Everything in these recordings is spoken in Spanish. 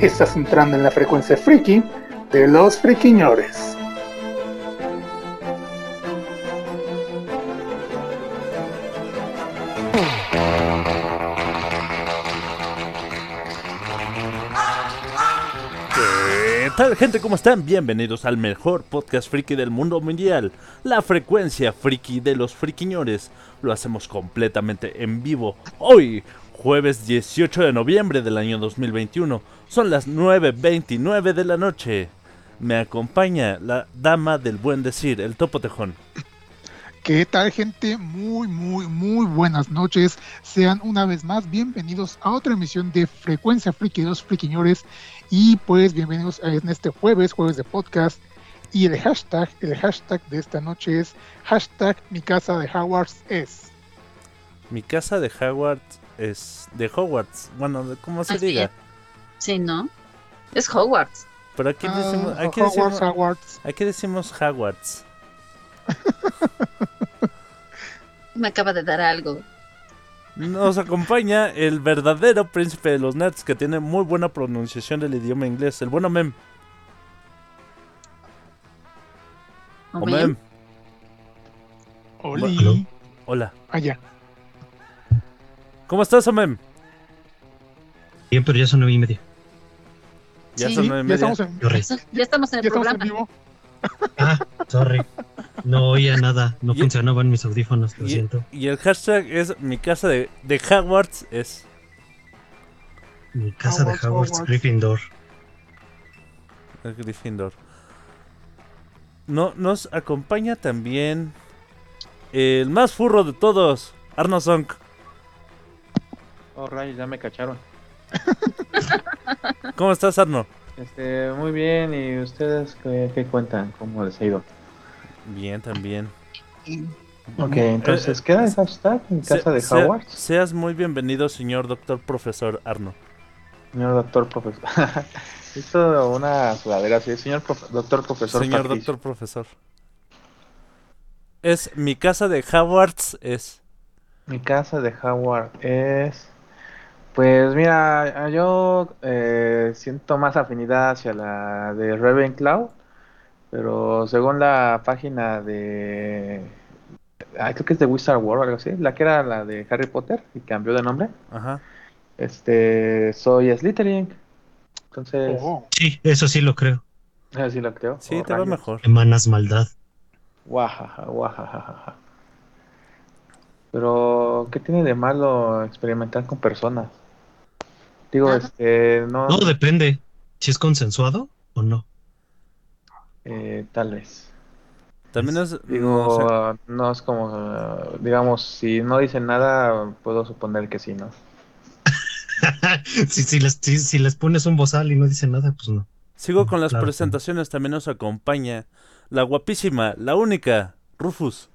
Estás entrando en la frecuencia friki de los friquiñores. ¿Qué tal gente? ¿Cómo están? Bienvenidos al mejor podcast friki del mundo mundial, la frecuencia friki de los friquiñores. Lo hacemos completamente en vivo. Hoy, jueves 18 de noviembre del año 2021, son las 9.29 de la noche. Me acompaña la dama del buen decir, el topo tejón. ¿Qué tal gente? Muy, muy, muy buenas noches. Sean una vez más bienvenidos a otra emisión de Frecuencia Friki de los Friquiñores. Y pues bienvenidos a- en este jueves, jueves de podcast. Y el hashtag, el hashtag de esta noche es hashtag mi casa de Howards es. Mi casa de Hogwarts es... de Hogwarts, bueno, ¿cómo se Así diga? es. Sí, ¿no? Es Hogwarts. Pero aquí decimos... Ah, Aquí Hogwarts, decimos, Hogwarts. aquí decimos Hogwarts. Me acaba de dar algo. Nos acompaña el verdadero príncipe de los nerds que tiene muy buena pronunciación del idioma inglés, el bueno Mem. O Homem. Mem. Oli. Aló. Hola. Allá. ¿Cómo estás, Omem? Bien, pero ya son nueve y media. Ya Sí, son nueve y ya media. estamos en, Corre. Ya estamos en el ya en programa. vivo. Ah, sorry. No oía nada. No Y- funcionaban mis audífonos, lo Y, siento. y el hashtag es mi casa de, de Hogwarts es... Mi casa Hogwarts, de Hogwarts, Hogwarts. Gryffindor. el Gryffindor. No, nos acompaña también el más furro de todos, Arno Zonk. Oh, rayos, ya me cacharon. ¿Cómo estás, Arno? Este, muy bien, ¿y ustedes qué, qué cuentan? ¿Cómo les ha ido? Bien, también. Ok, entonces, ¿qué era el hashtag en casa de Eh, Se- Hogwarts? seas muy bienvenido, señor doctor profesor Arno. Señor doctor profesor. Hizo una sudadera así, señor doctor profesor. Señor Patricio. doctor profesor. Es mi casa de Hogwarts es. Mi casa de Howard es... Pues mira, yo eh, siento más afinidad hacia la de Ravenclaw, pero según la página de... ah, creo que es de Wizard World o algo así, la que era la de Harry Potter y cambió de nombre. Ajá. Este, soy Slytherin. Entonces, Oh, Sí, eso sí lo creo. así lo creo. Sí, Oh, te va rayos. mejor. Emanas maldad. Guajaja, guajajaja. Pero, ¿qué tiene de malo experimentar con personas? Digo, este, no, No, depende. Si es consensuado o no. eh, tal vez. También es. Digo, no sé, no es como, uh, digamos, si no dicen nada, puedo suponer que sí, ¿no? si, si, les, si, si les pones un bozal y no dicen nada, pues no. sigo con las claro. presentaciones. También nos acompaña la guapísima, la única, Rufus.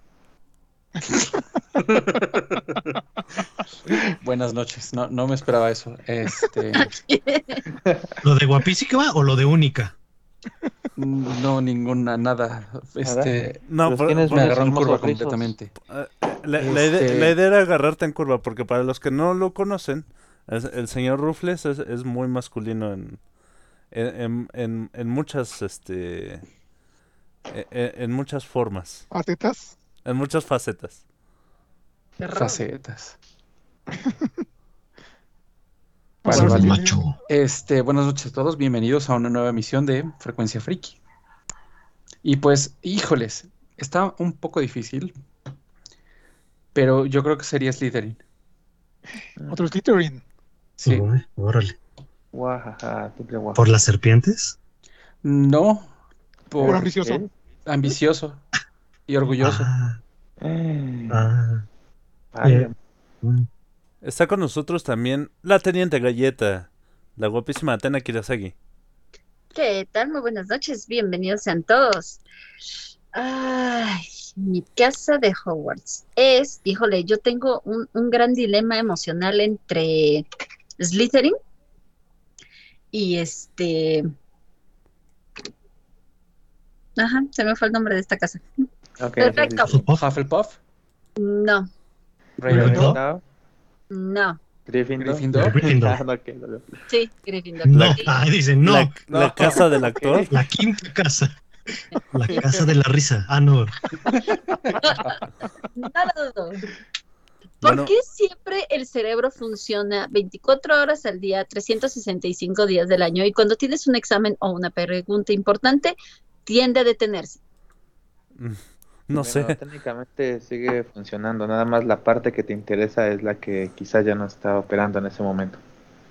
Buenas noches, no, no me esperaba eso. Este, ¿Lo de guapísima o lo de única? no, ninguna, nada. Este, No, Pues por- me agarró en curva completamente. la, la idea, este- la idea era agarrarte en curva, porque para los que no lo conocen, es- el señor Rufles es, es muy masculino en, en, en- en- en muchas, este, en, en muchas formas, facetas. En muchas facetas. Facetas. Vale, vale. macho. Este, buenas noches a todos, bienvenidos a una nueva emisión de Frecuencia Friki. Y pues, híjoles, está un poco difícil, pero yo creo que sería Slytherin. Otro Slytherin. Sí, Uy, órale. Guajaja. ¿Por las serpientes? no, Por por ambicioso. ¿Eh? ambicioso y orgulloso. Ah, ah, eh. Está con nosotros también la teniente galleta, la guapísima Atena Kirasagi. ¿Qué tal? Muy buenas noches, bienvenidos sean todos. Ay, mi casa de Hogwarts es, híjole, yo tengo un, un gran dilema emocional entre Slytherin y este... Ajá, se me fue el nombre de esta casa. Perfecto. Hufflepuff, No, Ravenclaw, no. Gryffindor. Gryffindor. No, no, no. Sí, Gryffindor. No, ah, dicen no. La, la No. casa del actor. La quinta casa. La casa de la risa. Ah, no. Nada de todo. ¿Por Bueno. qué siempre el cerebro funciona 24 horas al día, 365 días del año y cuando tienes un examen o una pregunta importante tiende a detenerse? No sé. Técnicamente sigue funcionando, nada más la parte que te interesa es la que quizás ya no está operando en ese momento.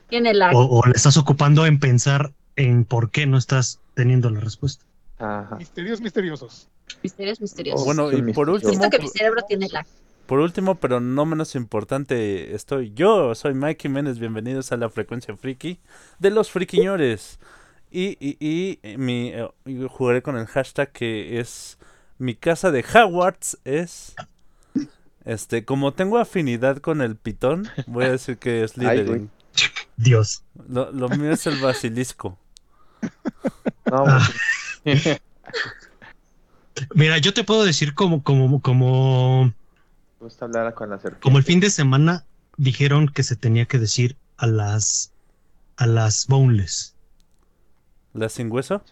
Tiene la... O, o le estás ocupando en pensar en por qué no estás teniendo la respuesta. Ajá. Misterios misteriosos. Misterios misteriosos. Bueno, y por último, Siento que mi cerebro tiene la... por último, pero no menos importante, estoy yo, soy Mike Jiménez, bienvenidos a la frecuencia friki de los friquiñores. Y, y, y mi, eh, y jugaré con el hashtag que es mi casa de Hogwarts es este, como tengo afinidad con el pitón, voy a decir que es Slytherin. Dios. Lo, lo mío es el basilisco. No, Ah. Mira, yo te puedo decir como, como, como, me gusta hablar con la como el fin de semana dijeron que se tenía que decir a las, a las boneless, ¿La sin hueso?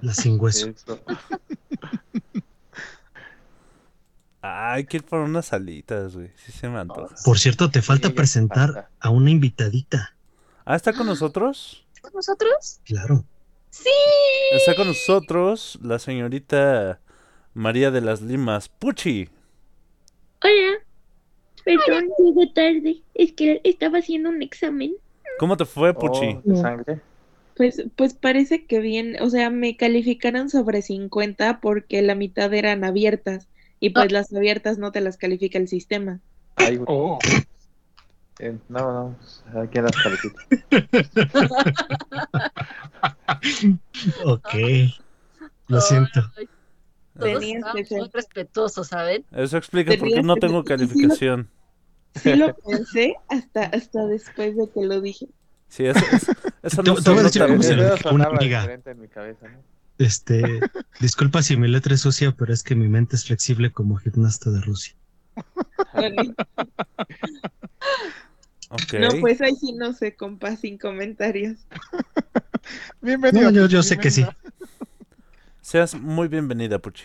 las sin hueso. Eso. Hay que ir por unas alitas, güey. Sí se me antoja. Por cierto, te falta Sí, presentar falta. a una invitadita. Ah, ¿está con nosotros? ¿Con nosotros? Claro. ¡Sí! Está con nosotros la señorita María de las Limas Puchi. Hola. Perdón, llegué tarde. Es que estaba haciendo un examen. ¿Cómo te fue, Puchi? Oh, sangre. Pues, pues parece que bien, o sea, me calificaron sobre 50 porque la mitad eran abiertas y pues las abiertas no te las califica el sistema. Ay. Oh, Eh, no, no, aquí las califica. Ok. Lo siento. Ay, Tenías estamos que ser. muy respetuosos, ¿saben? Eso explica por qué no tengo sí, sí, lo- calificación. Sí lo pensé hasta, hasta después de que lo dije. Sí, eso, eso, eso no en mi cabeza, ¿no? Este, disculpa si mi letra es sucia, pero es que mi mente es flexible como gimnasta de Rusia. Ok. No, pues ahí sí no sé, compa, sin comentarios. bienvenido. No, yo, yo sé que sí. Seas muy bienvenida, Puchi.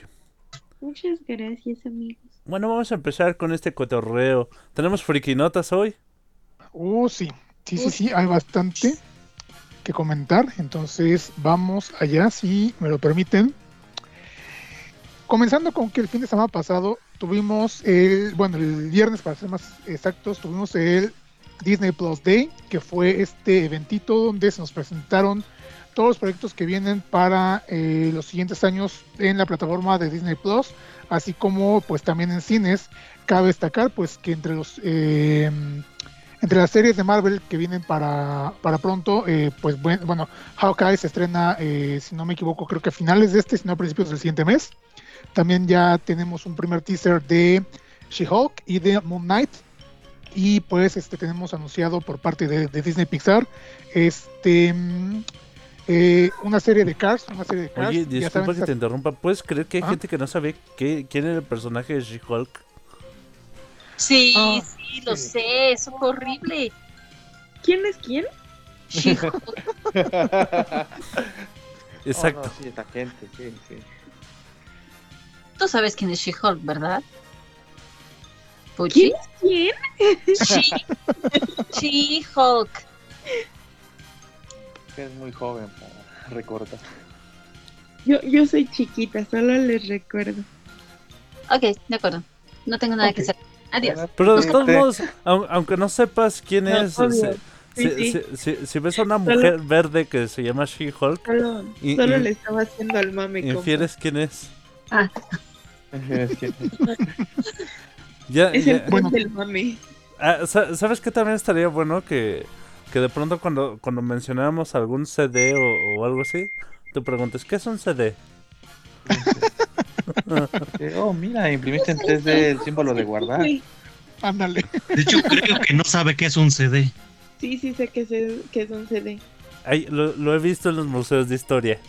Muchas gracias, amigos. Bueno, vamos a empezar con este cotorreo. ¿Tenemos frikinotas hoy? Uh, sí. Sí, sí, sí, hay bastante que comentar. Entonces, vamos allá, si me lo permiten. Comenzando con que el fin de semana pasado tuvimos el, bueno, el viernes para ser más exactos, tuvimos el Disney Plus Day, que fue este eventito donde se nos presentaron todos los proyectos que vienen para eh, los siguientes años en la plataforma de Disney Plus, así como pues también en cines. Cabe destacar pues que entre los eh, entre las series de Marvel que vienen para, para pronto, eh, pues buen- bueno, Hawkeye se estrena, eh, si no me equivoco, creo que a finales de este, si no a principios del siguiente mes. También ya tenemos un primer teaser de She-Hulk y de Moon Knight. Y pues este tenemos anunciado por parte de, de Disney Pixar este mm, eh, una serie de Cars, una serie de Cars. Oye, disculpa saben, que te interrumpa. ¿Puedes creer que hay Ah. gente que no sabe qué, quién era el personaje de She-Hulk? Sí, Ah, sí, lo sí. sé, eso fue horrible. ¿Quién es quién? She-Hulk. Exacto. Oh, no, sí, esta gente, sí, sí. Tú sabes quién es She-Hulk, ¿verdad? ¿Puchi? ¿Quién? She- She-Hulk. Que es muy joven para recordar. Yo, yo soy chiquita, solo les recuerdo. Ok, de acuerdo. No tengo nada que hacer. Adiós. Pero de Sí, todos modos, au- aunque no sepas quién No, es, obvio. si, Sí, si- sí. si- si- si ves a una mujer verde que se llama She-Hulk, Solo, Y- solo y- le estaba haciendo al mame, infieres quién es. Es que- Ya, Es ya- el Bueno. del mame. Ah, sa- ¿Sabes qué también estaría bueno que que de pronto cuando, cuando mencionábamos algún CD o, o algo así, te preguntes, ¿qué es un CD? Eh, Oh, mira, imprimiste en 3D el símbolo de guardar. Sí, Ándale. De hecho, creo que no sabe qué es un CD. sí, sí sé que es, que es un CD. Ay, lo, lo he visto en los museos de historia.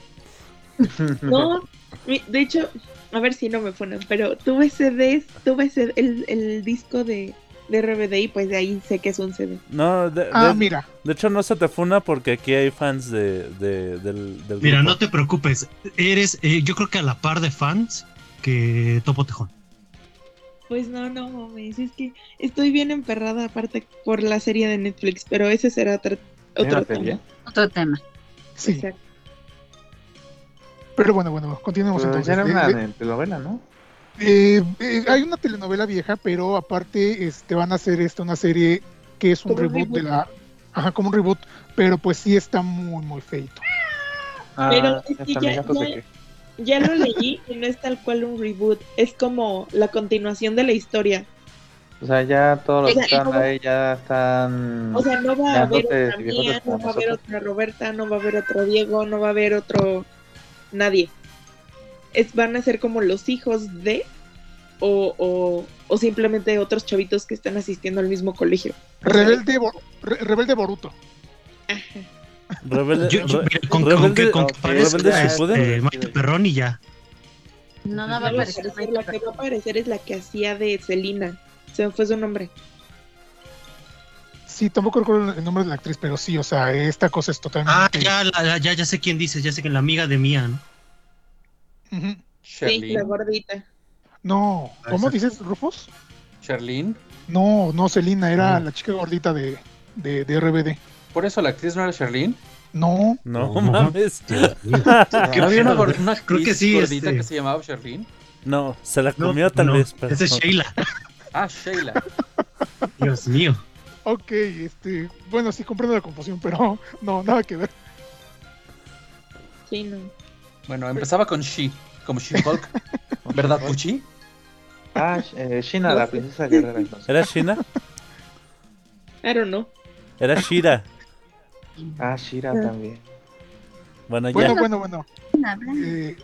No, de hecho, a ver si no me ponen, pero tuve CDs, tuve CD el, el disco de, de RBD y pues de ahí sé que es un CD. No, de, Ah, de- mira. de hecho no se te funa porque aquí hay fans de, de- del, del Mira, grupo. no te preocupes. Eres, eh, yo creo que a la par de fans que Topo Tejón. Pues no, no mames, es que estoy bien emperrada aparte por la serie de Netflix, pero ese será otro, ¿Hay otro una serie? tema. Otro tema. Sí. Exacto. Pero bueno, bueno, continuemos Pero entonces. ya era Eh, una eh, telenovela, ¿no? eh, eh, hay una telenovela vieja, pero aparte este, van a hacer esta una serie que es un reboot, de la. Ajá, como un reboot, pero pues sí está muy, muy feito. Ah, Pero es que ya- ya-. Ya lo leí y no es tal cual un reboot, es como la continuación de la historia. O sea, ya todos los O sea, que están ahí ya están. O sea, no va a haber otra mía, no va a haber otra Roberta, no va a haber otro Diego, no va a haber otro nadie. Es, van a ser como los hijos de o, o, o simplemente otros chavitos que están asistiendo al mismo colegio. Rebelde, Bo- Re- Rebelde Boruto. ajá. Rebelde, Yo- yo- mira, con, con rebelde- que, con que ok, parezca rebelde este. Maite Perrón y ya. No, no va a aparecer. la que va a aparecer es la que hacía de Celina. Se me fue su nombre. Sí, tampoco recuerdo el nombre de la actriz, pero sí, o sea, esta cosa es Ah, totalmente. ya, la- la- ya, ya sé quién dices, ya sé que la amiga de Mía, ¿no? Ujú. Sí, Sherlyn. la gordita. No, Ah, ¿cómo dices, Rufus? Sherlyn. No, no, Celina, era Ah. la chica gordita de, de, de RBD. Por eso la actriz no era Sherlyn. No, No No. mames. ¿No había una, una Creo que actriz sí, gordita este. que se llamaba Sherlyn? No, se la No, comió tal no, vez. Pero... Esa es Sheila. Ah, Sheila. Dios mío. ok, este, bueno, sí comprendo la confusión, pero no, nada que ver. Sí, no. Bueno, empezaba con She, como She-Hulk. ¿Verdad, Puchi? Ah, eh, Shina, la princesa guerrera. entonces. ¿Era Shina? I don't know. Era Shira. Ah, Shira también. Bueno, ya. Bueno, bueno, bueno. Eh,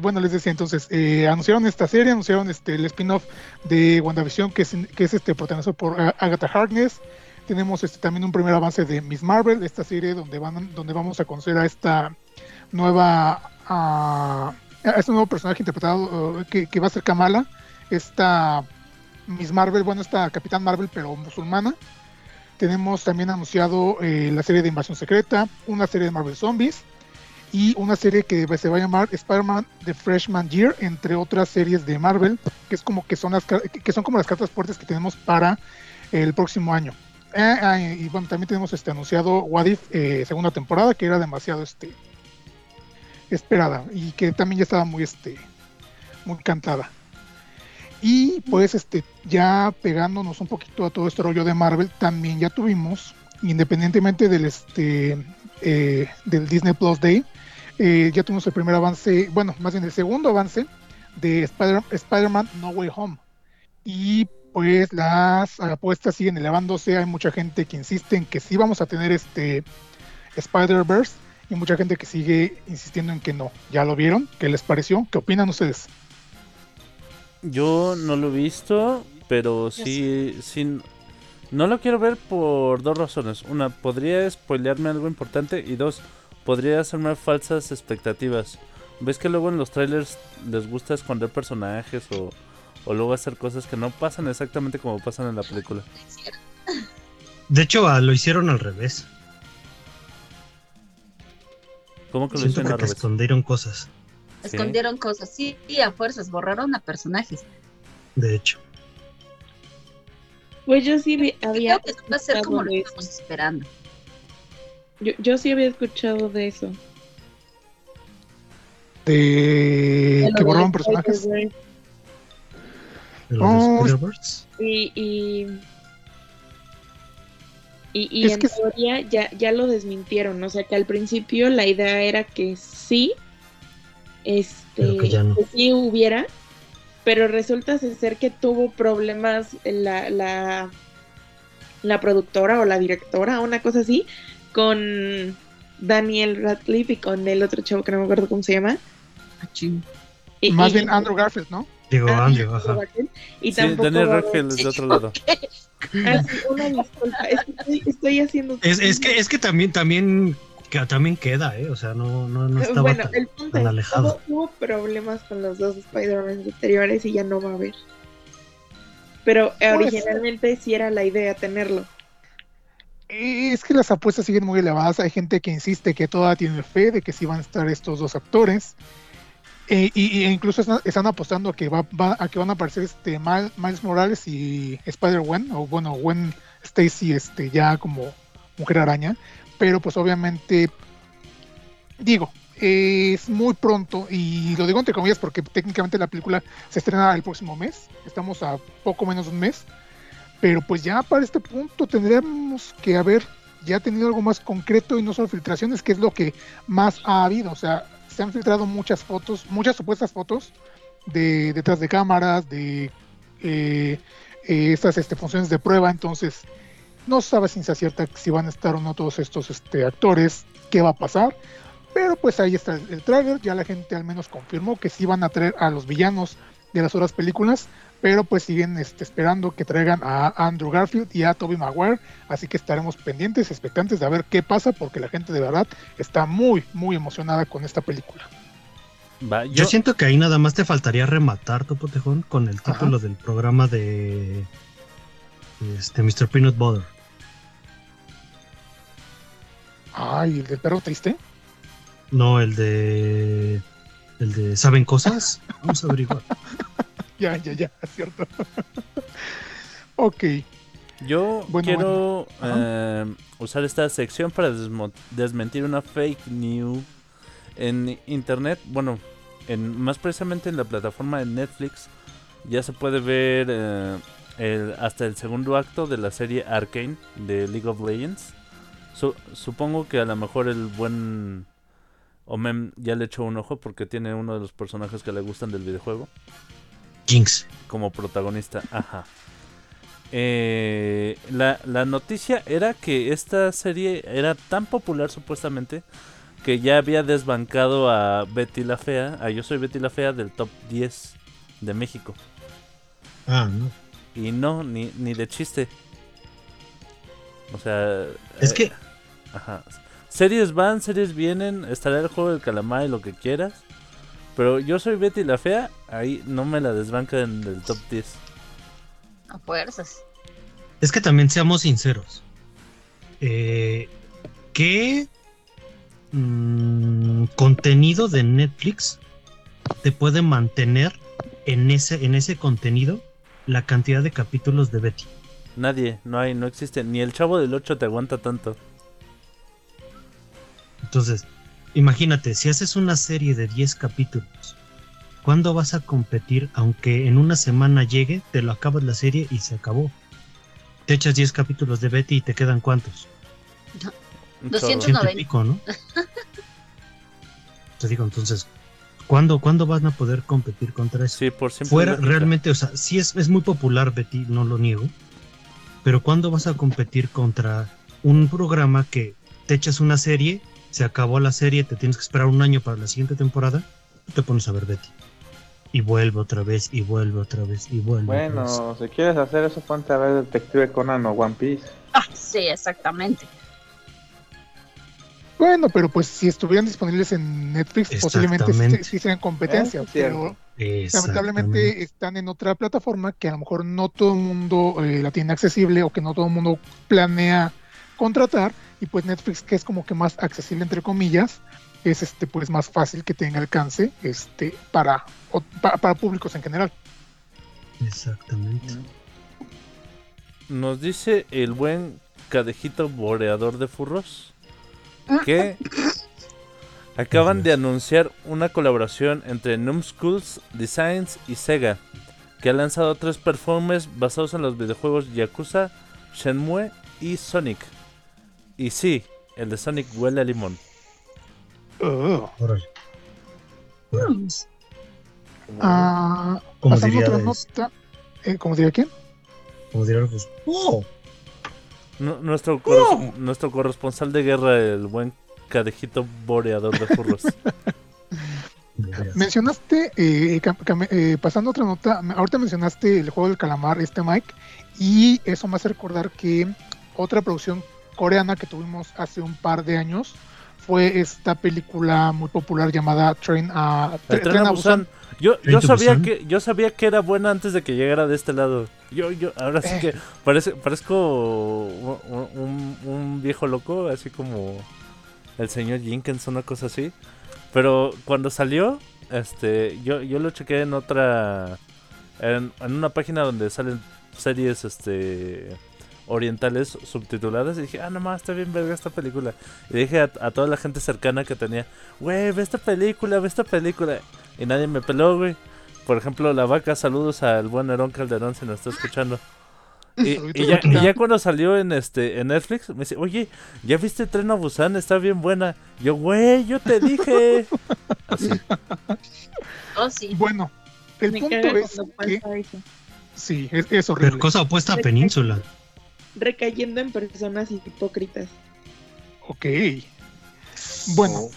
bueno, les decía entonces, eh, anunciaron esta serie, anunciaron este el spin-off de WandaVision que es, que es este protagonizado por ah, Agatha Harkness. Tenemos este también un primer avance de Miss Marvel, esta serie donde van donde vamos a conocer a esta nueva ah, a este nuevo personaje interpretado eh, que, que va a ser Kamala, esta Miss Marvel, bueno, esta Capitán Marvel pero musulmana. Tenemos también anunciado eh, la serie de Invasión Secreta, una serie de Marvel Zombies y una serie que se va a llamar Spider-Man The Freshman Year, entre otras series de Marvel, que es como que son las que son como las cartas fuertes que tenemos para el próximo año. Eh, ah, y bueno, también tenemos este anunciado What If eh, segunda temporada, que era demasiado este esperada y que también ya estaba muy este muy cantada. Y pues este ya pegándonos un poquito a todo este rollo de Marvel, también ya tuvimos, independientemente del este eh, del Disney Plus Day, eh, ya tuvimos el primer avance, bueno, más bien el segundo avance de Spider- Spider-Man No Way Home. Y pues las apuestas siguen elevándose, hay mucha gente que insiste en que sí vamos a tener este Spider-Verse y mucha gente que sigue insistiendo en que no. ¿Ya lo vieron? ¿Qué les pareció? ¿Qué opinan ustedes? Yo no lo he visto, pero sí, sí. No lo quiero ver por dos razones. Una, podría spoilearme algo importante. Y dos, podría hacerme falsas expectativas. ¿Ves que luego en los trailers les gusta esconder personajes o, o luego hacer cosas que no pasan exactamente como pasan en la película? De hecho, ah, lo hicieron al revés. ¿Cómo que lo Siento hicieron que al revés? escondieron cosas, Sí. Escondieron cosas. Sí, a fuerzas. Borraron a personajes. de hecho. Pues yo sí había Creo que va a ser como lo estamos esperando. Yo, yo sí había escuchado de eso. De De que de borraron personajes. De los Oh, Spider-Verse. Y, y, y, y en que- teoría ya, ya lo desmintieron. O sea que al principio la idea era que sí, este, Pero que ya no. que sí hubiera, pero resulta ser que tuvo problemas la, la, la productora o la directora, una cosa así, con Daniel Radcliffe y con el otro chavo que no me acuerdo cómo se llama. Y- Más y- bien Andrew Garfield, ¿no? Digo, Ah, Andrew, ajá. Y Sí, tampoco Daniel Radcliffe es de otro lado. Ah, sí, una disculpa, es que estoy, estoy haciendo. Es, es que, es que también, también, que también queda, ¿eh? O sea, no, no, no estaba bueno, tan, el punto tan es, alejado. hubo, hubo problemas con los dos Spider-Man anteriores y ya no va a haber. Pero eh, Pues- originalmente sí era la idea tenerlo. Eh, Es que las apuestas siguen muy elevadas. Hay gente que insiste que toda tiene fe de que sí van a estar estos dos actores. Eh, y, y incluso están, están apostando a que, va, va- a que van a aparecer este Mal- Miles Morales y Spider-Gwen, o bueno, Gwen Stacy este, ya como mujer araña. Pero pues obviamente, digo, es muy pronto, y lo digo entre comillas porque técnicamente la película se estrena el próximo mes. Estamos a poco menos de un mes. Pero pues ya para este punto tendríamos que haber ya tenido algo más concreto y no solo filtraciones, que es lo que más ha habido. O sea, se han filtrado muchas fotos, muchas supuestas fotos de detrás de cámaras, de eh, eh, estas este, funciones de prueba. Entonces, no sabe sin cierta si van a estar o no todos estos este, actores, qué va a pasar. Pero pues ahí está el, el trailer, ya la gente al menos confirmó que sí van a traer a los villanos de las otras películas, pero pues siguen este, esperando que traigan a Andrew Garfield y a Tobey Maguire, así que estaremos pendientes, expectantes de ver qué pasa, porque la gente de verdad está muy, muy emocionada con esta película. Va, Yo yo, siento que ahí nada más te faltaría rematar, Topo Tejón, con el título del programa de este Mr. Peanut Butter. Ay, el del perro triste. No, el de. El de ¿Saben cosas? Vamos a averiguar. Ya, ya, ya, es cierto. ok, yo Bueno, quiero bueno. eh, usar esta sección para desmentir una fake news en internet. Bueno, en, más precisamente en la plataforma de Netflix ya se puede ver eh, el- hasta el segundo acto de la serie Arcane de League of Legends. Su- supongo que a lo mejor el buen Omen ya le echó un ojo porque tiene uno de los personajes que le gustan del videojuego Jinx. como protagonista. Ajá. Eh, la, la noticia era que esta serie era tan popular supuestamente que ya había desbancado a Betty la Fea, a Yo Soy Betty la Fea del top 10 de México. Ah, no. Y no, ni, ni de chiste. O sea... Es eh, que Ajá. Series van, series vienen, estará el juego del calamar y lo que quieras. Pero yo soy Betty la Fea, ahí no me la desbancan del top 10. A fuerzas. Es que también seamos sinceros. Eh, ¿Qué mm, contenido de Netflix te puede mantener en ese, en ese contenido la cantidad de capítulos de Betty? Nadie, no hay, no existe. Ni el chavo del 8 te aguanta tanto. Entonces, imagínate, si haces una serie de 10 capítulos, ¿cuándo vas a competir? Aunque en una semana llegue, te lo acabas la serie y se acabó. Te echas 10 capítulos de Betty y te quedan cuántos? Un 200 chorro. Ciento y 90. pico, ¿no? Te digo, entonces, ¿cuándo, ¿cuándo van a poder competir contra eso? Sí, por Fuera, realmente, o sea, sí es, es muy popular Betty, no lo niego, pero ¿cuándo vas a competir contra un programa que te echas una serie, se acabó la serie, te tienes que esperar un año para la siguiente temporada, y te pones a ver Betty? Y vuelve otra vez, y vuelve otra vez, y vuelve otra vez. Bueno, si quieres hacer eso, ponte a ver Detective Conan o One Piece. Ah, sí, exactamente. Bueno, pero pues si estuvieran disponibles en Netflix, posiblemente sí, sí serían competencia, pero lamentablemente están en otra plataforma que a lo mejor no todo el mundo eh, la tiene accesible o que no todo el mundo planea contratar y pues Netflix que es como que más accesible entre comillas es este pues más fácil que tenga alcance este para o- pa- para públicos en general. Exactamente. Nos dice el buen cadejito boreador de furros que acaban de anunciar una colaboración entre Numskulls Designs y Sega, que ha lanzado tres performances basados en los videojuegos Yakuza, Shenmue y Sonic. Y sí, el de Sonic huele a limón. Órale. Ah, Como diría, otra es- nota, eh, ¿cómo diría quién? como diría, ¡oh! Nu- nuestro, corres- nuestro corresponsal de guerra, el buen cadejito boreador de furros. Mencionaste, eh, eh, pasando a otra nota, ahorita mencionaste el juego del calamar, este Mike, y eso me hace recordar que otra producción coreana que tuvimos hace un par de años fue esta película muy popular llamada Train a, tren a Busan. Yo, yo sabía Busan. que yo sabía que era buena antes de que llegara de este lado. Yo, yo, ahora sí que parece, parezco un, un- un viejo loco, así como el señor Jenkins, una cosa así. Pero cuando salió, este, yo, yo lo chequé en otra, en, en una página donde salen series, este, orientales subtituladas y dije, ah, nomás está bien verga esta película. Y dije a, a toda la gente cercana que tenía, güey, ve esta película, ve esta película. Y nadie me peló, güey. Por ejemplo, la vaca, saludos al buen Herón Calderón si nos está escuchando. Y, y ya, y ya cuando salió en este en Netflix, me dice, oye, ¿ya viste Tren a Busan? Está bien buena. Yo, güey, yo te dije. Así. Oh, sí. Bueno, el Me punto es que sí, es, es Pero horrible. cosa opuesta a Península. Recayendo en personas hipócritas. Ok. Bueno,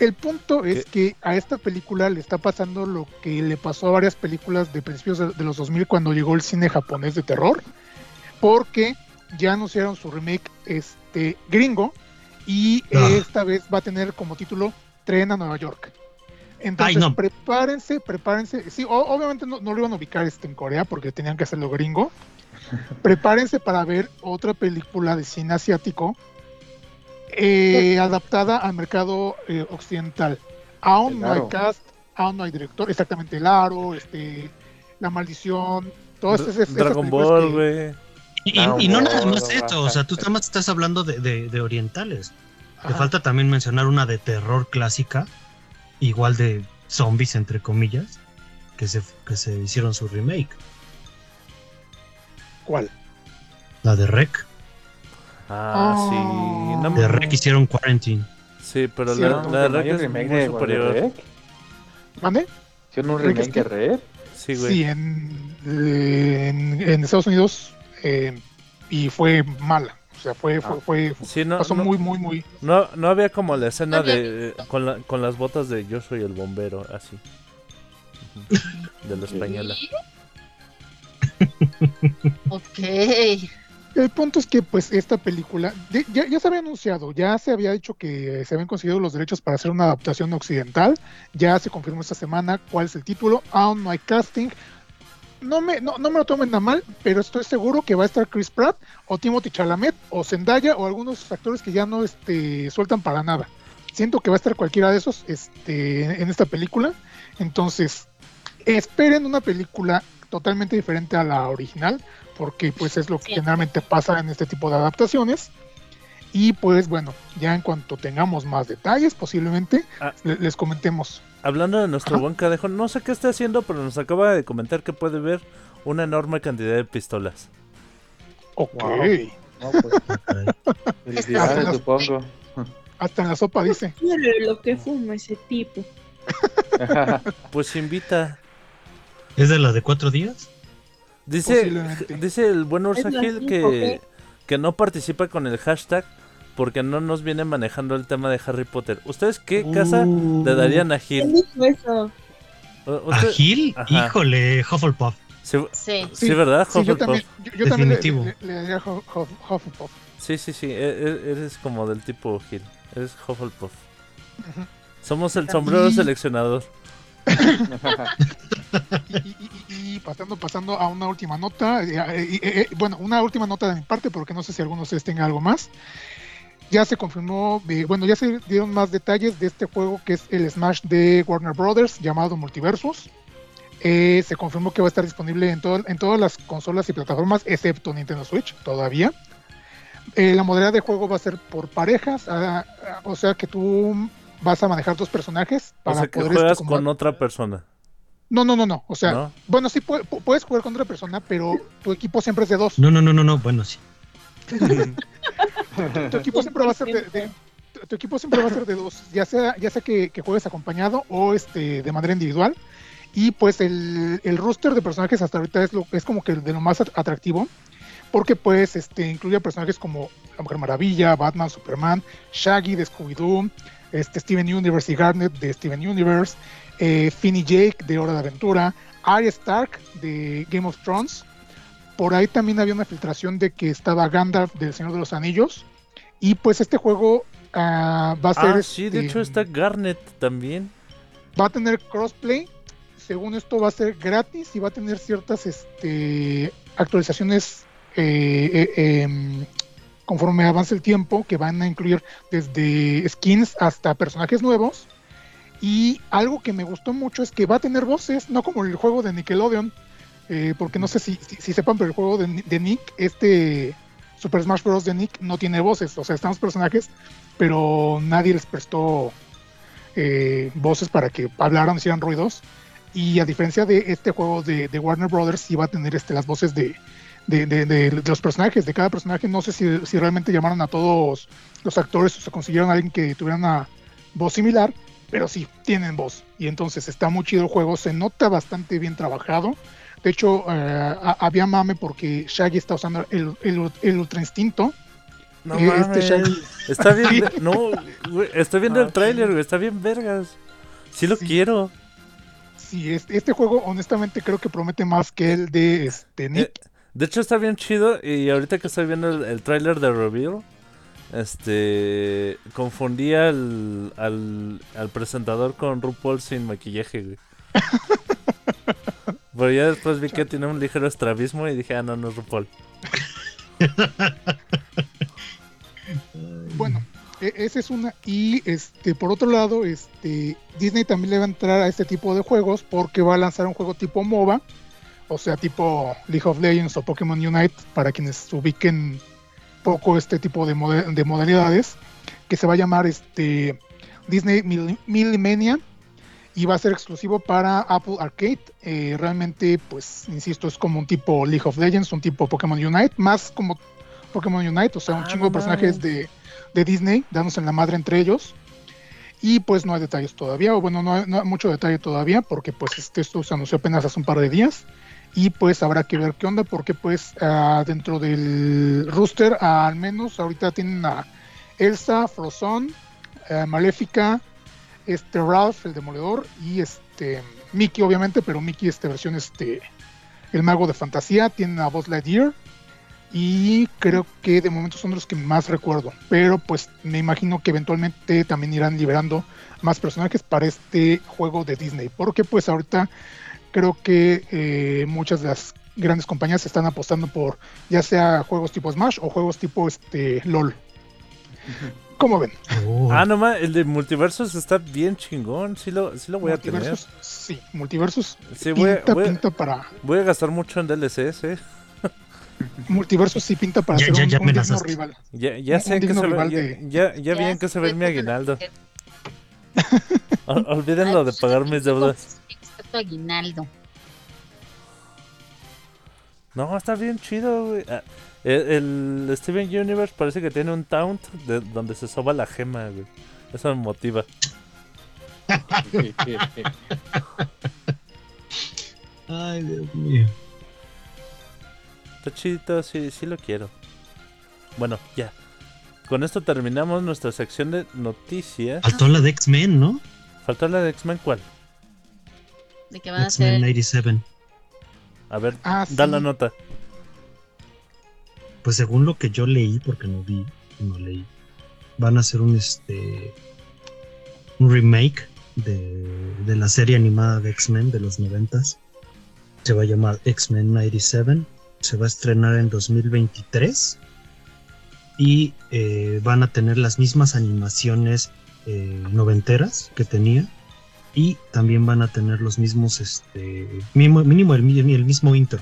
el punto es que a esta película le está pasando lo que le pasó a varias películas de principios de, de los 2000 cuando llegó el cine japonés de terror, porque ya anunciaron su remake este gringo y Ah. esta vez va a tener como título Tren a Nueva York. Entonces, Ay, no. prepárense, prepárense. Sí, o- obviamente no, no lo iban a ubicar este en Corea porque tenían que hacerlo gringo. prepárense para ver otra película de cine asiático eh, adaptada al mercado eh, occidental. Aún no hay cast, aún no hay director, exactamente el aro, este, la maldición, todas esas, esas Dragon Ball, güey. Y, y- y no nada más No, esto, o sea, tú nada más estás hablando de, de- de orientales. Te falta también mencionar una de terror clásica, igual de zombies, entre comillas, que se, que se hicieron su remake. ¿Cuál? La de Rec. Ah, Oh. sí. No, De Rec hicieron Quarantine. sí, pero Sí, la, no, la de ¿No hay Rec un es remake muy de superior. Red? ¿Mande? ¿Hicieron un remake de Red? Sí, güey. Sí, en, en, en Estados Unidos eh, y fue mala. O sea, fue, fue, Ah. fue- Sí, no, pasó no, muy, muy, muy. no, no había como la escena No había de con, la- con las botas de Yo soy el bombero, así. De la española. Ok. El punto es que, pues, esta película ya, ya se había anunciado, ya se había dicho que se habían conseguido los derechos para hacer una adaptación occidental. Ya se confirmó esta semana cuál es el título. Aún no hay casting. No me, no, no me lo tomen a mal, pero estoy seguro que va a estar Chris Pratt o Timothy Chalamet o Zendaya o algunos actores que ya no este, sueltan para nada. Siento que va a estar cualquiera de esos este, en esta película. Entonces, esperen una película totalmente diferente a la original, porque pues es lo que Sí. generalmente pasa en este tipo de adaptaciones. Y pues bueno, ya en cuanto tengamos más detalles, posiblemente Ah. le- les comentemos. Hablando de nuestro Ajá. buen cadejo, no sé qué está haciendo, pero nos acaba de comentar que puede ver una enorme cantidad de pistolas. Ok, Wow. No, pues, supongo. hasta en la sopa dice. Lo que fuma ese tipo. Pues invita. ¿Es de la de cuatro días? Dice, dice el buen Ursa Gil que, que no participa con el hashtag porque no nos viene manejando el tema de Harry Potter. ¿Ustedes qué casa Uh. le darían a ¿Quién Gil? eso? ¿A Gil? Ajá. Híjole, Hufflepuff. Sí, Sí. sí, ¿verdad? Sí, yo Hufflepuff. también, yo, yo también le, Definitivo. le- le daría Huff- Huff- Hufflepuff. Sí, sí, sí. e- e- Eres como del tipo Gil. Eres Hufflepuff. Somos el sombrero seleccionador. y, y- y- pasando, pasando a una última nota, eh, eh, eh, bueno, una última nota de mi parte, porque no sé si alguno de ustedes algo más. Ya se confirmó, bueno, ya se dieron más detalles de este juego que es el Smash de Warner Brothers llamado Multiversus. Eh, se confirmó que va a estar disponible en, todo- en todas las consolas y plataformas, excepto Nintendo Switch, todavía. Eh, la modalidad de juego va a ser por parejas, ah, ah, o sea que tú vas a manejar dos personajes O para sea que poder este, juegas como- con otra persona. No, no, no, no. O sea, ¿no? bueno, sí pu- pu- puedes jugar con otra persona, pero tu equipo siempre es de dos. No, no, no, no, no. Bueno, sí. Tu equipo siempre va a ser de, de- tu- tu equipo siempre va a ser de dos, ya sea ya sea que, que juegues acompañado o este de manera individual. Y pues el, el roster de personajes hasta ahorita es lo es como que de lo más at- atractivo, porque pues este incluye personajes como La Mujer Maravilla, Batman, Superman, Shaggy de Scooby-Doo, este Steven Universe y Garnet de Steven Universe, eh, Finny Jake de Hora de Aventura, Arya Stark de Game of Thrones. Por ahí también había una filtración de que estaba Gandalf del Señor de los Anillos. Y pues este juego ah, va a ser. Ah, sí, de hecho está Garnet también. va a tener crossplay. Según esto va a ser gratis y va a tener ciertas este, actualizaciones eh, eh, em, conforme avance el tiempo que van a incluir desde skins hasta personajes nuevos. Y algo que me gustó mucho es que va a tener voces, no como el juego de Nickelodeon, eh, porque no sé si, si, sepan, pero el juego de, Nick, este Super Smash Bros. de Nick, no tiene voces, o sea, están los personajes, pero nadie les prestó eh, voces para que hablaran, hicieran ruidos. Y a diferencia de este juego de, Warner Brothers, sí va a tener este, las voces de- de- de los personajes, de cada personaje. No sé si, si realmente llamaron a todos los actores o se consiguieron a alguien que tuviera una voz similar, pero sí, tienen voz. Y entonces está muy chido el juego, se nota bastante bien trabajado. De hecho, eh, ha- había mame porque Shaggy está usando el, el, el Ultra Instinto. No Eh, este mames. Shaggy- Está bien. No, güey, estoy viendo el tráiler, güey. Está bien vergas. Sí lo Sí. quiero. Sí, este, este juego honestamente creo que promete más que el de este, Nick. Eh, de hecho está bien chido y ahorita que estoy viendo el, el tráiler de Reveal, este, confundí al, al, al presentador con RuPaul sin maquillaje, güey. Pero ya después vi que tiene un ligero estrabismo y dije, ah, no, no es RuPaul. Bueno, e- esa es una. Y este, por otro lado, este, Disney también le va a entrar a este tipo de juegos porque va a lanzar un juego tipo MOBA, o sea, tipo League of Legends o Pokémon Unite, para quienes ubiquen poco este tipo de, de modalidades, que se va a llamar este Disney Mil- Millimania y va a ser exclusivo para Apple Arcade. Eh, realmente, pues, insisto, es como un tipo League of Legends, un tipo Pokémon Unite, más como Pokémon Unite, o sea, un Ah, chingo de personajes de, de Disney dándose en la madre entre ellos. Y pues no hay detalles todavía, o bueno, no hay, no hay mucho detalle todavía, porque pues este, esto se anunció apenas hace un par de días. Y pues habrá que ver qué onda, porque pues ah, dentro del rooster, ah, al menos ahorita tienen a Elsa, Frozone, eh, Maléfica, este Ralph, el demoledor, y este Mickey, obviamente, pero Mickey, este versión, este, el mago de fantasía, tienen a Buzz Lightyear, y creo que de momento son los que más recuerdo. Pero pues me imagino que eventualmente también irán liberando más personajes para este juego de Disney. Porque pues ahorita creo que eh, muchas de las grandes compañías están apostando por ya sea juegos tipo Smash o juegos tipo este LOL. ¿Cómo ven? Oh, Ah, no mames, el de Multiversos está bien chingón. Sí lo, sí lo voy a tener. Multiversus, sí, Multiversus Sí, voy a, pinta, voy pinta para voy a gastar mucho en DLCs, eh. Multiversus sí pinta para Ya- ser ya- un, ya un digno amenazaste. rival. Ya, ya Un- sé un que se ve, rival ya, de- ya, ya vi en qué se ve mi aguinaldo. Ol- Olvídenlo de pagar mis deudas. Aguinaldo. No, está bien chido, güey. Ah, El, el Steven Universe parece que tiene un taunt de donde se soba la gema, güey. Eso me motiva. Ay, Dios mío. Está chidito, sí, sí lo quiero. Bueno, ya. Con esto terminamos nuestra sección de noticias. Faltó la de X-Men, ¿no? Faltó la de X-Men, ¿cuál? De que van a X-Men ser 97. A ver, Ah, sí. da la nota. Pues según lo que yo leí, porque no vi, no leí, van a hacer un este un remake de, de la serie animada de X-Men de los noventas. Se va a llamar X-Men 97. Se va a estrenar en 2023. Y eh, van a tener las mismas animaciones eh, noventeras que tenía. Y también van a tener los mismos, este, mínimo, mínimo el, mi- el mismo intro.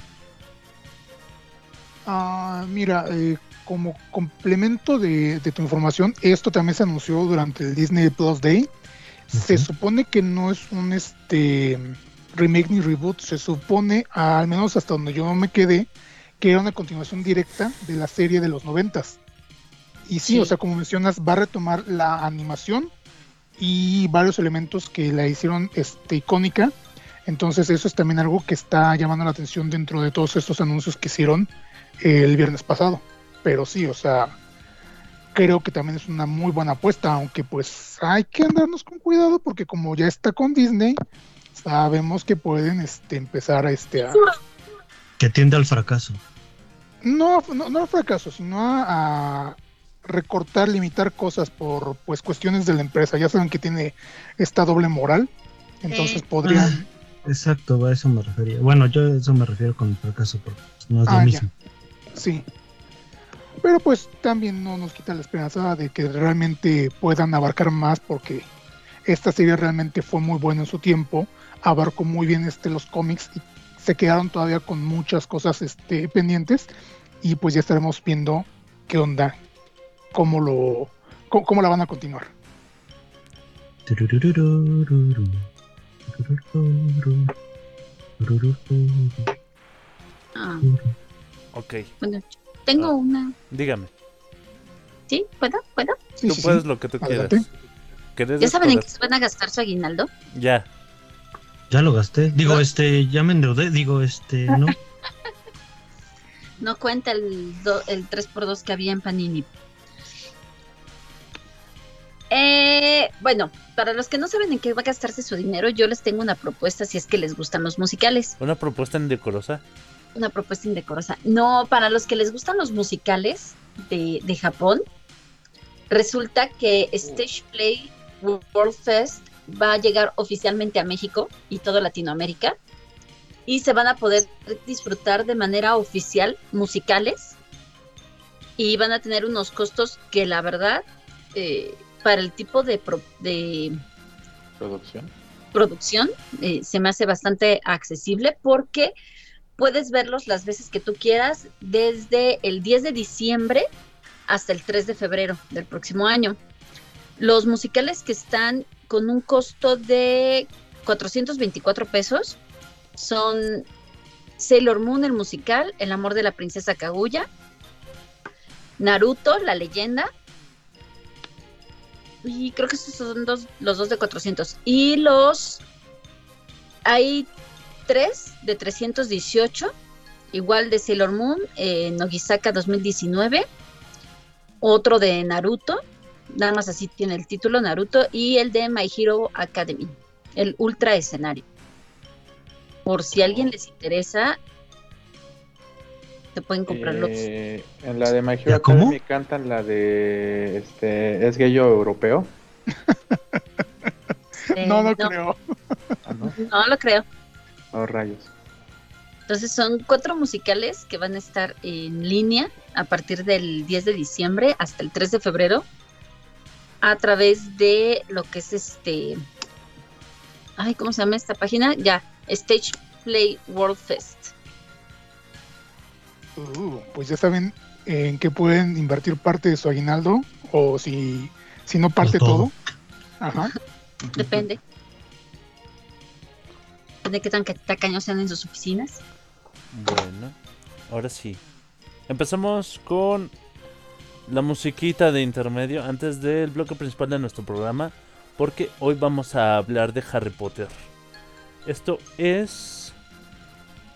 Ah, mira, eh, como complemento de, de tu información, esto también se anunció durante el Disney Plus Day. Se supone que no es un este remake ni reboot, se supone, al menos hasta donde yo me quedé, que era una continuación directa de la serie de los noventas. Y sí, Sí. o sea, como mencionas, va a retomar la animación y varios elementos que la hicieron este, icónica. Entonces eso es también algo que está llamando la atención dentro de todos estos anuncios que hicieron el viernes pasado. Pero sí, o sea, creo que también es una muy buena apuesta, aunque pues hay que andarnos con cuidado porque como ya está con Disney, sabemos que pueden este, empezar a, este, a, Que tiende al fracaso. no, no, no al fracaso, sino a, a recortar, limitar cosas por pues cuestiones de la empresa. Ya saben que tiene esta doble moral, entonces Sí. podrían... Exacto, a eso me refería. Bueno, yo a eso me refiero con el fracaso, porque no es lo Ah, ya. mismo. Sí. Pero pues también no nos quita la esperanza de que realmente puedan abarcar más porque esta serie realmente fue muy buena en su tiempo, abarcó muy bien este los cómics y se quedaron todavía con muchas cosas este pendientes y pues ya estaremos viendo qué onda, cómo lo cómo, cómo la van a continuar. Ah, Ok, bueno, tengo Ah. una. dígame. ¿Sí? ¿Puedo? ¿Puedo? Sí, Tú sí, puedes sí. lo que tú Adelante. quieras. ¿Querés ¿Ya saben en qué se van a gastar su aguinaldo? Ya. Ya lo gasté. Digo, este, ya me endeudé. Digo, este, no. No cuenta el, do- el 3x2 que había en Panini. Eh, bueno, para los que no saben en qué va a gastarse su dinero, yo les tengo una propuesta si es que les gustan los musicales. Una propuesta indecorosa. Una propuesta indecorosa. No, para los que les gustan los musicales de, de Japón, resulta que Stage Play World Fest va a llegar oficialmente a México y toda Latinoamérica y se van a poder disfrutar de manera oficial musicales y van a tener unos costos que la verdad eh, para el tipo de, pro- de Producción. producción eh, se me hace bastante accesible porque puedes verlos las veces que tú quieras desde el 10 de diciembre hasta el 3 de febrero del próximo año. Los musicales que están con un costo de 424 pesos son Sailor Moon, el musical, El amor de la princesa Kaguya, Naruto, la leyenda, y creo que estos son dos, los dos de 400. Y los. Hay tres de 318, igual de Sailor Moon, eh, Nogisaka 2019, otro de Naruto, nada más así tiene el título Naruto, y el de My Hero Academy, el ultra escenario. Por si a alguien les interesa, se pueden comprar los. Eh, en la de My Hero ¿Ya cómo? Academy cantan la de este es gallo europeo. eh, no, no, no, creo. Ah, ¿no? no lo creo. Oh, rayos. Entonces son cuatro musicales que van a estar en línea a partir del 10 de diciembre hasta el 3 de febrero a través de lo que es este... Ay, ¿cómo se llama esta página? Ya, Stage Play World Fest. Uh, pues ya saben en qué pueden invertir parte de su aguinaldo o si, si no parte todo. todo. Ajá. Depende. Depende de qué tan ca- tacaños sean en sus oficinas. Bueno, ahora sí. Empezamos con la musiquita de intermedio antes del bloque principal de nuestro programa, porque hoy vamos a hablar de Harry Potter. Esto es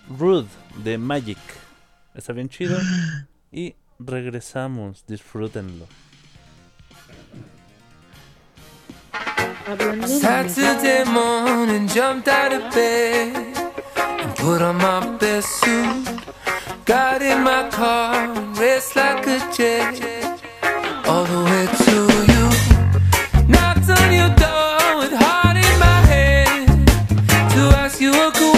Rude de Magic. Está bien chido. Y regresamos, disfrútenlo. Saturday morning, jumped out of bed and put on my best suit. Got in my car raced like a jet all the way to you. Knocked on your door with heart in my head to ask you a question.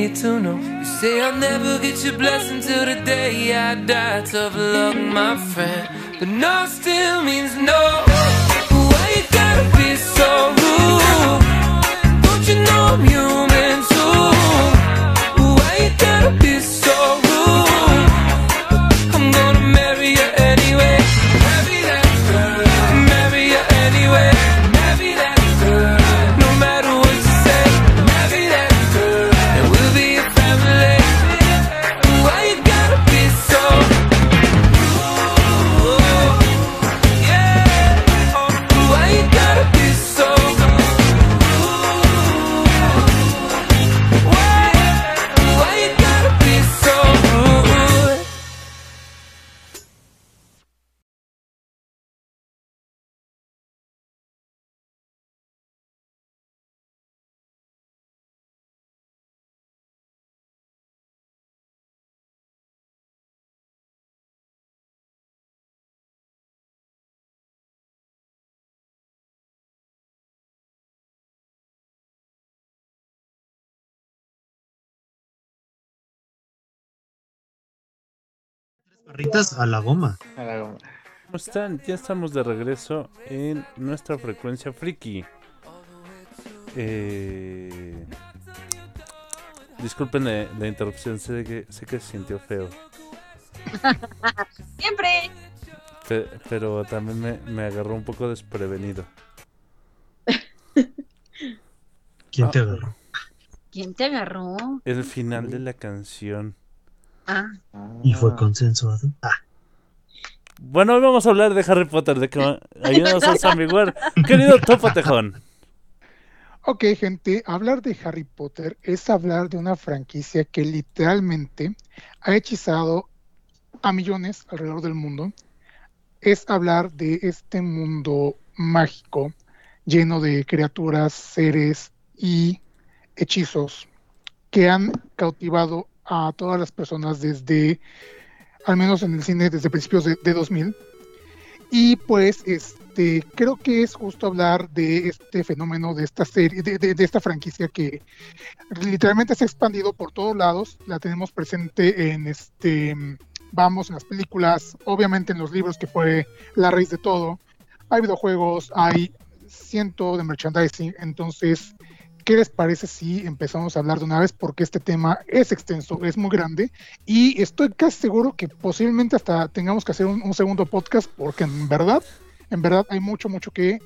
Need to know. You say I'll never get your blessing till the day I die. Tough luck, my friend. But no still means no. Why you gotta be so rude? Don't you know I'm human Barritas a la goma. A la goma. ¿Cómo están? Ya estamos de regreso en nuestra frecuencia friki. Eh... Disculpen la, la interrupción, sé que, sé que se sintió feo. Siempre. Pe- pero también me, me agarró un poco desprevenido. ¿Quién te agarró? ¿Quién te agarró? El final de la canción. Ah, ¿Y fue consensuado? Ah, Bueno, hoy vamos a hablar de Harry Potter, de que ayúdanos a amiguar. Querido Topo Tejón. Ok, gente, hablar de Harry Potter es hablar de una franquicia que literalmente ha hechizado a millones alrededor del mundo. Es hablar de este mundo mágico lleno de criaturas, seres y hechizos que han cautivado a todas las personas desde, al menos en el cine, desde principios de, de 2000. Y pues, este, creo que es justo hablar de este fenómeno, de esta serie, de, de- de esta franquicia que literalmente se ha expandido por todos lados. La tenemos presente en este, vamos, en las películas, obviamente en los libros que fue la raíz de todo. Hay videojuegos, hay ciento de merchandising. Entonces, ¿qué les parece si empezamos a hablar de una vez? Porque este tema es extenso, es muy grande y estoy casi seguro que posiblemente hasta tengamos que hacer un, un segundo podcast porque en verdad, en verdad hay mucho, mucho que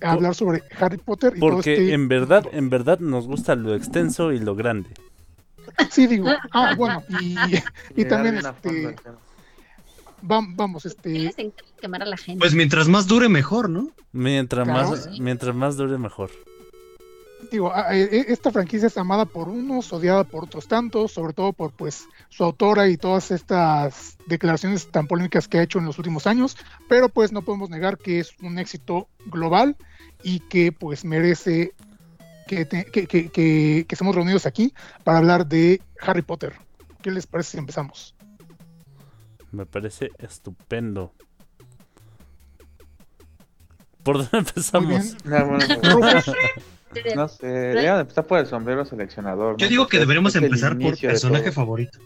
hablar sobre Harry Potter y todo Porque este... en verdad, en verdad nos gusta lo extenso y lo grande. Sí, digo, ah, bueno, y, también este, vamos, este, quemar a la gente. Pues mientras más dure, mejor, ¿no? Mientras Claro. más, mientras más dure mejor. Digo, a- e- esta franquicia es amada por unos, odiada por otros tantos, sobre todo por pues su autora y todas estas declaraciones tan polémicas que ha hecho en los últimos años, pero pues no podemos negar que es un éxito global y que pues merece que, te- que, que, que- que estemos reunidos aquí para hablar de Harry Potter. ¿Qué les parece si empezamos? Me parece estupendo. ¿Por dónde empezamos? No, bueno, Rufus, no sé, deberían empezar por el sombrero seleccionador. Yo ¿no? digo que deberíamos es empezar por de personaje favorito.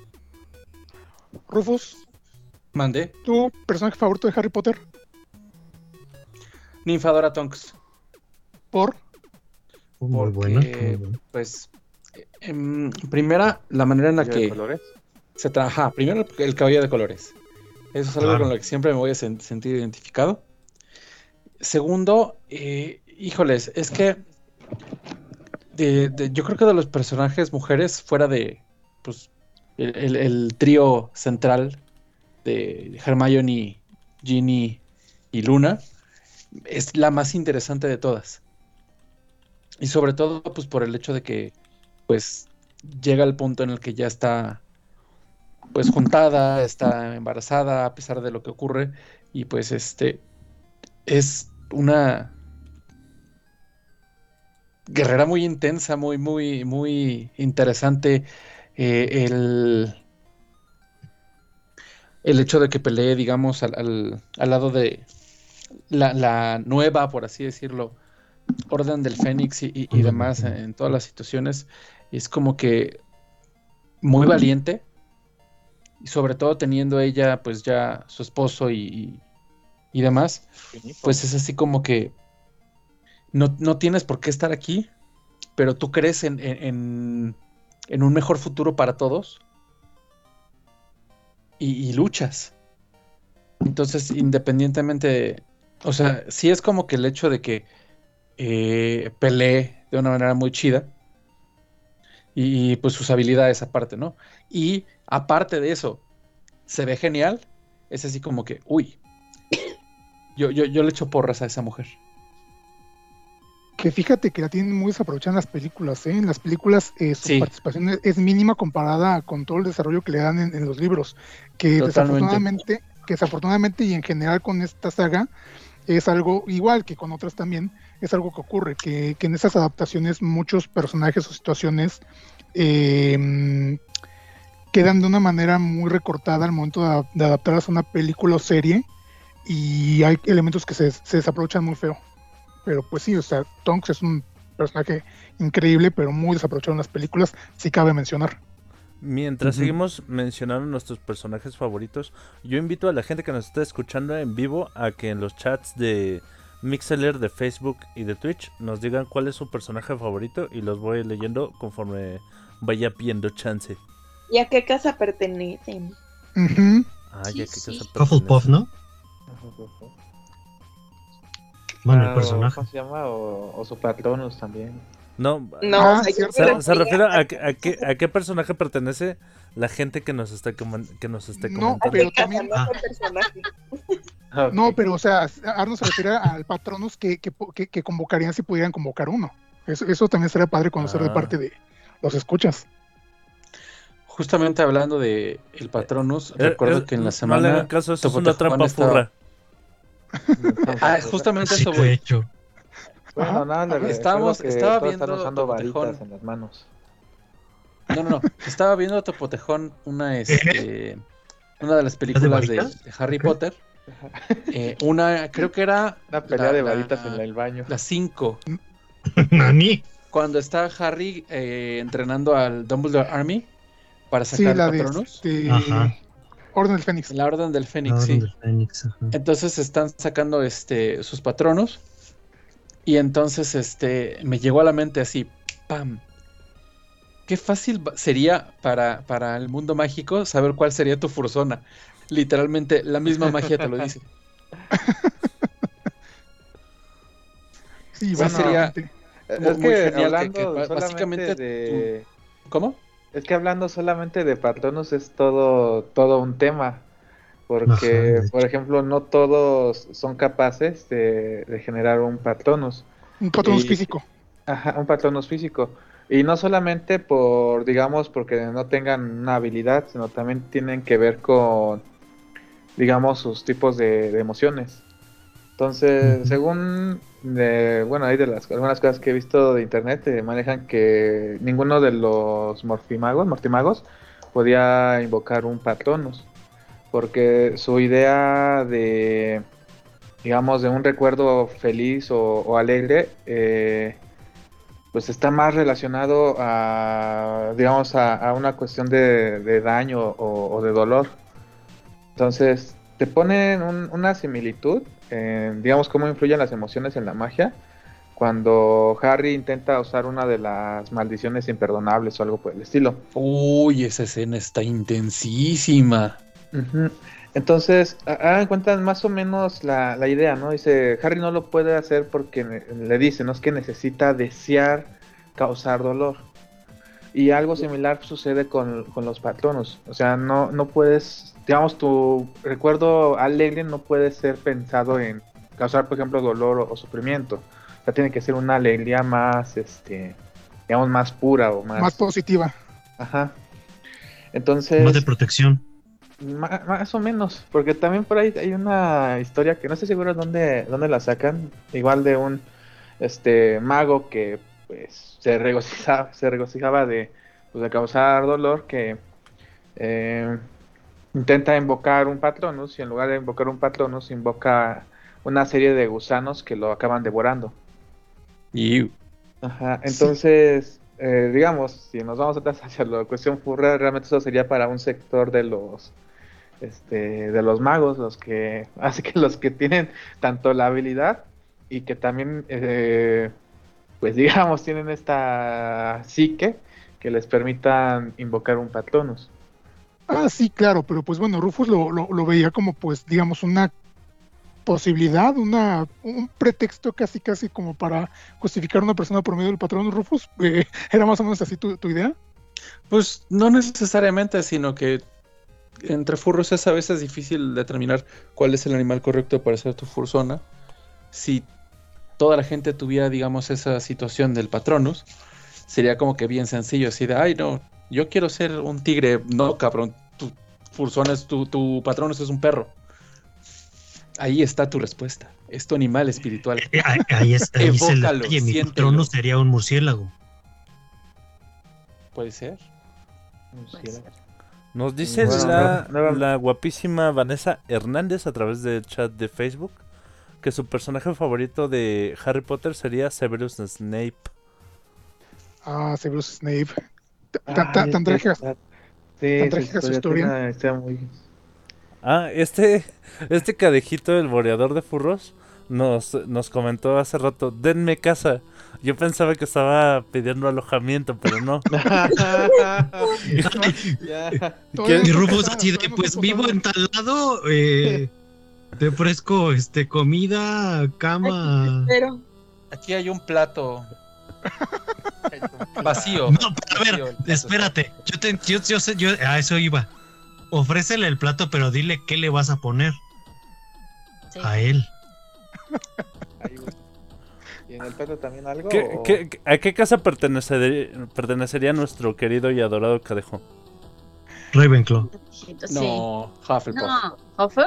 Rufus, Mandé. ¿tu personaje favorito de Harry Potter? Ninfadora Tonks. ¿Por? Muy Porque, buena. muy buena. Pues, en primera, la manera en la ¿De que colores? se trabaja. Primero, el cabello de colores. Eso es algo Claro. con lo que siempre me voy a sen- sentir identificado. Segundo, eh, híjoles, es que de- de- yo creo que de los personajes mujeres, fuera de pues, el, el- el trío central de Hermione, Ginny y Luna, es la más interesante de todas. Y sobre todo, pues por el hecho de que, pues, llega al punto en el que ya está, pues, juntada, está embarazada, a pesar de lo que ocurre, y pues, este, es una guerrera muy intensa, muy, muy, muy interesante. eh, el, el hecho de que pelee, digamos, al, al- al lado de la, la nueva, por así decirlo, Orden del Fénix y, y- y demás en, en todas las situaciones, es como que muy valiente. Y sobre todo teniendo ella, pues ya su esposo y, y- y demás, pues es así como que no, no tienes por qué estar aquí, pero tú crees en, en- en- un mejor futuro para todos y, y luchas. Entonces, independientemente, de- o sea, sí es como que el hecho de que eh, pelee de una manera muy chida y, pues sus habilidades aparte, ¿no? Y aparte de eso, se ve genial, es así como que, uy, yo, yo, yo le echo porras a esa mujer. Que fíjate que la tienen muy desaprovechada en las películas, ¿eh? En las películas eh, su Sí. participación es, mínima comparada con todo el desarrollo que le dan en, en los libros. Que Totalmente. desafortunadamente, que desafortunadamente y en general con esta saga es algo igual que con otras también, es algo que ocurre, que, que en esas adaptaciones muchos personajes o situaciones eh, quedan de una manera muy recortada al momento de, de adaptarlas a una película o serie y hay elementos que se, se desaprovechan muy feo. Pero pues sí, o sea, Tonks es un personaje increíble, pero muy desaprovechado en las películas, sí cabe mencionar. Mientras seguimos mencionando nuestros personajes favoritos, yo invito a la gente que nos está escuchando en vivo a que en los chats de Mixeler, de Facebook y de Twitch nos digan cuál es su personaje favorito y los voy leyendo conforme vaya pidiendo chance. ¿Y a qué casa pertenecen? Ah, Sí, ya que sí. casa Hufflepuff, pertenece. ¿no? Bueno, el Ah, personaje. ¿Cómo se llama? O, o su Patronus también. No, No, Ah, se, se refiere a, que- a qué, a qué personaje pertenece la gente que nos está que nos esté No, comentando. ¿A pero también- no Ah. No, pero o sea, Arno se refiere al Patronus que, que, que- que convocarían si pudieran convocar uno. Eso, eso también sería padre conocer de Ah. parte de los escuchas. Justamente hablando de el Patronus, Eh, recuerdo eh, que en la No le semana... hagan caso, eso es una trampa estaba- furra. Ah, justamente Sí, eso de voy. hecho. Bueno, nada, que estaba están viendo usando Topotejón. varitas en las manos. No, no, no. Estaba viendo a Topotejón, una, este, una de las películas de, Harry. Potter. Eh, una, creo que era Una pelea La- de la- varitas en el baño. la 5. Nani. Cuando está Harry eh, entrenando al Dumbledore Army para Sí, sacar la Patronus. este, Ajá. Orden del Fénix. En la Orden del Fénix, La sí. Orden del Fénix, ajá. Entonces están sacando este sus patronos. Y entonces este me llegó a la mente así, ¡pam! Qué fácil sería para, para el mundo mágico saber cuál sería tu fursona. Literalmente, la misma magia te lo dice. Sí, ¿Cuál básicamente. Es que básicamente de... ¿Cómo? Es que hablando solamente de Patronus es todo, todo un tema. Porque, Ajá, por ejemplo, no todos son capaces de, de generar un Patronus. Un Patronus y- físico. Ajá, un Patronus físico. Y no solamente por, digamos, porque no tengan una habilidad, sino también tienen que ver con, digamos, sus tipos de, de emociones. Entonces, según, de, bueno, hay de las algunas cosas que he visto de internet, eh, manejan que ninguno de los morfimagos, mortimagos, podía invocar un Patronus, porque su idea de, digamos, de un recuerdo feliz o, alegre, eh, pues está más relacionado a, digamos, a, una cuestión de, de daño o, o de dolor. Entonces, te ponen un- una similitud, digamos, cómo influyen las emociones en la magia, cuando Harry intenta usar una de las maldiciones imperdonables o algo por el estilo. Uy, esa escena está intensísima. Entonces, ha- hagan cuenta más o menos la, la idea, ¿no? Dice, Harry no lo puede hacer porque le dice, no es que necesita desear causar dolor. Y algo similar sucede con, con los patronos. O sea, no, no puedes, digamos, tu recuerdo alegre no puede ser pensado en causar, por ejemplo, dolor o, o sufrimiento. O sea, tiene que ser una alegría más, este, digamos, más pura o más... Más positiva. Ajá. Entonces... Más de protección. Más o menos, porque también por ahí hay una historia que no estoy seguro dónde, dónde la sacan, igual de un este mago que pues se regocijaba, se regocijaba de, pues, de causar dolor, que eh, intenta invocar un patronus y en lugar de invocar un patronus invoca una serie de gusanos que lo acaban devorando. Y Ajá, entonces, eh, digamos, si nos vamos atrás hacia la cuestión furra, realmente eso sería para un sector de los este, de los magos, los que, así que los que tienen tanto la habilidad y que también, eh, pues digamos, tienen esta psique que les permitan invocar un patronus. Ah, sí, claro, pero pues bueno, Rufus lo, lo, veía como pues, digamos, una posibilidad, una, un pretexto casi casi como para justificar a una persona por medio del patrón Rufus. Eh, ¿Era más o menos así tu, tu idea? Pues no necesariamente, sino que entre furros es a veces difícil determinar cuál es el animal correcto para ser tu fursona. Si toda la gente tuviera, digamos, esa situación del patronus, sería como que bien sencillo, así de, ay, no, yo quiero ser un tigre. No, cabrón, tu es tu, tu patronus es un perro. Ahí está tu respuesta. Es tu animal espiritual. Eh, Ahí, ahí está, ahí es el Evócalo. Mi patrono sería un murciélago. Puede ser. Nos dice Bueno, la, guapísima Vanessa Hernández a través del chat de Facebook que su personaje favorito de Harry Potter sería Severus Snape. Ah, Severus Snape. Ah, Tan- tan- tan trágica- Sí, su trágica su historia tiene historia muy... Ah, este, este cadejito, el boreador de furros, nos, nos comentó hace rato, denme casa. Yo pensaba que estaba pidiendo alojamiento, pero no. Y Rufus así de, pues vivo en tal lado, eh, te ofrezco este comida, cama. Pero Aquí hay un plato vacío. No, pero a ver, espérate. Yo, te, yo, yo sé- yo- a eso iba. Ofrécele el plato, pero dile qué le vas a poner Sí. a él. Ahí, güey. ¿Y en el plato también algo? ¿Qué- o- qué- qué- ¿A qué casa pertenecería, pertenecería nuestro querido y adorado cadejo? Ravenclaw. Sí. No, Hufflepuff. No, Huffle,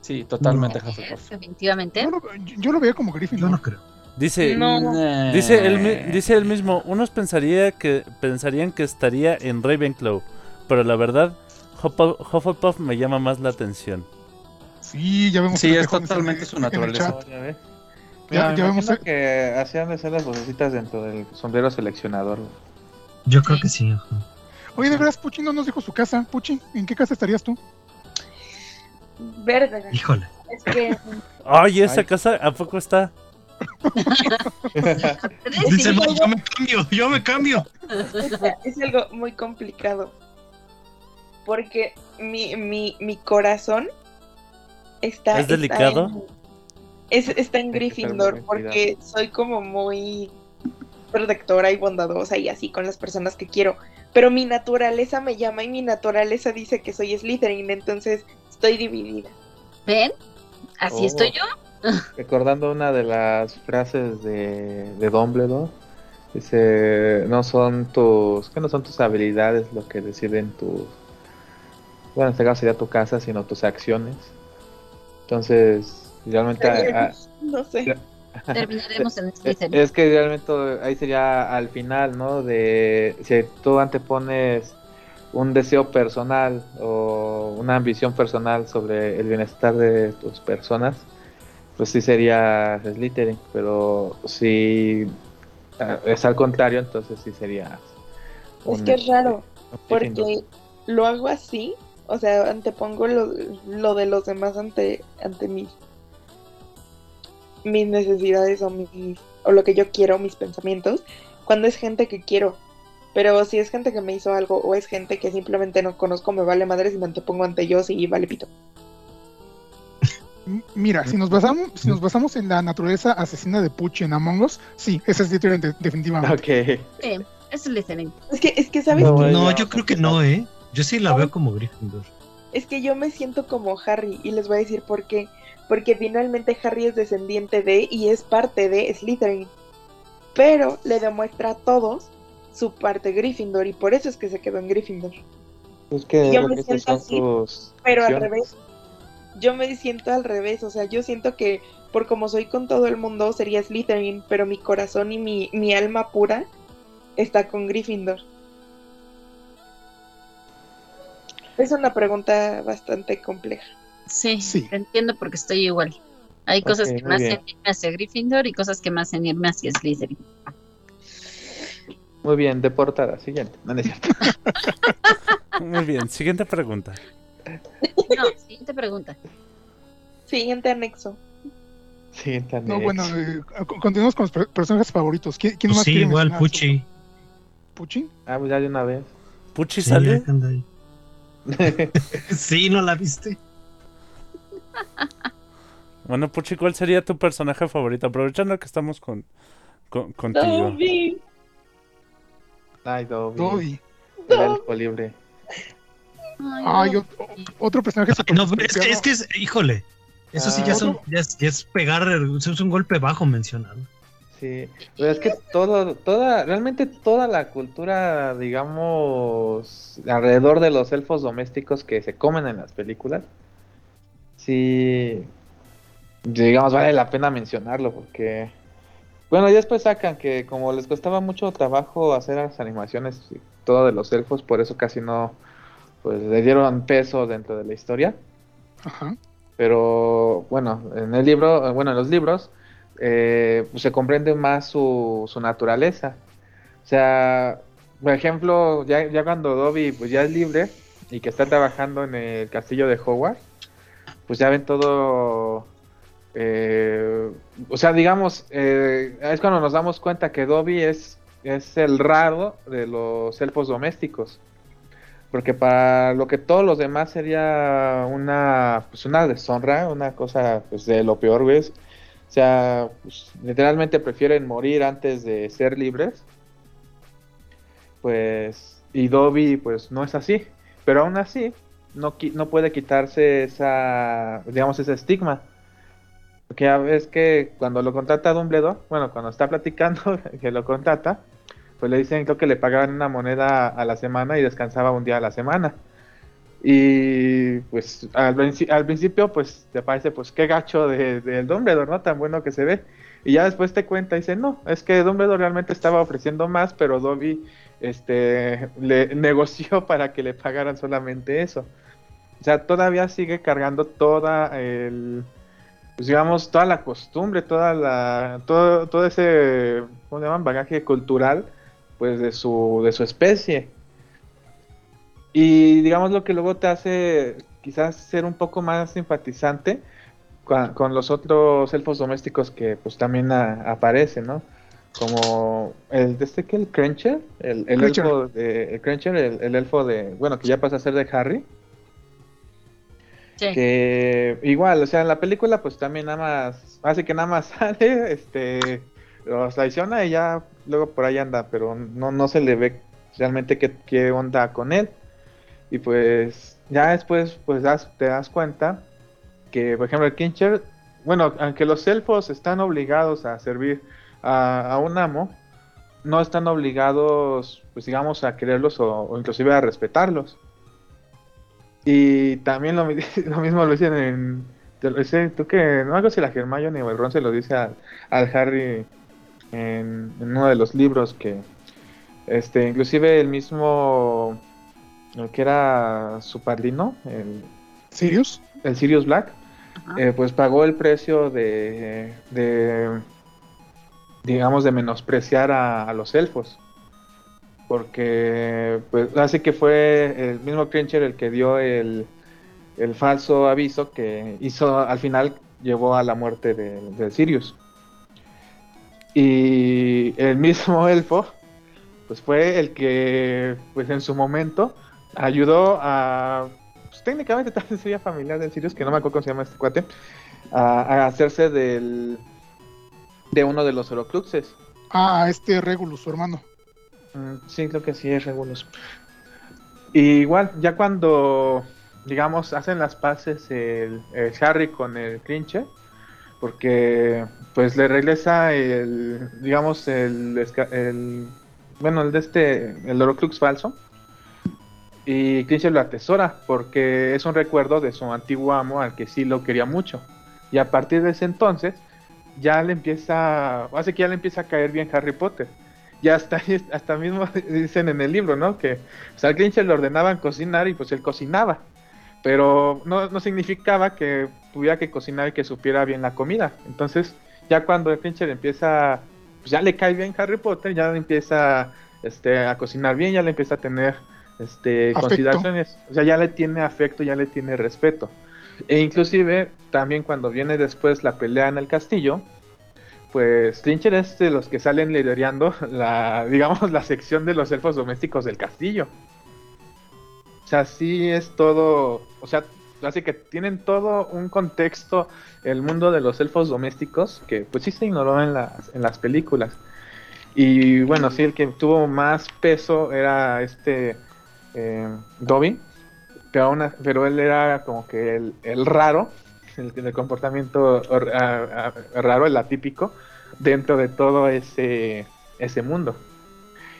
Sí, totalmente No. Hufflepuff. definitivamente. Yo lo, yo lo veía como Griffin. Yo no creo. Dice, No. Dice, él, mi- dice él mismo, unos pensaría que, pensarían que estaría en Ravenclaw, pero la verdad, Huffle- Hufflepuff me llama más la atención. Sí, ya vemos. Sí, es en totalmente su naturaleza. Ya. Ya- ya vemos que hacían de ser las vocecitas dentro del sombrero seleccionador. Yo creo que sí. ajá. Oye, de veras, Puchi no nos dijo su casa. Puchi, ¿en qué casa estarías tú? Verde. Híjole. Es que Ay, esa Ay. casa, ¿a poco está? Dice, no, yo me cambio, yo me cambio. es algo muy complicado. Porque mi, mi, mi corazón está. ¿Es está delicado? en- es- está en Gryffindor porque soy como muy protectora y bondadosa y así con las personas que quiero. Pero mi naturaleza me llama y mi naturaleza dice que soy Slytherin, entonces estoy dividida. ¿Ven? Así Oh. estoy yo. Recordando una de las frases de, de Dumbledore, Dice, no son tus, que no son tus habilidades lo que deciden tus, bueno, en este caso sería tu casa, sino tus acciones. Entonces, realmente... a- a- No sé. Terminaremos en es, Slytherin. es que realmente ahí sería al final, ¿no? De si tú antepones un deseo personal o una ambición personal sobre el bienestar de tus personas, pues sí sería Slytherin, pero si ah, es al contrario, entonces sí sería Es que es raro, porque lo hago así, o sea, antepongo lo, lo de los demás ante, ante mis, mis necesidades o, mis, o lo que yo quiero, mis pensamientos, cuando es gente que quiero. Pero si es gente que me hizo algo o es gente que simplemente no conozco, me vale madre si me antepongo ante ellos y vale pito. Mira, si nos basamos, si nos basamos en la naturaleza asesina de Pucci en Among Us, sí, ese es Slytherin de- definitivamente. Ok. Sí, es Slytherin. Es que, es que ¿sabes No, bueno. No, yo creo que no, ¿eh? Yo sí la veo como Gryffindor. Es que yo me siento como Harry y les voy a decir por qué. Porque finalmente Harry es descendiente de y es parte de Slytherin. Pero le demuestra a todos su parte Gryffindor y por eso es que se quedó en Gryffindor. Es que Yo me siento así, sus Pero al revés. Yo me siento al revés, o sea, yo siento que por como soy con todo el mundo sería Slytherin, pero mi corazón y mi, mi alma pura está con Gryffindor. Es una pregunta bastante compleja. Sí, Sí. te entiendo porque estoy igual. Hay cosas que me bien. hacen irme hacia Gryffindor y cosas que me hacen irme hacia Slytherin. Muy bien, deportada. Siguiente. No, no es cierto. Muy bien, siguiente pregunta. No, siguiente pregunta. Siguiente anexo. Siguiente No, anexo. bueno, eh, co- continuamos con los per- personajes favoritos. ¿Quién, quién Pues más sí, igual Pucci. su- ¿Pucci? Ah, pues ya de una vez. ¿Puchi Sí, sale? Sí, ¿no la viste? Bueno, Puchi, ¿cuál sería tu personaje favorito? Aprovechando que estamos con, con- contigo. Dobby. Ay, Dobby. Dobby. El elfo libre. Ay, no. otro personaje No, es que, es que es- híjole. Eso sí ya, Ah. son, ya, es, ya es pegar, eso es un golpe bajo mencionarlo. Sí, pero es que todo, toda, realmente toda la cultura, digamos, alrededor de los elfos domésticos que se comen en las películas, sí, digamos, vale la pena mencionarlo porque, bueno, ya después sacan que como les costaba mucho trabajo hacer las animaciones y todo de los elfos, por eso casi no, pues le dieron peso dentro de la historia. Ajá. Pero bueno, en el libro, eh, bueno, en los libros, eh, pues se comprende más su, su naturaleza. O sea, por ejemplo, ya, ya cuando Dobby pues ya es libre y que está trabajando en el castillo de Hogwarts, pues ya ven todo. eh, o sea, digamos, eh, es cuando nos damos cuenta que Dobby es, es el raro de los elfos domésticos. Porque para lo que todos los demás sería una, pues una deshonra, una cosa pues de lo peor, güey. O sea, pues, literalmente prefieren morir antes de ser libres. Pues, y Dobby pues no es así. Pero aún así, no, no puede quitarse esa, digamos, ese estigma. Porque ves que cuando lo contrata Dumbledore, bueno, cuando está platicando que lo contrata, pues le dicen creo que le pagaban una moneda a la semana y descansaba un día a la semana. Y pues al, princi- al principio pues te parece pues qué gacho de- del Dumbledore, ¿no? Tan bueno que se ve. Y ya después te cuenta y dice, no, es que Dumbledore realmente estaba ofreciendo más, pero Dobby este, le negoció para que le pagaran solamente eso. O sea, todavía sigue cargando toda el, pues digamos, toda la costumbre, toda la, todo, todo ese, ¿cómo se llaman? Bagaje cultural, pues de su, de su especie. Y digamos lo que luego te hace quizás ser un poco más simpatizante con, con los otros elfos domésticos que pues también a- aparecen, ¿no? Como el de este que el Cruncher, el, el Cruncher. elfo de el Cruncher, el, el elfo de, bueno, que ya pasa a ser de Harry. Sí. Que igual, o sea, en la película pues también nada más, hace que nada más sale, este, los traiciona y ya luego por ahí anda, pero no, no se le ve realmente qué, qué onda con él. Y pues ya después pues das- te das cuenta que, por ejemplo, el Kincher, bueno, aunque los elfos están obligados a servir a, a un amo, no están obligados, pues digamos, a quererlos o, o inclusive a respetarlos. Y también lo, mi- lo mismo lo dicen en... lo dice- tú que no algo si la Hermione o el Ron se lo dice al, al Harry en, en uno de los libros que este inclusive el mismo el que era su padrino el ¿Sirius? el Sirius Black eh, pues pagó el precio de, de digamos de menospreciar a, a los elfos. Porque pues así que fue el mismo Crincher el que dio el, el falso aviso que hizo al final llevó a la muerte de, de Sirius y el mismo elfo pues fue el que pues en su momento ayudó a pues, técnicamente también sería familiar del Sirius que no me acuerdo cómo se llama este cuate a, a hacerse del de uno de los Horocruxes Ah, este Regulus, su hermano. Mm, Sí, creo que sí es Regulus. Y igual, ya cuando, digamos, hacen las paces el, el Harry con el Crinche, porque pues le regresa el, digamos, el, bueno, el de este, el Horocrux falso, y Crinche lo atesora, porque es un recuerdo de su antiguo amo al que sí lo quería mucho. Y a partir de ese entonces, ya le empieza, hace que ya le empieza a caer bien Harry Potter. Ya hasta, hasta mismo dicen en el libro, ¿no? Que pues, al Grinch le ordenaban cocinar y pues él cocinaba. Pero no, no significaba que tuviera que cocinar y que supiera bien la comida. Entonces, ya cuando le empieza, pues ya le cae bien Harry Potter, ya le empieza este, a cocinar bien, ya le empieza a tener este, Afecto. consideraciones. O sea, ya le tiene afecto, ya le tiene respeto. E inclusive, también cuando viene después la pelea en el castillo, pues Trincher es de los que salen liderando la, digamos, la sección de los elfos domésticos del castillo. O sea, sí es todo, o sea, así que tienen todo un contexto, el mundo de los elfos domésticos, que pues sí se ignoró en las, en las películas. Y bueno, sí, el que tuvo más peso era este eh, Dobby, pero, pero él era como que el, el raro, el, el comportamiento raro, el atípico, dentro de todo ese, ese mundo.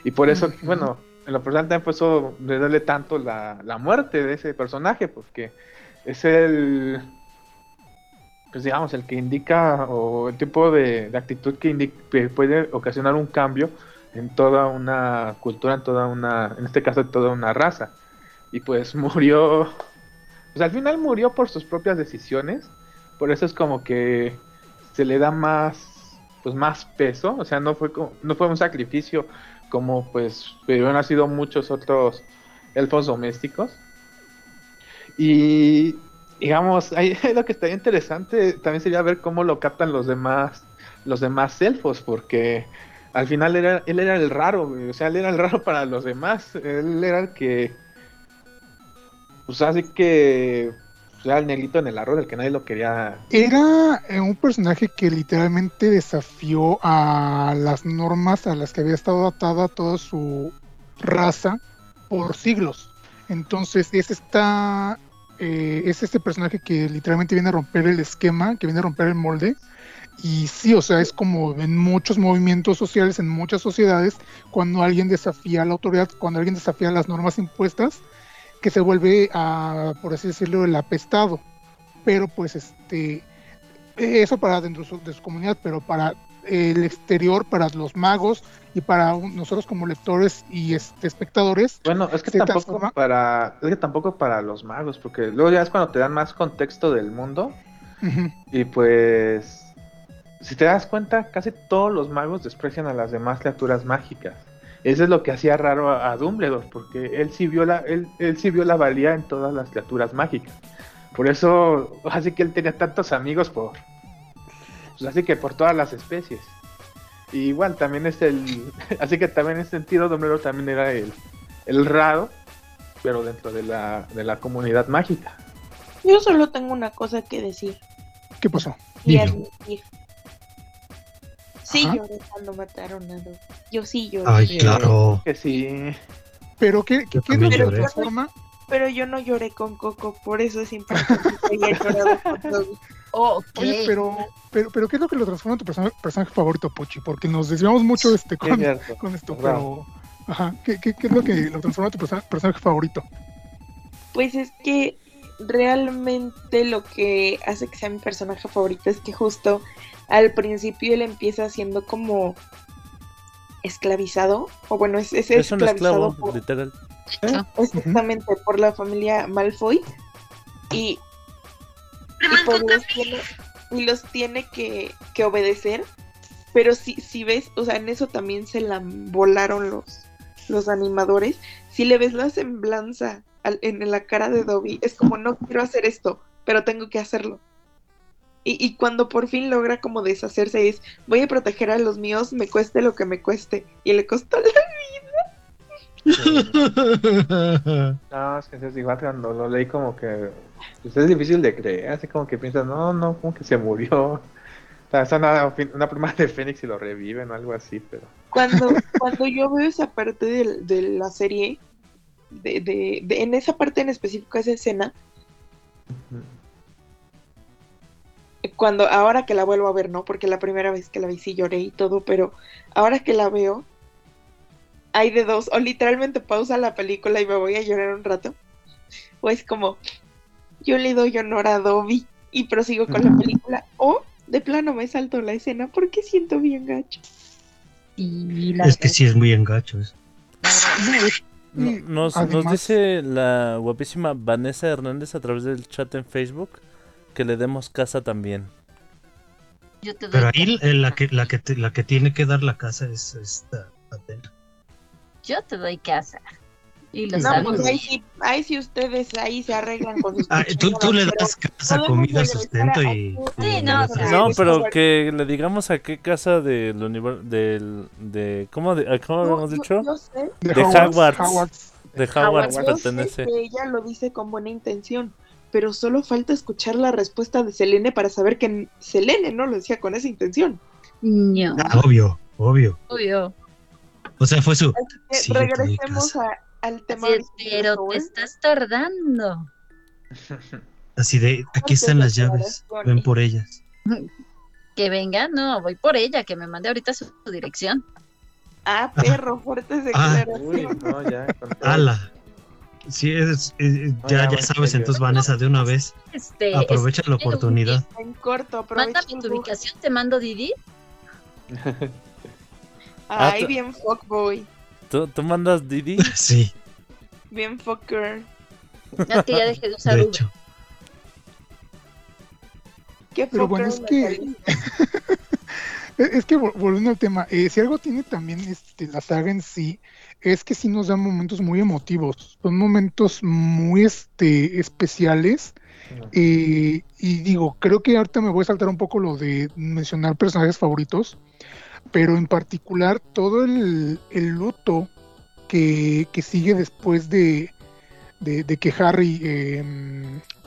Y por eso, bueno, en lo personal también por eso le duele tanto la, la muerte de ese personaje, porque es el, pues digamos, el que indica, o el tipo de, actitud que, puede ocasionar un cambio en toda una cultura, en toda una, en este caso, en toda una raza. Y pues murió, pues al final murió por sus propias decisiones, por eso es como que se le da más, pues más peso, o sea, no fue, no fue un sacrificio como pues hubieran sido muchos otros elfos domésticos. Y digamos, ahí lo que estaría interesante también sería ver cómo lo captan los demás, los demás elfos, porque al final era, él era el raro, o sea, él era el raro para los demás, él era el que, pues así que, pues, era el negrito en el arroz, el que nadie lo quería. Era eh, un personaje que literalmente desafió a las normas a las que había estado atada toda su raza por siglos. Entonces es esta eh, es este personaje que literalmente viene a romper el esquema, que viene a romper el molde. Y sí, o sea, es como en muchos movimientos sociales, en muchas sociedades, cuando alguien desafía la autoridad, cuando alguien desafía las normas impuestas, que se vuelve, a, por así decirlo, el apestado. Pero pues este, eso para dentro de su, de su comunidad, pero para el exterior, para los magos y para nosotros como lectores y este, espectadores, Bueno, es que tampoco transforma- para, es que tampoco para los magos, porque luego ya es cuando te dan más contexto del mundo y pues si te das cuenta, casi todos los magos desprecian a las demás criaturas mágicas. Eso es lo que hacía raro a, a Dumbledore, porque él sí vio la, él, él sí vio la valía en todas las criaturas mágicas. Por eso, así que él tenía tantos amigos por, pues así que por todas las especies. Y igual también es el, así que también en ese sentido Dumbledore también era el, el raro, pero dentro de la, de la comunidad mágica. Yo solo tengo una cosa que decir ¿qué pasó? y admitir. Sí Ajá. lloré cuando mataron a Dobby. Yo sí lloré. Ay, claro. Que sí. Pero ¿qué, qué, qué? Pero yo no lloré con Coco, por eso es importante que haya llorado con. Ok. Oye, pero, pero, pero ¿qué es lo que lo transforma en tu personaje, personaje favorito, Pochi? Porque nos desviamos mucho este, con, esto, pero... Ajá, ¿qué, qué, qué es lo que lo transforma en tu persona- personaje favorito? Pues es que realmente lo que hace que sea mi personaje favorito es que justo al principio él empieza siendo como esclavizado, o bueno, es, es Es un esclavizado esclavo, por- literal. exactamente por la familia Malfoy y, y, pues los tiene, y los tiene que, que obedecer, pero si, si ves, o sea, en eso también se la volaron los, los animadores, si le ves la semblanza al- en la cara de Dobby, es como no quiero hacer esto, pero tengo que hacerlo. Y, y cuando por fin logra como deshacerse es, voy a proteger a los míos, me cueste lo que me cueste. Y le costó la No, es que es igual cuando lo leí como que pues, es difícil de creer, así como que piensas, no, no, como que se murió. O sea, es una, una prima de Fénix y lo reviven o algo así, pero... Cuando, cuando yo veo esa parte del- de, la serie, de, de- de- en esa parte en específico, esa escena, cuando ahora que la vuelvo a ver, ¿no? Porque la primera vez que la vi sí lloré y todo, pero ahora que la veo, hay de dos, o literalmente pausa la película y me voy a llorar un rato, o es como, yo le doy honor a Dobby y prosigo con la película, o de plano me salto la escena porque siento bien gacho. Y la Es que sí es muy engacho eso. No- nos, nos dice la guapísima Vanessa Hernández a través del chat en Facebook que le demos casa también. yo te doy Pero ahí la que, la, que te- la que tiene que dar la casa es esta Atena. Yo te doy casa. Y lo No, sabes. pues ahí sí, ahí sí ustedes ahí se arreglan con sus Ah, tú, tú le pero das casa, comida, sustento a- y... Sí, y no, No, pues, pero que le digamos a qué casa del universo del de ¿cómo de, cómo habíamos yo- dicho? yo sé, De Hogwarts. De Hogwarts pertenece. que ella lo dice con buena intención, pero solo falta escuchar la respuesta de Selene para saber que Selene no lo decía con esa intención. No, Ah, obvio, obvio. obvio. O sea, fue su... Que Sí, regresemos a- al tema. Original, pero te estás tardando. Así de, aquí están las llaves, ven por ellas. Que venga, no, voy por ella, que me mande ahorita su, su dirección. Ah, perro, fuertes Ah. Declaraciones. no, ya. con todo. ¡Hala! Sí, es, es- No, ya, ya, sabes, entonces. Vanessa, de una vez, Este, aprovecha la oportunidad. En corto, aprovecha Mándame tu ubicación, te mando Didi. Ah, Ay, bien fuckboy, ¿Tú, tú mandas Didi? Sí, bien fucker. Es que ya dejé de usar de Uber. hecho. Qué Pero bueno, es que-. Es que vol- volviendo al tema, eh, si algo tiene también este, la saga en sí, es que sí nos da momentos muy emotivos, son momentos muy este, especiales. eh, y digo, creo que ahorita me voy a saltar un poco lo de mencionar personajes favoritos, pero en particular todo el, luto que, que sigue después de, de, de que Harry eh,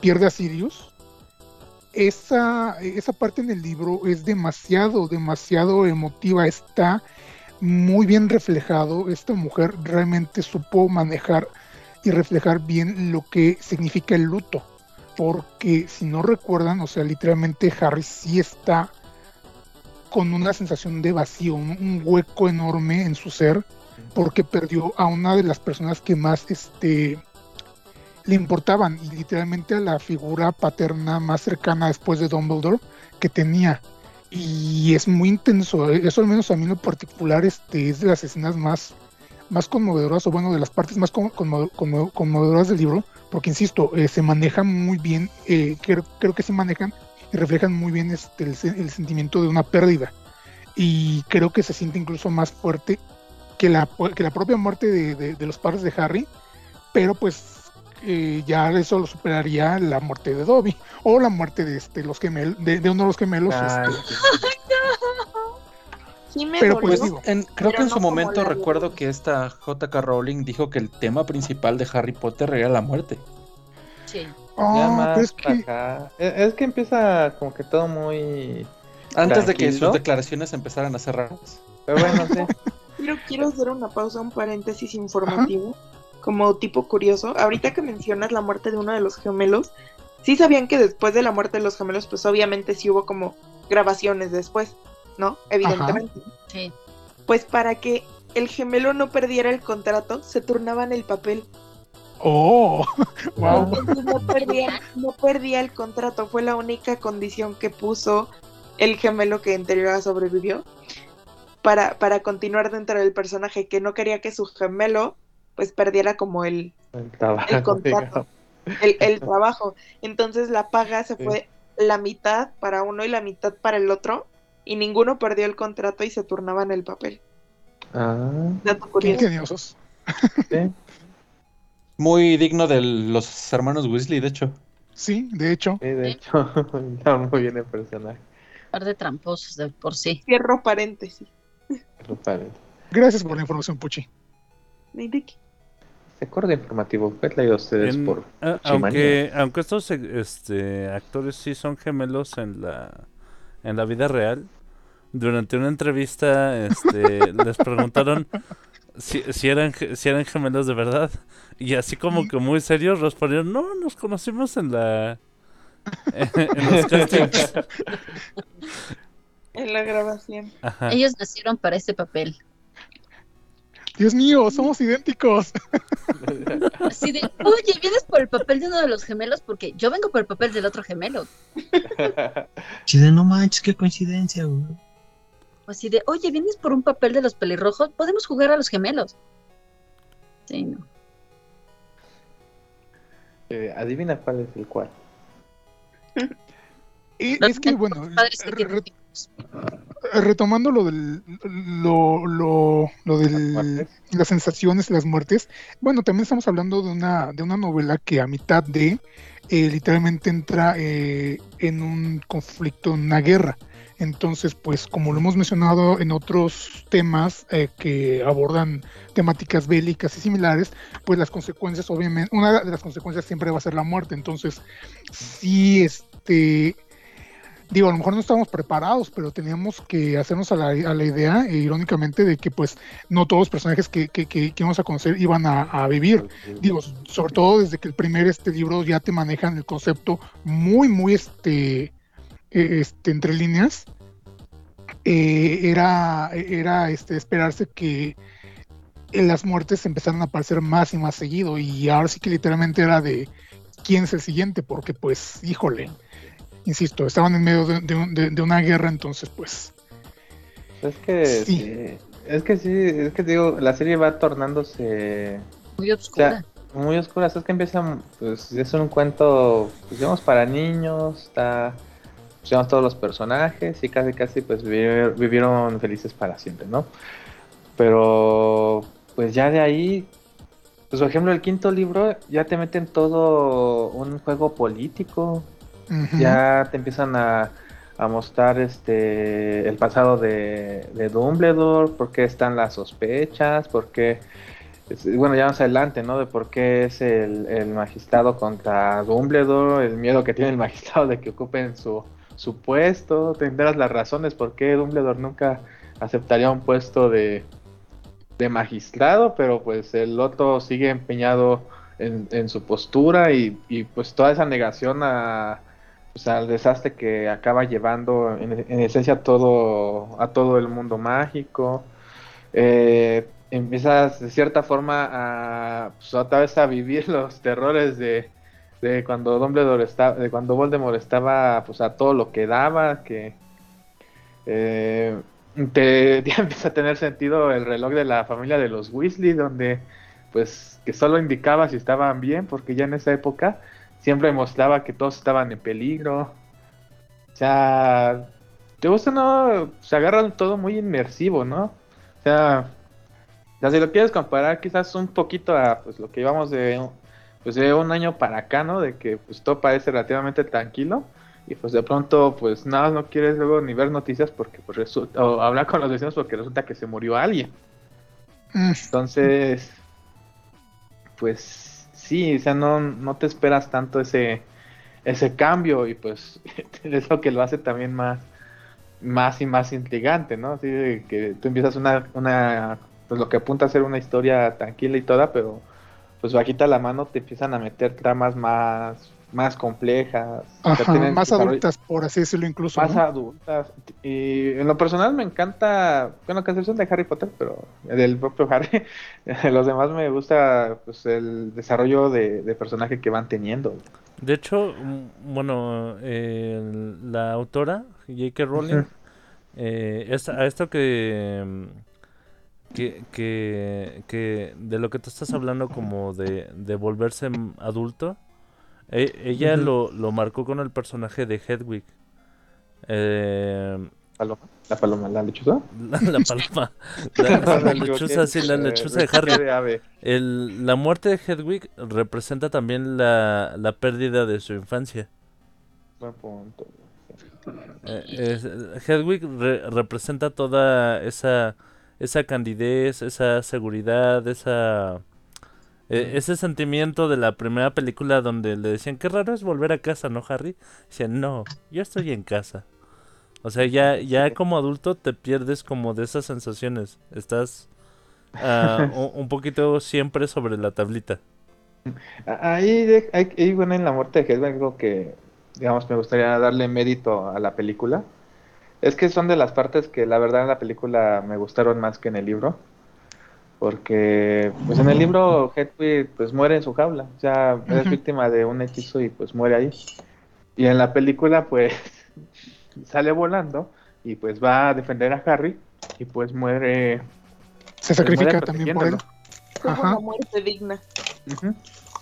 pierde a Sirius esa, esa parte en el libro es demasiado, demasiado emotiva, está muy bien reflejado, esta mujer realmente supo manejar y reflejar bien lo que significa el luto, porque si no recuerdan, o sea, literalmente Harry sí está con una sensación de vacío, un, hueco enorme en su ser, porque perdió a una de las personas que más este, le importaban y literalmente a la figura paterna más cercana después de Dumbledore que tenía. Y es muy intenso eh, eso al menos a mí en lo particular este es de las escenas más más conmovedoras o bueno de las partes más conmo- conmo- conmo- conmovedoras del libro porque insisto eh, se manejan muy bien eh, creo, creo que se manejan y reflejan muy bien este el, se- el sentimiento de una pérdida. Y creo que se siente incluso más fuerte que la, que la propia muerte de, de- de los padres de Harry pero pues eh, ya eso lo superaría la muerte de Dobby o la muerte de este los gemelos de, de uno de los gemelos Ay, este, Sí. Me pero pues digo en- creo que en su no momento la recuerdo que esta JK Rowling dijo que el tema principal de Harry Potter era la muerte. Sí. Ya ah, más pero es que acá. Es, es que empieza como que todo muy. Antes de que sus declaraciones empezaran a ser raras. Pero bueno, sí. Quiero, quiero hacer una pausa, un paréntesis informativo, como tipo curioso. Ahorita que mencionas la muerte de uno de los gemelos, sí sabían que después de la muerte de los gemelos, pues obviamente sí hubo como grabaciones después, ¿no? Evidentemente. Sí. Pues para que el gemelo no perdiera el contrato, se turnaban el papel. Oh, wow. No perdía, no perdía el contrato, fue la única condición que puso el gemelo que en teoría sobrevivió para, para continuar dentro del personaje, que no quería que su gemelo pues perdiera como el, El trabajo, el contrato, el, el trabajo. Entonces la paga se Sí. fue la mitad para uno y la mitad para el otro, y ninguno perdió el contrato y se turnaban el papel. Ah, Dato Qué sí. Muy digno de los hermanos Weasley, de hecho. Sí, de hecho. Sí, de hecho, está muy bien el personaje. par de tramposos de por sí. Cierro paréntesis. Pero padre. Gracias por la información, Puchi. Este corte informativo fue traído a ustedes En- por a- aunque, aunque estos este, actores sí son gemelos en la, en la vida real, durante una entrevista este, les preguntaron si, si eran, si eran gemelos de verdad. Y así como que muy serios respondieron, no, nos conocimos en la... en los castings. En la grabación. Ajá. Ellos nacieron para este papel. Dios mío, somos idénticos. Así de, oye, ¿vienes por el papel de uno de los gemelos? Porque yo vengo por el papel del otro gemelo. Sí, no manches, qué coincidencia, güey. O así de, oye, ¿vienes por un papel de los pelirrojos? Podemos jugar a los gemelos. Sí, no. Eh, adivina cuál es el cual. Eh, es que, bueno, padres que re- tienen re- hijos. retomando lo del lo, lo, lo Las del muertes. las sensaciones, las muertes, bueno, también estamos hablando de una, de una novela que a mitad de eh, literalmente entra eh, en un conflicto, en una guerra. Entonces, pues como lo hemos mencionado en otros temas eh, que abordan temáticas bélicas y similares, pues las consecuencias, obviamente, una de las consecuencias siempre va a ser la muerte. Entonces, sí, este, digo, a lo mejor no estábamos preparados, pero teníamos que hacernos a la, idea, eh, irónicamente, de que pues no todos los personajes que, que, que, que íbamos a conocer iban a, a vivir. Digo, sobre todo desde que el primer este libro ya te manejan el concepto muy, muy este, este entre líneas. eh, era era este, esperarse que eh, las muertes empezaran a aparecer más y más seguido y ahora sí que literalmente era de quién es el siguiente porque pues híjole insisto estaban en medio de, de un- de- de una guerra entonces pues Es que Sí. sí. Es que sí, es que digo, la serie va tornándose Muy oscura. muy oscura. Es que empieza, pues es un cuento, pues, digamos, para niños, está, digamos, todos los personajes y casi, casi, pues vivi- vivieron felices para siempre, ¿no? Pero, pues ya de ahí, pues por ejemplo, el quinto libro ya te meten todo un juego político, ya te empiezan a, a mostrar este el pasado de, de Dumbledore, por qué están las sospechas, por qué, es- bueno, ya más adelante, ¿no? De por qué es el, el magistrado contra Dumbledore, el miedo que tiene el magistrado de que ocupen su, su puesto, tendrás las razones por qué Dumbledore nunca aceptaría un puesto de, de magistrado, pero pues el otro sigue empeñado en, en su postura y, y, pues toda esa negación a, pues, al desastre que acaba llevando en, en esencia todo a todo el mundo mágico. Eh, empiezas de cierta forma a pues, otra vez a vivir los terrores de, de cuando Dumbledore estaba, de cuando Voldemort estaba pues a todo lo que daba, que eh, te ya empieza a tener sentido el reloj de la familia de los Weasley, donde pues que solo indicaba si estaban bien, porque ya en esa época siempre mostraba que todos estaban en peligro. O sea, te gusta no, se agarran todo muy inmersivo, ¿no? O sea, si lo quieres comparar quizás un poquito a pues lo que llevamos de pues de un año para acá, ¿no? De que pues todo parece relativamente tranquilo y pues de pronto pues nada no quieres luego ni ver noticias porque pues resulta o hablar con los vecinos porque resulta que se murió alguien. Mm, Entonces, pues sí, o sea, no, no te esperas tanto ese, ese cambio y pues es lo que lo hace también más, más y más intrigante, ¿no? Así de que tú empiezas una, una, pues lo que apunta a ser una historia tranquila y toda, pero pues bajita la mano te empiezan a meter tramas más, más complejas. Ajá, más adultas, por así decirlo, incluso. Más ¿no? adultas. Y en lo personal me encanta, bueno, que excepción de Harry Potter, pero del propio Harry, los demás me gusta pues el desarrollo de, de personaje que van teniendo. De hecho, mm, bueno, eh, la autora, J.K. Rowling, eh, es- a esto que, mm, que, que, que de lo que tú estás hablando como de, de volverse mm, adulto, e- ella lo, lo marcó con el personaje de Hedwig. Eh, Paloma, la paloma, la lechuza. la, la paloma, la, la lechuza, sí, la lechuza de Harry. El, la muerte de Hedwig representa también la, la pérdida de su infancia. Eh, Hedwig re- representa toda esa, esa candidez, esa seguridad, esa, eh, ese sentimiento de la primera película donde le decían, qué raro es volver a casa, ¿no, Harry? Decían, no, yo estoy en casa. O sea, ya, ya como adulto te pierdes como de esas sensaciones. Estás ah, un, poquito siempre sobre la tablita. Ahí, ahí, bueno, en la muerte de Hedwig, algo que, digamos, me gustaría darle mérito a la película. Es que son de las partes que la verdad en la película me gustaron más que en el libro. Porque, pues en el libro Hedwig pues muere en su jaula. O sea, es víctima de un hechizo y pues muere ahí. Y en la película pues sale volando y pues va a defender a Harry y pues muere. Se pues, sacrifica muere también por él. Ajá. una muerte digna.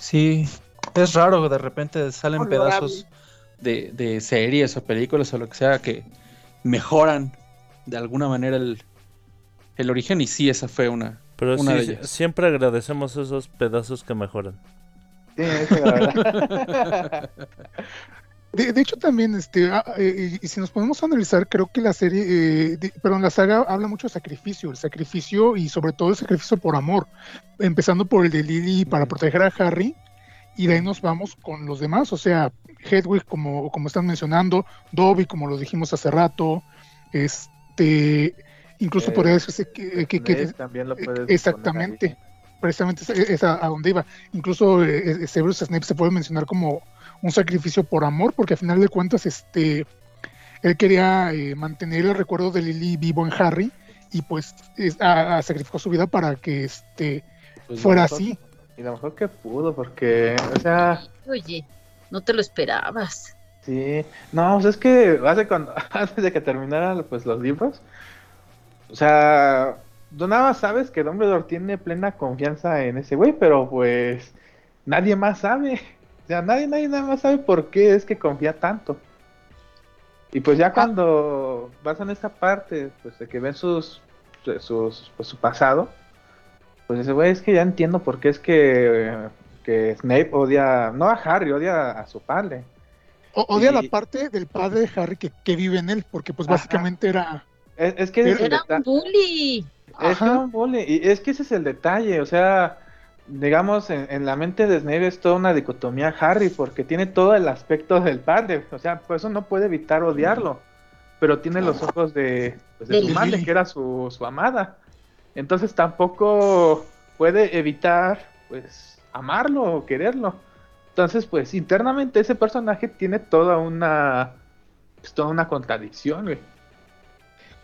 Sí, es raro, de repente salen Honorable. pedazos de, de series o películas o lo que sea que mejoran de alguna manera el, el origen y sí, esa fue una, Pero una de sí, ellas. siempre agradecemos esos pedazos que mejoran. Sí, la verdad. De, de hecho, también, este, ah, eh, y si nos podemos analizar, creo que la serie, eh, de- perdón, la saga habla mucho de sacrificio, el sacrificio y sobre todo el sacrificio por amor, empezando por el de Lily para proteger a Harry, y de ahí nos vamos con los demás, o sea, Hedwig, como, como están mencionando, Dobby, como lo dijimos hace rato, este, incluso Eh, podría decirse que, que- también lo puedes exactamente, precisamente es, es a, a donde iba. Incluso eh, eh, Severus Snape se puede mencionar como un sacrificio por amor, porque al final de cuentas, este, él quería eh, mantener el recuerdo de Lily vivo en Harry y pues es- a- a- sacrificó su vida para que este Pues, fuera así. Y lo mejor que pudo, porque, o sea, Oye, no te lo esperabas. sí. No, pues es que hace cuando, antes de que terminaran pues, los libros, o sea, tú nada más sabes que Dumbledore tiene plena confianza en ese güey, pero pues nadie más sabe. O sea, nadie, nadie nada más sabe por qué es que confía tanto. Y pues ya cuando vas en esta parte, pues de que ven sus, sus pues, su pasado, pues ese güey es que ya entiendo por qué es que, que Snape odia, no a Harry, odia a su padre. O- odia Y- la parte del padre de Harry que, que vive en él, porque pues Ajá. básicamente era... Es, es que Era deta- un bully. Es que era un bully, Y es que ese es el detalle, o sea, digamos, en, en la mente de Snape es toda una dicotomía Harry, porque tiene todo el aspecto del padre, o sea, por eso no puede evitar odiarlo, pero tiene los ojos de, pues, de su madre, que era su, su amada. Entonces tampoco puede evitar, pues, amarlo o quererlo. Entonces, pues, internamente ese personaje tiene toda una, pues, toda una contradicción, güey.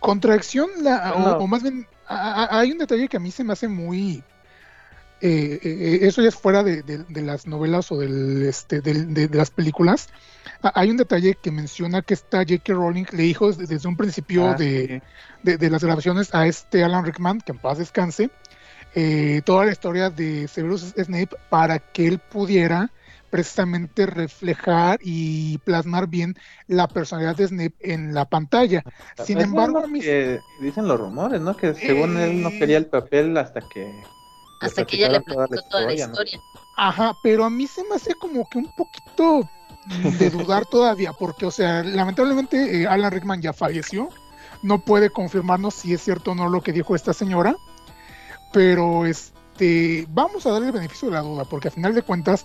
Contracción, la, o- más bien, a- a- hay un detalle que a mí se me hace muy... eh, eh, eso ya es fuera de, de- de las novelas o del, este, de, las películas. Ah, Hay un detalle que menciona que esta J.K. Rowling le dijo desde, desde un principio Ah, de, sí. de, de las grabaciones a este Alan Rickman, que en paz descanse, eh, toda la historia de Severus Snape para que él pudiera precisamente reflejar y plasmar bien la personalidad de Snape en la pantalla. Sin es embargo, dicen los rumores, ¿no? Que según él no quería el papel hasta que Hasta que ella le platicó toda la ¿no? historia. Ajá, pero a mí se me hace como que un poquito de dudar todavía, porque, o sea, lamentablemente eh, Alan Rickman ya falleció, no puede confirmarnos si es cierto o no lo que dijo esta señora, pero este, vamos a darle el beneficio de la duda, porque a final de cuentas,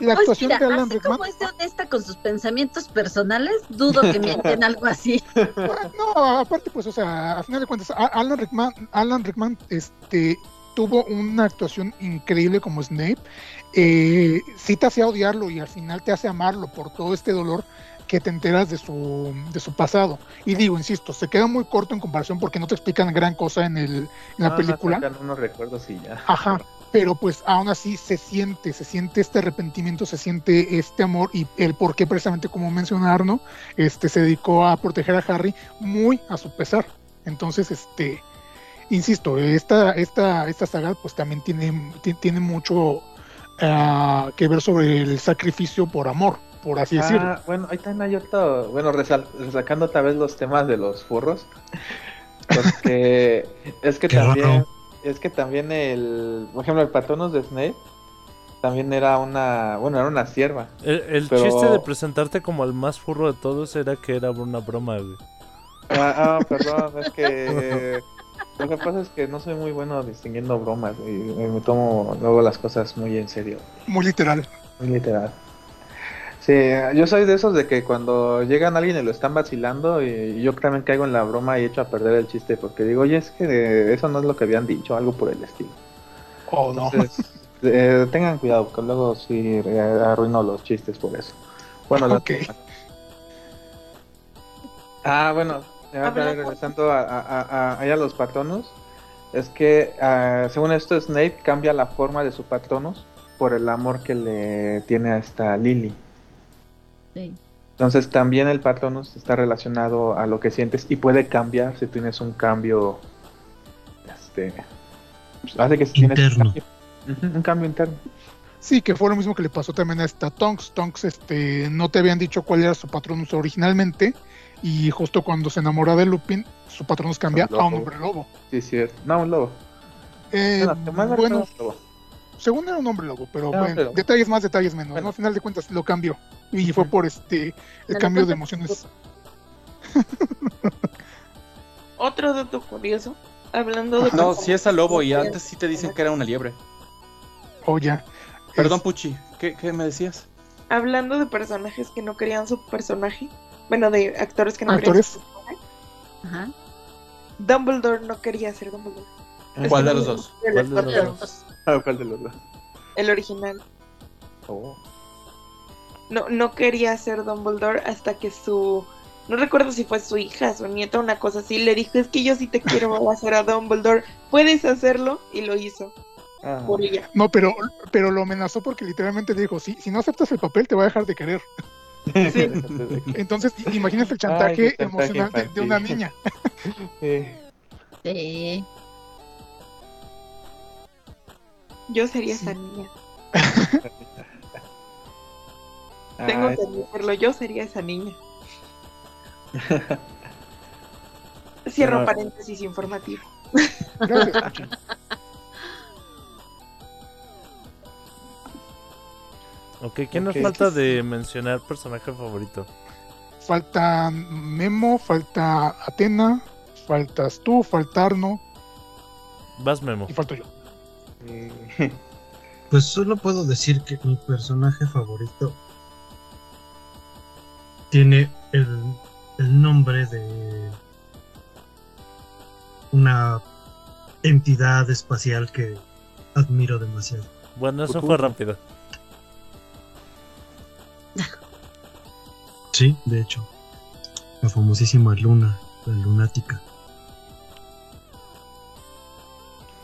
la Pues actuación mira, de Alan así Rickman, como es de honesta con sus pensamientos personales, dudo que mienten algo así. no, aparte, pues, o sea, a final de cuentas, Alan Rickman, Alan Rickman, este, tuvo una actuación increíble como Snape. Eh, sí te hace odiarlo y al final te hace amarlo por todo este dolor que te enteras de su, de su pasado. Y digo, insisto, se queda muy corto en comparación porque no te explican gran cosa en, el, en la Ah, película. recuerdos y ya. Ajá, pero pues aún así se siente, se siente este arrepentimiento, se siente este amor y el por qué precisamente como menciona Arno, este se dedicó a proteger a Harry muy a su pesar. Entonces, este, insisto, esta, esta, esta saga pues también tiene, ti- tiene mucho ah, que ver sobre el sacrificio por amor, por así decirlo. Ah, bueno, ahí también hay otro, bueno, resal- resacando otra vez los temas de los furros. Porque es que Qué también, raro. es que también el, por ejemplo, el Patronus de Snape también era una, bueno, era una sierva. El, el Pero- chiste de presentarte como el más furro de todos era que era una broma, güey. Ah, ah, perdón, es que lo que pasa es que no soy muy bueno distinguiendo bromas y me tomo luego las cosas muy en serio. Muy literal. Muy literal. Sí, yo soy de esos de que cuando llegan alguien y lo están vacilando y yo también caigo en la broma y echo a perder el chiste porque digo, oye, es que eh, eso no es lo que habían dicho, algo por el estilo. Oh, no. Entonces, eh, tengan cuidado porque luego sí eh, arruino los chistes por eso. Bueno, la- Ok. Ah, bueno, ya Hablando- regresando a, a, a- a- ahí a los patronos, es que ah, según esto Snape cambia la forma de su patronos por el amor que le tiene a esta Lily. Sí. Entonces también el Patronus está relacionado a lo que sientes y puede cambiar si tienes un cambio, este, pues, hace que si tienes un Interno. cambio, un cambio interno. Sí, que fue lo mismo que le pasó también a esta Tonks. Tonks este, no te habían dicho cuál era su patronus originalmente y justo cuando se enamora de Lupin, su patronus cambia a un hombre lobo. Sí, es cierto. No, un lobo. Eh, Bueno, lobo. según era un hombre lobo, pero un bueno, detalles más, detalles menos. Bueno. ¿no? Al final de cuentas lo cambió y fue por este el cambio de emociones. Otro dato curioso, hablando de... No, si es a lobo y antes sí te dicen que era una liebre. Oh, ya. Perdón, Es- Puchi, ¿qué, qué me decías? Hablando de personajes que no querían su personaje, bueno, de actores que no ¿Actores? Ajá. Dumbledore no quería ser Dumbledore. ¿Cuál de los dos? El, ¿Cuál de los original, dos? Ah, ¿Cuál de los dos? el original. Oh. No, no quería ser Dumbledore hasta que su... No recuerdo si fue su hija, su nieta, una cosa así. Le dijo, es que yo sí te quiero hacer a Dumbledore. ¿Puedes hacerlo? Y lo hizo. Ah. Por ella. No, pero, pero lo amenazó porque literalmente dijo, si, si no aceptas el papel te voy a dejar de querer. Entonces, imagínate el chantaje, Ay, chantaje emocional de, de una niña. Sí. Sí. Yo sería Sí. esa niña. Tengo Ay, que admitirlo, yo sería esa niña. Cierro paréntesis informativo. Gracias, Ok, ¿quién nos Ok. falta de mencionar personaje favorito? Falta Memo, falta Atena, faltas tú, falta Arno Vas, Memo. y falto yo. Pues solo puedo decir que mi personaje favorito tiene el, el nombre de una entidad espacial que admiro demasiado. Bueno, eso fue rápido. Sí, de hecho. La famosísima Luna, la lunática.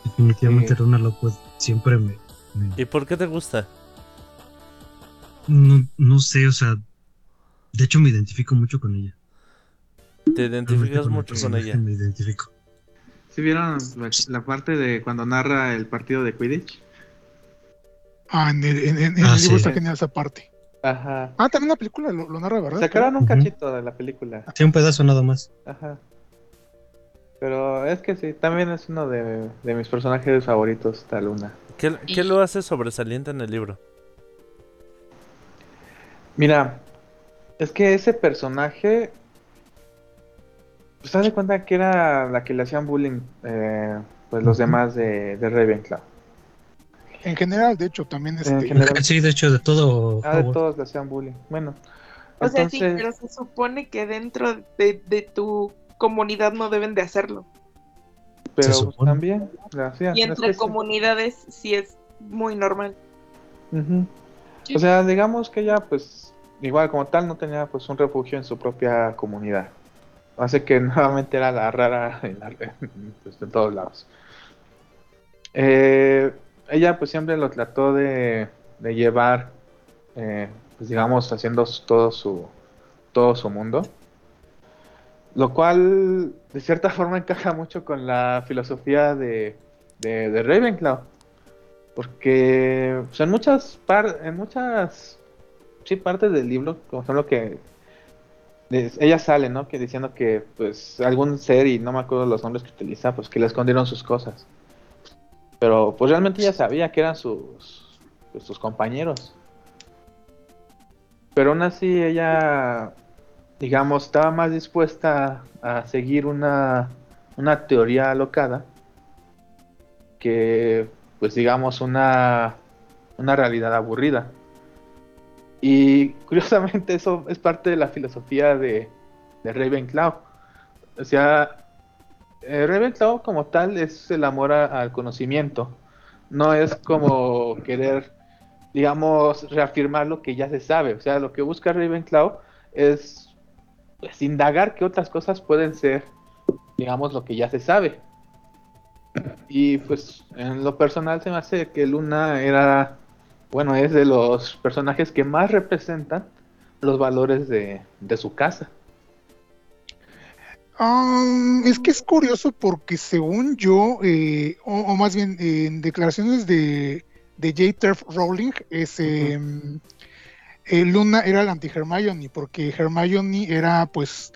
Definitivamente Sí. Luna Lovegood siempre me, me- ¿Y por qué te gusta? no, no sé, o sea, de hecho me identifico mucho con ella. Te identificas mucho con ella. Me identifico. ¿Sí vieron la, la parte de cuando narra el partido de Quidditch? Ah, en el, en- en- en Ah, el libro sí. está genial esa parte. Ajá. Ah, también la película lo, lo narra, ¿verdad? Sacaron un cachito de la película. Sí, un pedazo nada más. Ajá. Pero es que sí, también es uno de, de mis personajes favoritos, esta luna. ¿Qué, qué lo hace sobresaliente en el libro? Mira, es que ese personaje. Pues haz de cuenta que era la que le hacían bullying, eh, pues los demás de, de Ravenclaw. En general, de hecho, también En este, general. Sí, de hecho, de todo. Ah, de todos le hacían bullying. Bueno, O sea, sí, entonces. pero se supone que dentro de, de tu comunidad no deben de hacerlo. Pero Se supone. también la hacían. Y entre comunidades sí es muy normal. O sea, digamos que ella, pues, igual como tal, no tenía pues un refugio en su propia comunidad. Hace que nuevamente era la rara en, la- en, pues, en todos lados. Eh, ella pues siempre lo trató de, de llevar, eh, pues digamos, haciendo todo su, todo su mundo. Lo cual, de cierta forma, encaja mucho con la filosofía de, de, Ravenclaw. Porque pues, en muchas par en muchas sí, partes del libro, como son lo que ella sale, ¿no? Que diciendo que pues algún ser y no me acuerdo los nombres que utiliza, pues que le escondieron sus cosas. Pero pues realmente ella sabía que eran sus pues, sus compañeros. Pero aún así ella digamos estaba más dispuesta a seguir una una teoría alocada que pues digamos una una realidad aburrida. Y curiosamente eso es parte de la filosofía de, de Ravenclaw. O sea, eh, como tal es el amor al conocimiento. No es como querer, digamos, reafirmar lo que ya se sabe. O sea, lo que busca Ravenclaw es pues, indagar qué otras cosas pueden ser, digamos, lo que ya se sabe. Y pues en lo personal se me hace que Luna era, bueno, es de los personajes que más representan los valores de su casa. Ah, es que es curioso porque según yo, eh, o, o más bien en declaraciones de, de J. Turf Rowling, es, eh, eh, Luna era la anti-Hermione, porque Hermione era pues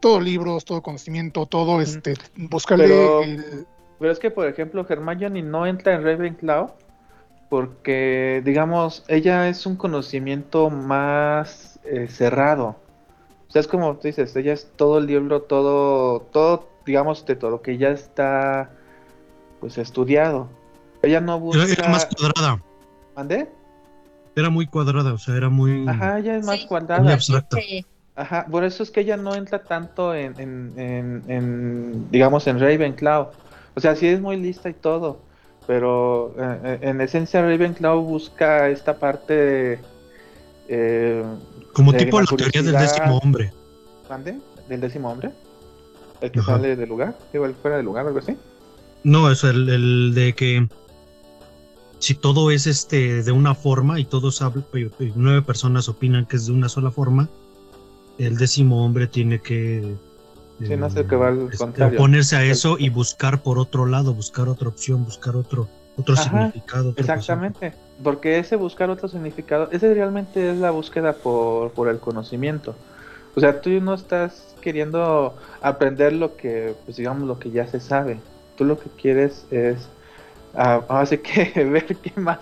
todo libros, todo conocimiento, todo este, buscarle Pero, el- pero es que, por ejemplo, Hermione no entra en Ravenclaw porque, digamos, ella es un conocimiento más eh, cerrado. O sea, es como tú dices, ella es todo el libro, todo, todo, digamos, de todo lo que ya está, pues, estudiado. Ella no Era, busca... era más cuadrada. ¿Mandé? Era muy cuadrada, o sea, era muy, Ajá, ella es más Sí. cuadrada. muy abstracta. Sí. Ajá, por eso es que ella no entra tanto en, en, en- en, digamos, en Ravenclaw. O sea, sí es muy lista y todo, pero eh, eh, en esencia Ravenclaw busca esta parte... Eh, Como tipo la la teoría del décimo hombre. ¿Mande? ¿Del décimo hombre? ¿El que Ajá. sale del lugar? Digo, el fuera del lugar, algo así. No, es el, el de que si todo es este de una forma y todos hablan, nueve personas opinan que es de una sola forma, el décimo hombre tiene que Sí, no sé qué va al este, contrario. a eso y buscar por otro lado, buscar otra opción, buscar otro otro Ajá, significado. Exactamente, porque ese buscar otro significado, ese realmente es la búsqueda por, por el conocimiento. O sea, tú no estás queriendo aprender lo que, pues digamos, lo que ya se sabe. Tú lo que quieres es, ah, ahora sí que ver qué más,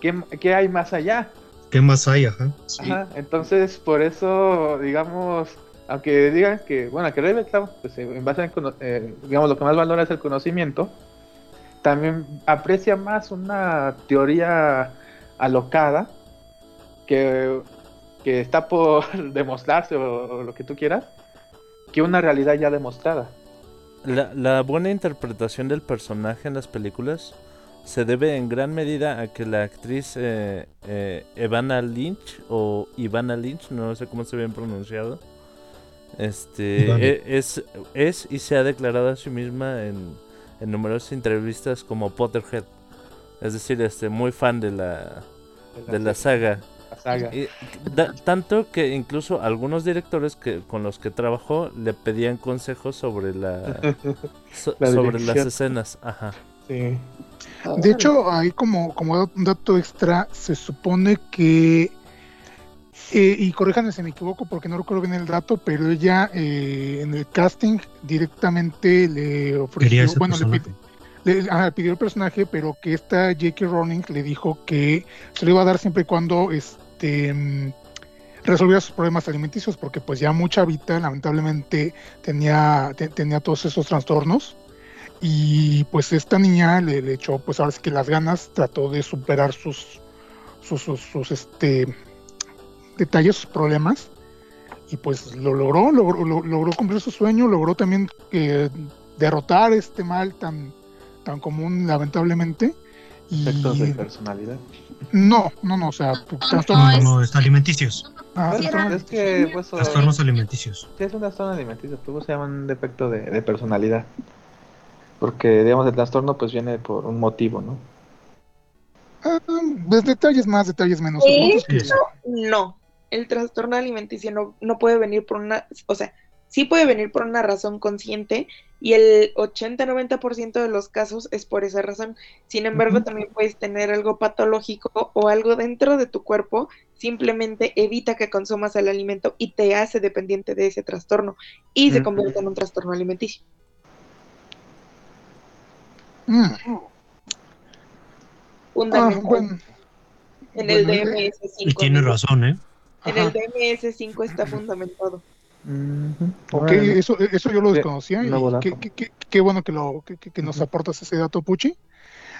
qué, qué hay más allá. ¿Qué más hay? Ajá. Ajá, entonces por eso, digamos, aunque digan que, bueno, que Ravenclaw, pues en base a, eh, digamos, lo que más valora es el conocimiento, también aprecia más una teoría alocada que, que está por demostrarse o, o lo que tú quieras, que una realidad ya demostrada. La, la buena interpretación del personaje en las películas se debe en gran medida a que la actriz eh, eh, Evana Lynch o Ivana Lynch, no sé cómo se bien pronunciado, este e- es, es y se ha declarado a sí misma en, en numerosas entrevistas como Potterhead, es decir, este muy fan de la de la saga. la saga. Y da- tanto que incluso algunos directores que con los que trabajó le pedían consejos sobre la, so- La sobre las escenas, ajá. Sí. De hecho, ahí como, como un dato extra, se supone que, eh, y corríjanme si me equivoco porque no recuerdo bien el dato, pero ella eh, en el casting directamente le ofreció, bueno, le, ajá, pidió el personaje, pero que esta J.K. Rowling le dijo que se lo iba a dar siempre y cuando este mm, resolviera sus problemas alimenticios, porque pues ya mucha vida lamentablemente tenía, te- tenía todos esos trastornos. Y pues esta niña le, le echó, pues ahora sí que las ganas, trató de superar sus, sus, sus, sus, este, detalles, sus problemas. Y pues lo logró, logró, lo- logró cumplir su sueño, logró también que derrotar este mal tan, tan común, lamentablemente. Y Efectos de personalidad. no, no, no, o sea, no, trastornos. No, no, es alimenticios. ah, Pues, trastornos- es que pues, Trastornos alimenticios. sí es un trastorno alimenticio, pero se llama un defecto de, de personalidad. Porque, digamos, el trastorno pues viene por un motivo, ¿no? ah, pues, detalles más, detalles menos. Que- Sí. No, el trastorno alimenticio no, no puede venir por una, o sea, sí puede venir por una razón consciente y el 80-90% de los casos es por esa razón. Sin embargo, también puedes tener algo patológico o algo dentro de tu cuerpo, simplemente evita que consumas el alimento y te hace dependiente de ese trastorno y se convierte en un trastorno alimenticio. Mm, ah, bueno, en el bueno, DMS5. Y tiene razón, ¿eh? En el ajá. DMS5 está fundamentado. Ok, eso, eso yo lo Sí, desconocía. y qué, qué- qué- qué bueno que, lo, que, que- nos aportas ese dato, Puchi.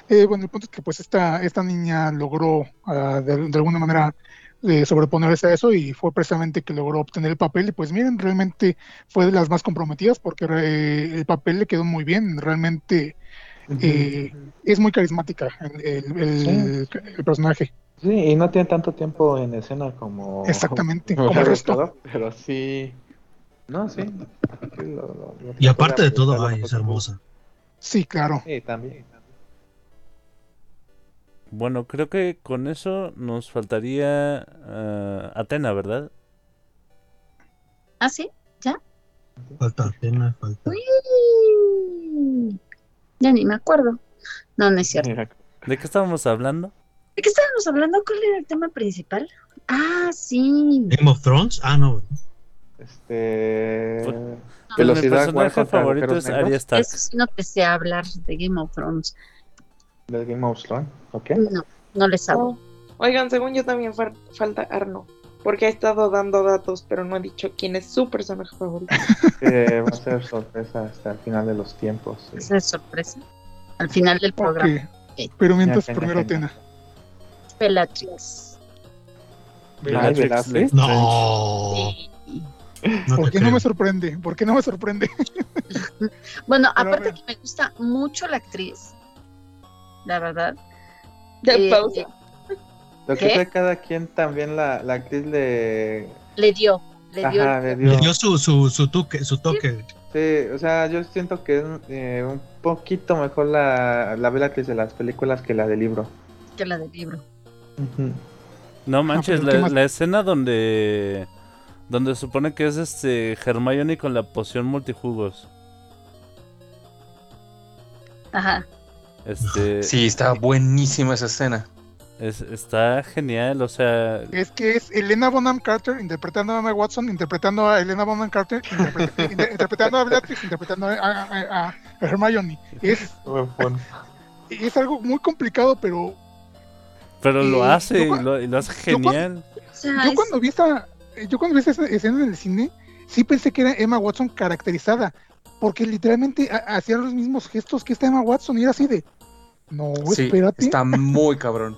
Eh, bueno, el punto es que pues esta, esta niña logró ah, de, de alguna manera eh, sobreponerse a eso y fue precisamente que logró obtener el papel y pues miren, realmente fue de las más comprometidas porque eh, el papel le quedó muy bien, realmente eh, es muy carismática el, el- el- el personaje, Sí, y no tiene tanto tiempo en escena como. exactamente, como como el resto. Pero sí. No, sí. Sí, lo- lo- lo- Y aparte de todo, ay, es hermosa. Sí, claro. Sí, también. Bueno, creo que con eso nos faltaría ah, Atena, ¿verdad? ¿Ah, sí? Falta Atena, falta. Uy, Ya ni me acuerdo. No, no es cierto. ¿De qué estábamos hablando? ¿De qué estábamos hablando? ¿Cuál era el tema principal? Ah, sí. Game of Thrones, ah, no. Este. Pues, mi Velocidad personaje War contra favorito es Arya Stark. Eso sí no te sé hablar de Game of Thrones. del Game of Thrones. ¿Ok? No, no les hago. Oh, Oigan, según yo también falta Arno, porque ha estado dando datos, pero no ha dicho quién es su personaje favorito. Que va a ser sorpresa hasta el final de los tiempos. sí. Es sorpresa. Al final del programa. Pero mientras Ya, ya, primero ya, ya. Atena. Bellatrix. Bellatrix. No. Sí. no ¿Por qué no me sorprende? ¿Por qué no me sorprende? Bueno, Pero aparte que me gusta mucho la actriz. La verdad. De Eh, pausa. Lo que sé, cada quien también la, la actriz le. Le dio. Le dio. Ajá, le Le dio. su, su, su, toque, su toque. Sí, o sea, yo siento que es eh, un poquito mejor la, la Bellatrix de las películas que la del libro. que la del libro. No manches, pero ¿qué la, más? la escena donde donde se supone que es este Hermione con la poción multijugos. Ajá. Este Sí, está buenísima esa escena. Es- está genial, o sea, Es que es Elena Bonham Carter interpretando a Emma Watson, interpretando a Elena Bonham Carter, interpre- inter- interpretando a Bellatrix, interpretando a, a- a- a Hermione. Es, es algo muy complicado, pero pero lo Eh, hace yo y lo, y lo hace yo genial. Yo cuando vi esa, yo cuando vi esa escena en el cine, sí pensé que era Emma Watson caracterizada, porque literalmente ha- hacía los mismos gestos que esta Emma Watson y era así de, no, Sí, espérate. está muy cabrón.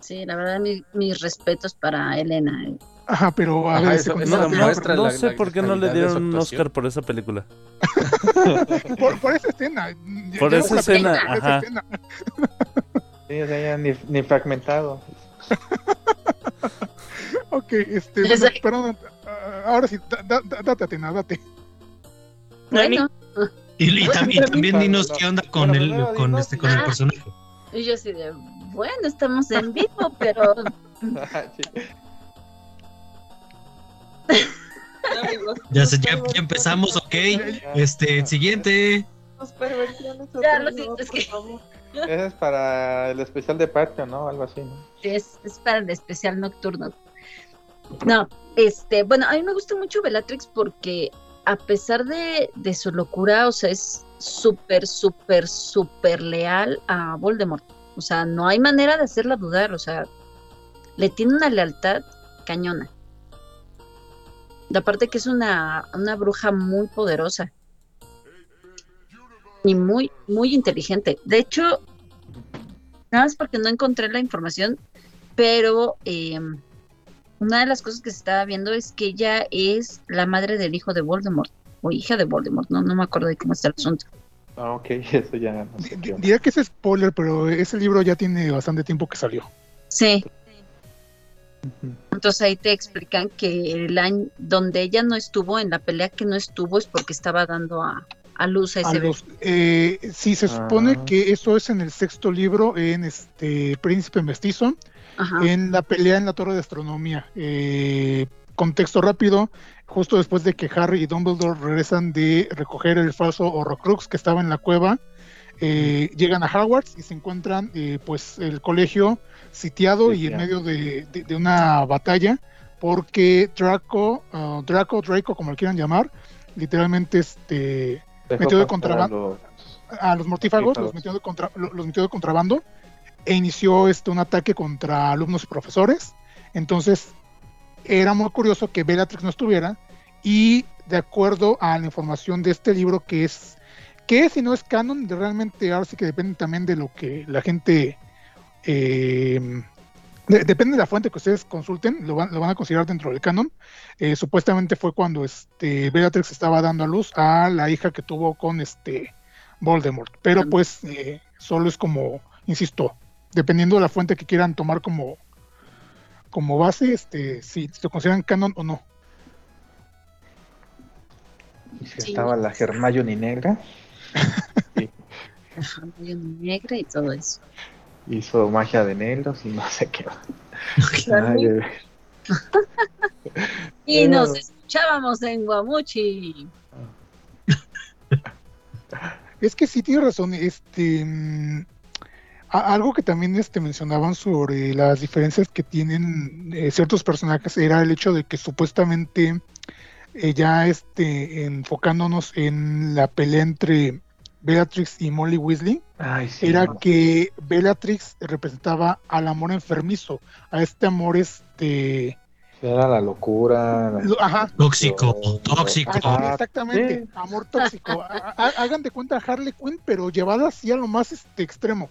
Sí, la verdad, mi- mis respetos para Elena. eh. Ajá, pero a Ajá, ver, eso- No, demuestra no la- sé la por qué no le dieron un. Oscar por esa película. por, por esa escena. Por esa escena, por esa ajá. escena. Sí, o sea, ya ni, ni fragmentado. Ok, este, bueno, perdón, ah, ahora sí, da- da- da- date, Atena, date. Bueno, Y, y tam- y también dinos no. qué onda con Bueno, el, con este, con el ya. personaje. y yo así de, bueno, estamos en vivo, pero. Amigos, Ya, se- ya, empezamos, ok. Este, siguiente. Ya, lo siento, es que-. Ese es para el especial de Patreon, ¿no? Algo así, ¿no? es, es para el especial nocturno. No, este, bueno, a mí me gusta mucho Bellatrix porque a pesar de, de su locura, o sea, es súper, súper, súper leal a Voldemort. O sea, no hay manera de hacerla dudar, o sea, le tiene una lealtad cañona. Aparte que es una, una bruja muy poderosa. Y muy, muy inteligente. De hecho, nada más porque no encontré la información, pero eh, una de las cosas que se estaba viendo es que ella es la madre del hijo de Voldemort. o hija de Voldemort, no, no me acuerdo de cómo está el asunto. Ah, ok, eso ya no sé que es spoiler, pero ese libro ya tiene bastante tiempo que salió. Sí, entonces ahí te explican que el año donde ella no estuvo, en la pelea que no estuvo, es porque estaba dando a, a luz a A ese los- eh, sí, se supone Ah. que eso es en el sexto libro, en este Príncipe Mestizo, Ajá. en la pelea en la Torre de Astronomía. Eh, contexto rápido, justo después de que Harry y Dumbledore regresan de recoger el falso Horrocrux que estaba en la cueva, eh, llegan a Hogwarts y se encuentran eh, pues el colegio sitiado y en medio de, de- de una batalla porque Draco, ah, Draco, Draco, como lo quieran llamar, literalmente este Dejó metió de contrabando. los- a los mortífagos, los metió, de contra- lo- los metió de contrabando e inició este, un ataque contra alumnos y profesores. Entonces, era muy curioso que Bellatrix no estuviera y de acuerdo a la información de este libro que es que es no es canon, realmente ahora sí que depende también de lo que la gente eh, de- depende de la fuente que ustedes consulten, lo van, lo van a considerar dentro del canon. Eh, supuestamente fue cuando este Bellatrix estaba dando a luz a la hija que tuvo con este Voldemort. Pero pues eh, solo es como, insisto, dependiendo de la fuente que quieran tomar como, como base, este, si se consideran canon o no. y si Sí. estaba la Hermione negra, Ajá, muy negra y todo eso. hizo magia de negros y no sé qué. Claro. Ay, de- Y nos escuchábamos en Guamuchi. Es que sí tiene razón, este a- algo que también este mencionaban sobre las diferencias que tienen eh, ciertos personajes era el hecho de que supuestamente eh, ya este enfocándonos en la pelea entre Bellatrix y Molly Weasley, Ay, sí. era que Bellatrix representaba al amor enfermizo, a este amor este Era la locura. la- lo- ajá, Tóxico, tóxico. Ah, sí, Ah, exactamente, sí. amor tóxico. Ha- ha- Hagan de cuenta a Harley Quinn, pero llevada así a lo más este, extremo.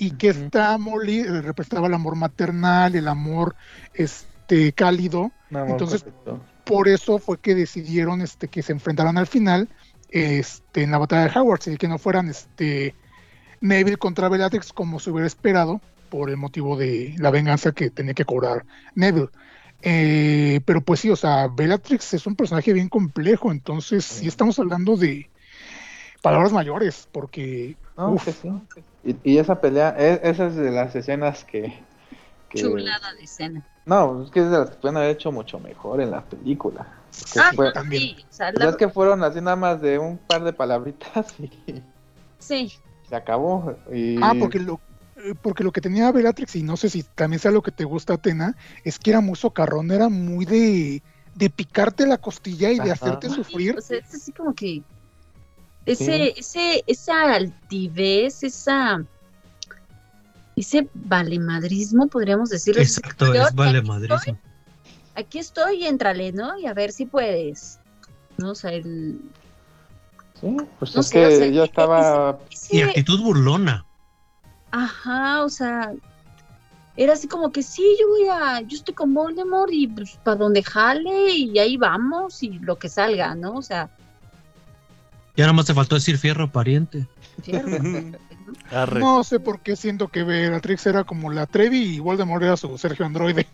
Y que Ujú. esta Molly eh, representaba el amor maternal, el amor este cálido. Entonces, perfecto. Por eso fue que decidieron este, que se enfrentaran al final este, en la batalla de Hogwarts y que no fueran este, Neville contra Bellatrix como se hubiera esperado por el motivo de la venganza que tenía que cobrar Neville. Eh, pero pues sí, o sea, Bellatrix es un personaje bien complejo, entonces sí estamos hablando de palabras mayores, porque No, uf, que sí. Y, y esa pelea, e- esa es de las escenas que. que- Chulada de escena. No, es que es de las que pueden haber hecho mucho mejor en la película. Ah, fue- también. sí, o sea, la- es que fueron así nada más de un par de palabritas y sí, se acabó. Y... Ah, porque lo, eh, porque lo que tenía Bellatrix, y no sé si también sea lo que te gusta, Atena, es que era muy socarrón, era muy de, de picarte la costilla y de hacerte sufrir. o sea, es así como que ese, ese, esa altivez, esa ese valemadrismo, podríamos decirlo. Exacto, es aquí vale estoy, madrísimo. Aquí estoy, éntrale, ¿no? Y a ver si puedes. ¿No? O sea, el, Sí, pues No es sé, que o sea, yo e- estaba. ese- Y actitud burlona. Ajá, o sea, era así como que sí, yo voy a, yo estoy con Voldemort y pues para donde jale y ahí vamos y lo que salga, ¿no? O sea, Ya nada más te faltó decir fierro pariente. fierro. Arre. No sé por qué siento que Bellatrix era como la Trevi y Voldemort era su Sergio Androide.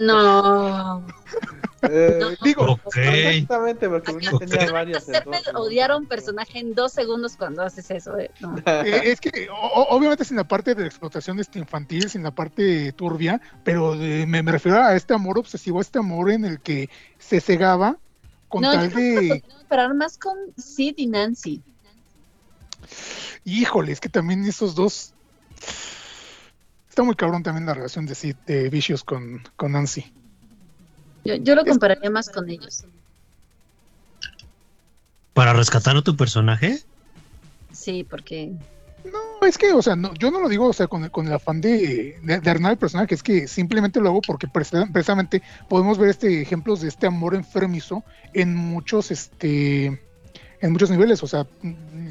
no. eh, Digo, Ok. Exactamente, porque uno tenía varios. Hacerme entonces- odiar a un personaje en dos segundos cuando haces eso. ¿eh? No. eh, es que o- o- obviamente sin la parte de la explotación este infantil, sin la parte turbia, pero eh, me, me refiero a este amor obsesivo, a este amor en el que se cegaba con No, tal de... esperar más con Sid y Nancy. Híjole, es que también esos dos. Está muy cabrón también la relación de Sid, de Vicious con, con Nancy. Yo, yo lo compararía más con ellos. ¿Para rescatar a tu personaje? Sí, porque No, es que, o sea, no, yo no lo digo, o sea, con, el- con el afán de, de, de arruinar el personaje, es que simplemente lo hago porque precisamente podemos ver este ejemplos de este amor enfermizo en muchos, este, en muchos niveles. O sea,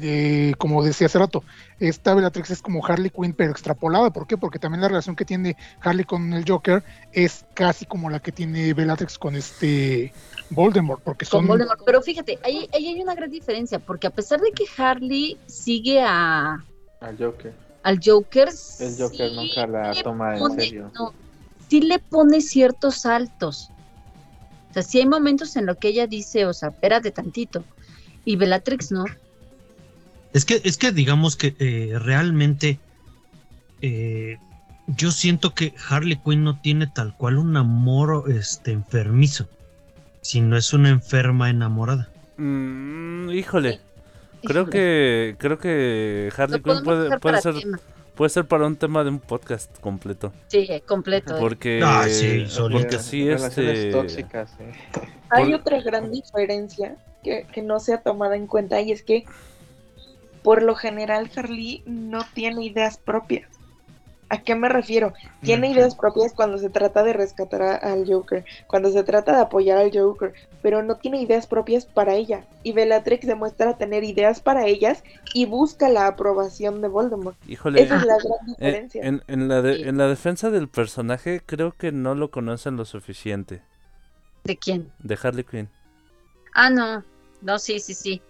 eh, como decía hace rato, esta Bellatrix es como Harley Quinn, pero extrapolada. ¿Por qué? Porque también la relación que tiene Harley con el Joker es casi como la que tiene Bellatrix con este Voldemort, porque son... Con Voldemort. Pero fíjate, ahí, ahí hay una gran diferencia, porque a pesar de que Harley sigue a, Al Joker. al Joker, El Joker sí nunca la le toma en pone- serio. no, sí le pone ciertos saltos. O sea, sí hay momentos en los que ella dice, o sea, espérate tantito. Y Bellatrix no. Es que, es que digamos que eh, realmente eh, yo siento que Harley Quinn no tiene tal cual un amor este, enfermizo, sino es una enferma enamorada. Mm, híjole. Creo que creo que Harley Quinn puede, puede ser tema. puede ser para un tema de un podcast completo. Sí, completo. eh. Porque Ah, sí, porque sí este tóxicas, eh. Hay Por- otra gran diferencia que, que no se ha tomado en cuenta y es que por lo general Harley no tiene ideas propias. ¿A qué me refiero? Tiene ideas propias cuando se trata de rescatar a- al Joker, cuando se trata de apoyar al Joker, pero no tiene ideas propias para ella. Y Bellatrix demuestra tener ideas para ellas y busca la aprobación de Voldemort. híjole Esa es la gran eh, diferencia. en, en la de- en la defensa del personaje creo que no lo conocen lo suficiente ¿De quién? de Harley Quinn. Ah, no. No, sí, sí, sí.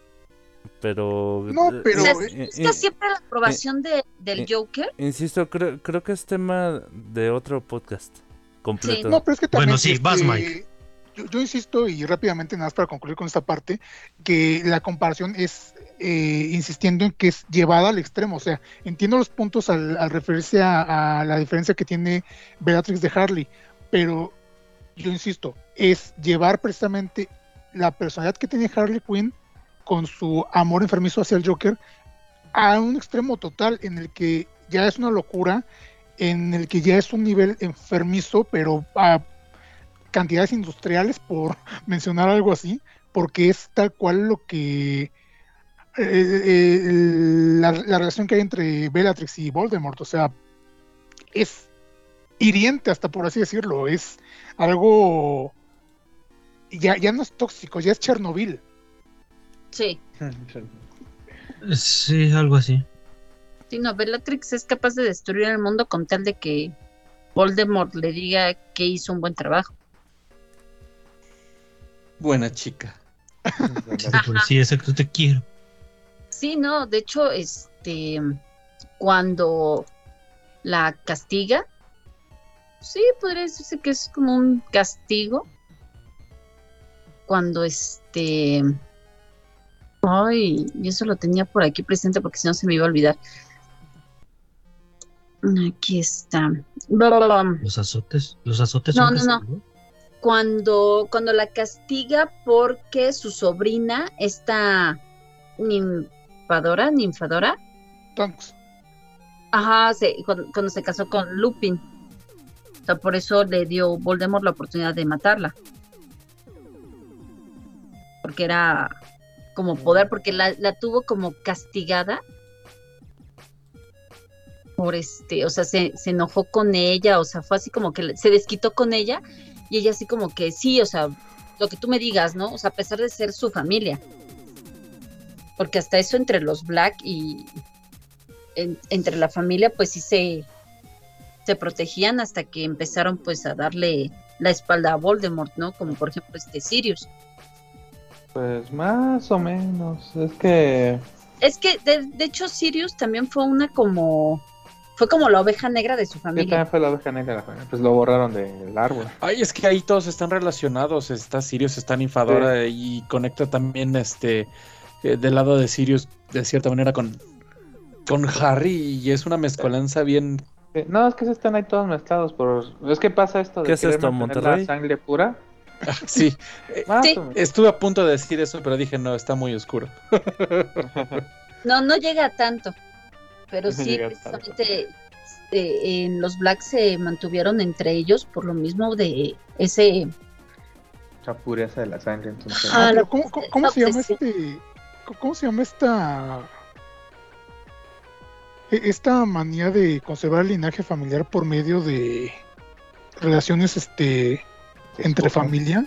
Pero No, eh, pero- o sea, eh, eh, siempre la aprobación de, del eh, Joker. Insisto, creo, creo que es tema de otro podcast completo. No, pero es que también. Bueno, sí, este, vas, Mike. Yo, yo insisto, y rápidamente, nada más para concluir con esta parte, que la comparación es eh, insistiendo en que es llevada al extremo. O sea, entiendo los puntos al, al referirse a, a la diferencia que tiene Bellatrix de Harley, pero yo insisto, es llevar precisamente la personalidad que tiene Harley Quinn con su amor enfermizo hacia el Joker a un extremo total en el que ya es una locura, en el que ya es un nivel enfermizo, pero a cantidades industriales, por mencionar algo así, porque es tal cual lo que eh, eh, la, la relación que hay entre Bellatrix y Voldemort, o sea, es hiriente hasta por así decirlo, es algo ya, ya no es tóxico, ya es Chernobyl. Sí. Sí, algo así. Sí, no, Bellatrix es capaz de destruir el mundo con tal de que Voldemort le diga que hizo un buen trabajo. Buena chica. Sí, pues, exacto, te quiero. Sí, no, de hecho, este, cuando la castiga, sí, podría decirse que es como un castigo. Cuando este, ay, y eso lo tenía por aquí presente porque si no se me iba a olvidar. Aquí está. Los azotes, los azotes No, son no, no. cuando, cuando la castiga porque su sobrina, esta ninfadora, ninfadora, Tonks. ajá, se- cuando, cuando se casó con Lupin. O sea, por eso le dio Voldemort la oportunidad de matarla. Porque era como poder, porque la, la tuvo como castigada por este, o sea, se, se enojó con ella, o sea, fue así como que se desquitó con ella y ella así como que sí, o sea, lo que tú me digas, ¿no? O sea, a pesar de ser su familia. Porque hasta eso entre los Black y en- entre la familia, pues sí se, se protegían hasta que empezaron pues a darle la espalda a Voldemort, ¿no? Como por ejemplo este Sirius. Pues más o menos. Es que Es que de, de hecho Sirius también fue una como fue como la oveja negra de su sí, familia. también fue la oveja negra. Pues lo borraron del árbol. Ay, es que ahí todos están relacionados. Está Sirius, está Ninfadora y conecta también este eh, del lado de Sirius de cierta manera con con Harry y es una mezcolanza bien. Sí, No, es que sí están ahí todos mezclados. Por... Es que pasa esto de ¿Qué es esto, Monterrey? la sangre pura. Sí, menos. estuve a punto de decir eso, pero dije no, está muy oscuro. No, no llega a tanto. Pero No sí, precisamente este, en los Black se mantuvieron entre ellos por lo mismo de ese La pureza de la sangre. Entonces, Ah, Ah, pero ¿cómo, cómo- cómo se llama este? ¿Cómo- ¿Cómo se llama esta? e- Esta manía de conservar el linaje familiar por medio de relaciones este entre familia.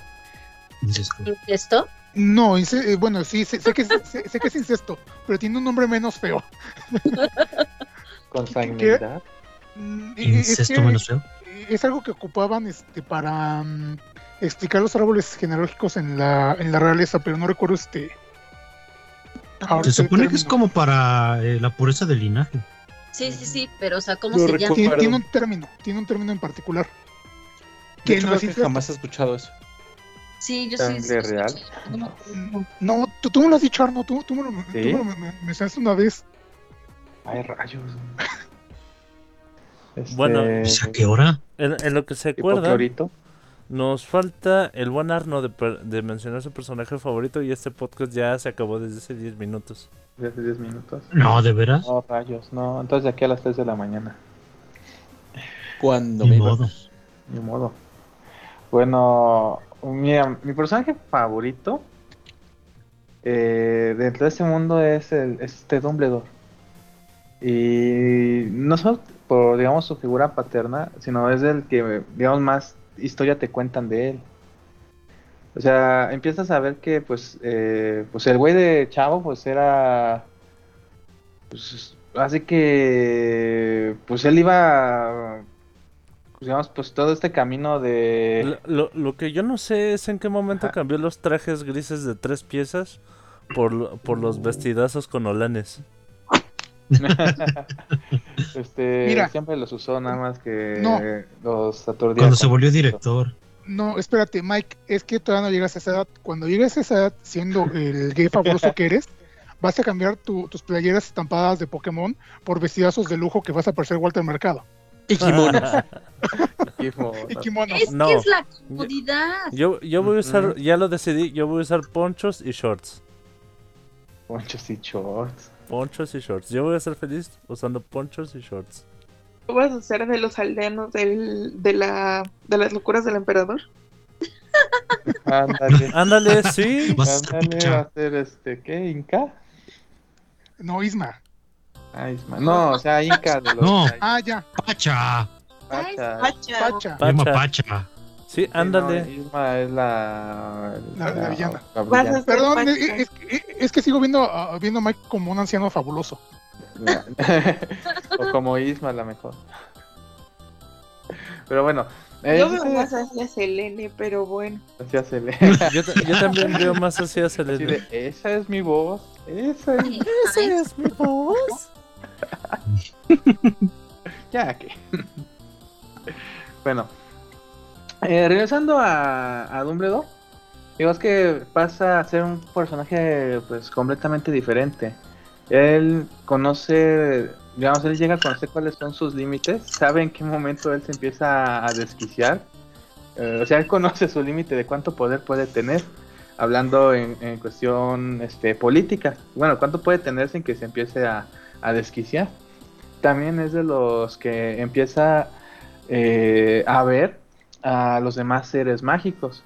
Incesto. incesto. No, ince- eh, bueno, sí, sé, sé que, es- sé, sé que es incesto, pero tiene un nombre menos feo. Consanguinidad. Mm, es Incesto que menos feo. Es algo que ocupaban este, para mm, explicar los árboles genealógicos en la, en la realeza, pero no recuerdo este. ahorita Se supone que es como para eh, la pureza del linaje. Sí, sí, sí, pero o sea, ¿cómo Lo se llama? Tiene un término, tiene un término en particular. De Que hecho, no creo es que jamás he escuchado eso. Sí, yo sí. sí, ¿Sangre sí, real? No, No, tú, tú me lo has dicho, Arno, tú, tú me lo, tú me lo me- me- mencionaste una vez. Ay, rayos. Este, Bueno, O sea, ¿qué hora? En, en lo que se acuerda, nos falta el buen Arno de, per- de mencionar su personaje favorito y este podcast ya se acabó desde hace 10 minutos. De hace 10 minutos. No, ¿de veras? No, rayos, no. Entonces de aquí a las 3 de la mañana. Cuando Ni me modo. Ni modo. Bueno, mira, mi personaje favorito eh, dentro de este mundo es, el, es este Dumbledore. Y no solo por, digamos, su figura paterna, sino es el que, digamos, más historia te cuentan de él. O sea, empiezas a ver que, pues, eh, pues el güey de Chavo, pues era, pues, así que, pues él iba, digamos, pues todo este camino de... Lo, lo- lo que yo no sé es en qué momento Ajá. cambió los trajes grises de tres piezas por, lo- por los vestidazos con olanes. este, Mira. siempre los usó nada más que No. los aturdía. Cuando se volvió director. No, espérate, Mike, es que todavía no llegas a esa edad. Cuando llegues a esa edad, siendo el gay fabuloso que eres, vas a cambiar tu- tus playeras estampadas de Pokémon por vestidazos de lujo que vas a parecer Walter Mercado. Y kimonos. Y kimonos. Es No. que es la comodidad. Yo, yo voy a usar, ya lo decidí, yo voy a usar ponchos y shorts. Ponchos y shorts. Ponchos y shorts. Yo voy a ser feliz usando ponchos y shorts. ¿Tú vas a ser de los aldeanos del, de, la, de las locuras del emperador? Ándale. Ándale, sí. Vas a ser Ándale, va a ser este, ¿qué? ¿Inca? No, Isma. Ah. No, o sea, Inca de los. No. Ah, ya. ¡Pacha! Pacha. Pacha. Pacha. Pacha. Pacha. Sí, Sí, no, ándale. Isma es la. La- la villana. la Perdón, es, es- es- que sigo viendo, a- viendo a Mike como un anciano fabuloso. O como Isma, la mejor. Pero bueno. Eh, Yo veo más hacia Selene, pero bueno. hace le- Yo, yo también veo más hacia así Selene. de, esa es mi voz. Esa es. Ay, es mi voz. Ya que. bueno. Eh, regresando a, Dumbledore. Digo, es que pasa a ser un personaje pues completamente diferente. Él conoce, digamos, él llega a conocer cuáles son sus límites, sabe en qué momento él se empieza a desquiciar. Eh, o sea, él conoce su límite de cuánto poder puede tener, hablando en, en cuestión este, política. Bueno, cuánto puede tener sin que se empiece a, a desquiciar. También es de los que empieza eh, a ver a los demás seres mágicos.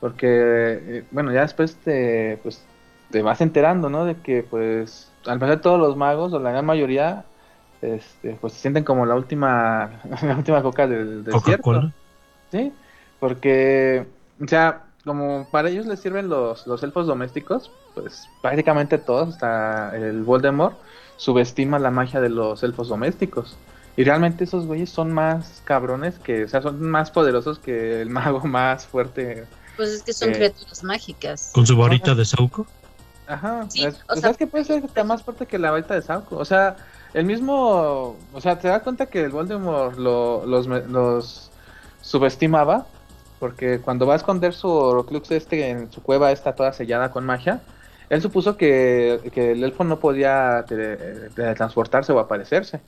Porque, eh, bueno, ya después te, pues, te vas enterando, ¿no? De que, pues, al parecer todos los magos, o la gran mayoría, este, pues se sienten como la última, la última coca del desierto. Sí, porque, o sea, como para ellos les sirven los, los elfos domésticos, pues prácticamente todos, hasta el Voldemort, subestima la magia de los elfos domésticos. Y realmente esos güeyes son más cabrones que, o sea, son más poderosos que el mago más fuerte. Pues es que son Eh. criaturas mágicas. Con su varita de Sauco. Ajá, Sí, es, o pues, sea- es que puede ser que está más fuerte que la varita de Sauco. O sea, el mismo, o sea, te das cuenta que el Voldemort lo- los, me- los subestimaba, porque cuando va a esconder su Horcrux este en su cueva está toda sellada con magia, él supuso que, que el elfo no podía tele- teletransportarse o aparecerse.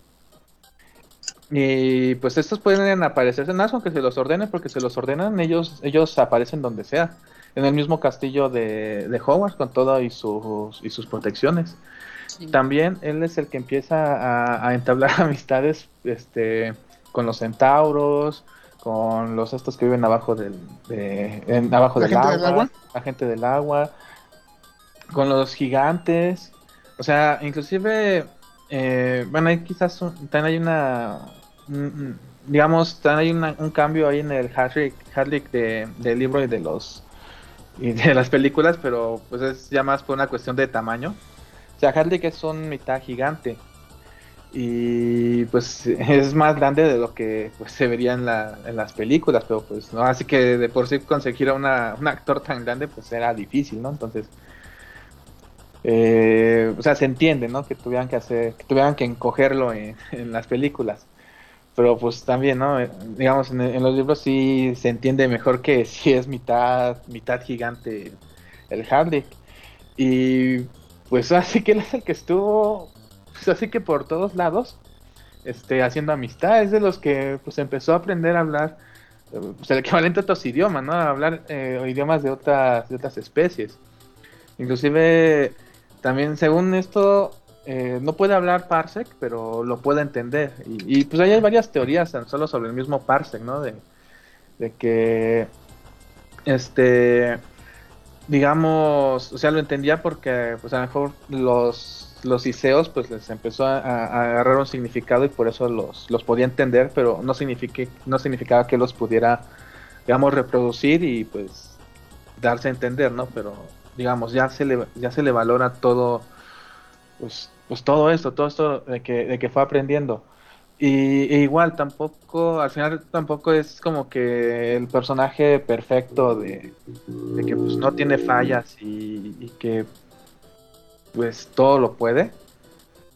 Y pues estos pueden aparecerse nada más con que se los ordenen, porque se los ordenan, ellos, ellos aparecen donde sea. En el mismo castillo de, de Hogwarts con todo y sus, y sus protecciones. Sí. También él es el que empieza a, a entablar amistades este, con los centauros, con los estos que viven abajo del, de, en- abajo ¿La del gente agua, del agua? la gente del agua, con los gigantes, o sea, inclusive, eh, bueno, hay quizás un- también hay una, un- un- digamos, también hay un cambio ahí en el Harrick de, del libro y de los y de las películas, pero pues es ya más por una cuestión de tamaño. O sea, Harley es un mitad gigante y pues es más grande de lo que pues, se vería en, la, en las películas, pero pues no, así que de por sí conseguir a una, un actor tan grande pues era difícil, ¿no? Entonces, eh, o sea, se entiende, ¿no? Que tuvieran que hacer, que tuvieran que encogerlo en, las películas, pero pues también, ¿no? Eh, Digamos, en, los libros sí se entiende mejor que si es mitad, mitad gigante el Harley. Y pues así que él es el que estuvo pues así que por todos lados, este, haciendo amistad, es de los que pues empezó a aprender a hablar, pues, el equivalente a otros idiomas, ¿no? A hablar eh, idiomas de otras, de otras especies. Inclusive, también según esto, eh, no puede hablar Parsec, pero lo puede entender. Y, pues ahí hay varias teorías tan solo sobre el mismo Parsec, ¿no? De, de que, este, digamos, o sea, lo entendía porque, pues a lo mejor los los iseos pues les empezó a, a, agarrar un significado y por eso los, los podía entender, pero no, signifique, no significaba que los pudiera, digamos, reproducir y pues darse a entender, ¿no? Pero digamos, ya se le, ya se le valora todo, pues, pues todo esto, todo esto de que, de que fue aprendiendo. Y e igual tampoco, al final tampoco es como que el personaje perfecto de, de que pues no tiene fallas y, y que pues todo lo puede.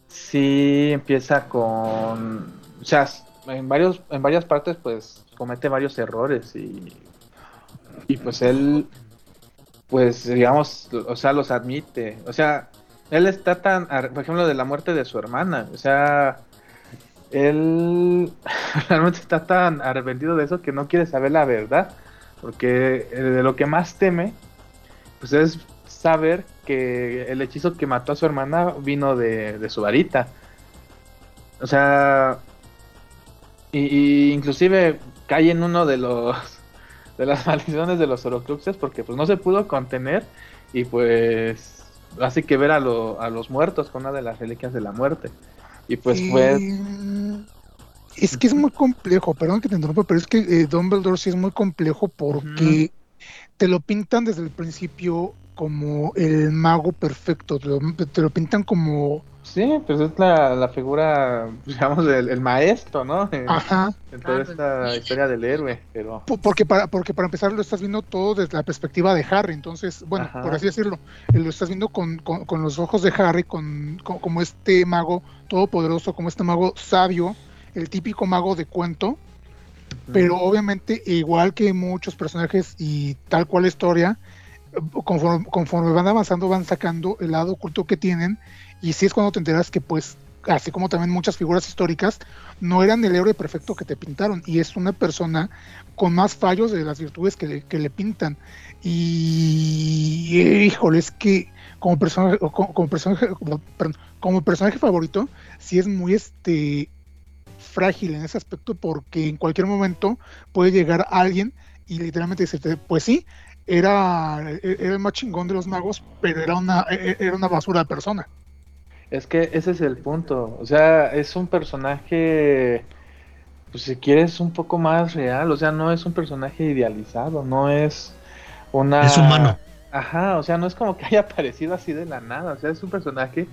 Sí empieza con, o sea, en varios, en varias partes pues comete varios errores y, y pues él, pues digamos, o sea, los admite, o sea, él está tan, por ejemplo, de la muerte de su hermana, o sea, él realmente está tan arrepentido de eso que no quiere saber la verdad, porque de lo que más teme, pues es saber que el hechizo que mató a su hermana vino de, de su varita. O sea, y, y, inclusive cae en uno de los de las maldiciones de los Horocruxes porque pues no se pudo contener y pues hace que ver a, lo, a los muertos con una de las reliquias de la muerte. Y pues fue... Es que es muy complejo, perdón que te interrumpa, pero es que eh, Dumbledore sí es muy complejo porque te lo pintan desde el principio como el mago perfecto, te lo, te lo pintan como... Sí, pues es la, la figura, digamos, del el maestro, ¿no? En, Ajá. en toda esta historia del héroe, pero... Porque para, porque para empezar lo estás viendo todo desde la perspectiva de Harry, entonces, bueno, Ajá. por así decirlo, eh, lo estás viendo con, con, con los ojos de Harry, con, con, como este mago todopoderoso, como este mago sabio, el típico mago de cuento, pero obviamente igual que muchos personajes y tal cual historia, conforme, conforme, van avanzando van sacando el lado oculto que tienen y sí es cuando te enteras que pues así como también muchas figuras históricas no eran el héroe perfecto que te pintaron y es una persona con más fallos de las virtudes que le, que le pintan y híjole es que como personaje como, personaje perdón, como personaje favorito sí es muy este frágil en ese aspecto porque en cualquier momento puede llegar alguien y literalmente decirte pues sí era, era el más chingón de los magos, pero era una, era una basura de persona. Es que ese es el punto. O sea, es un personaje, pues si quieres, un poco más real. O sea, no es un personaje idealizado, no es una... Es humano. Ajá, o sea, no es como que haya aparecido así de la nada. O sea, es un personaje,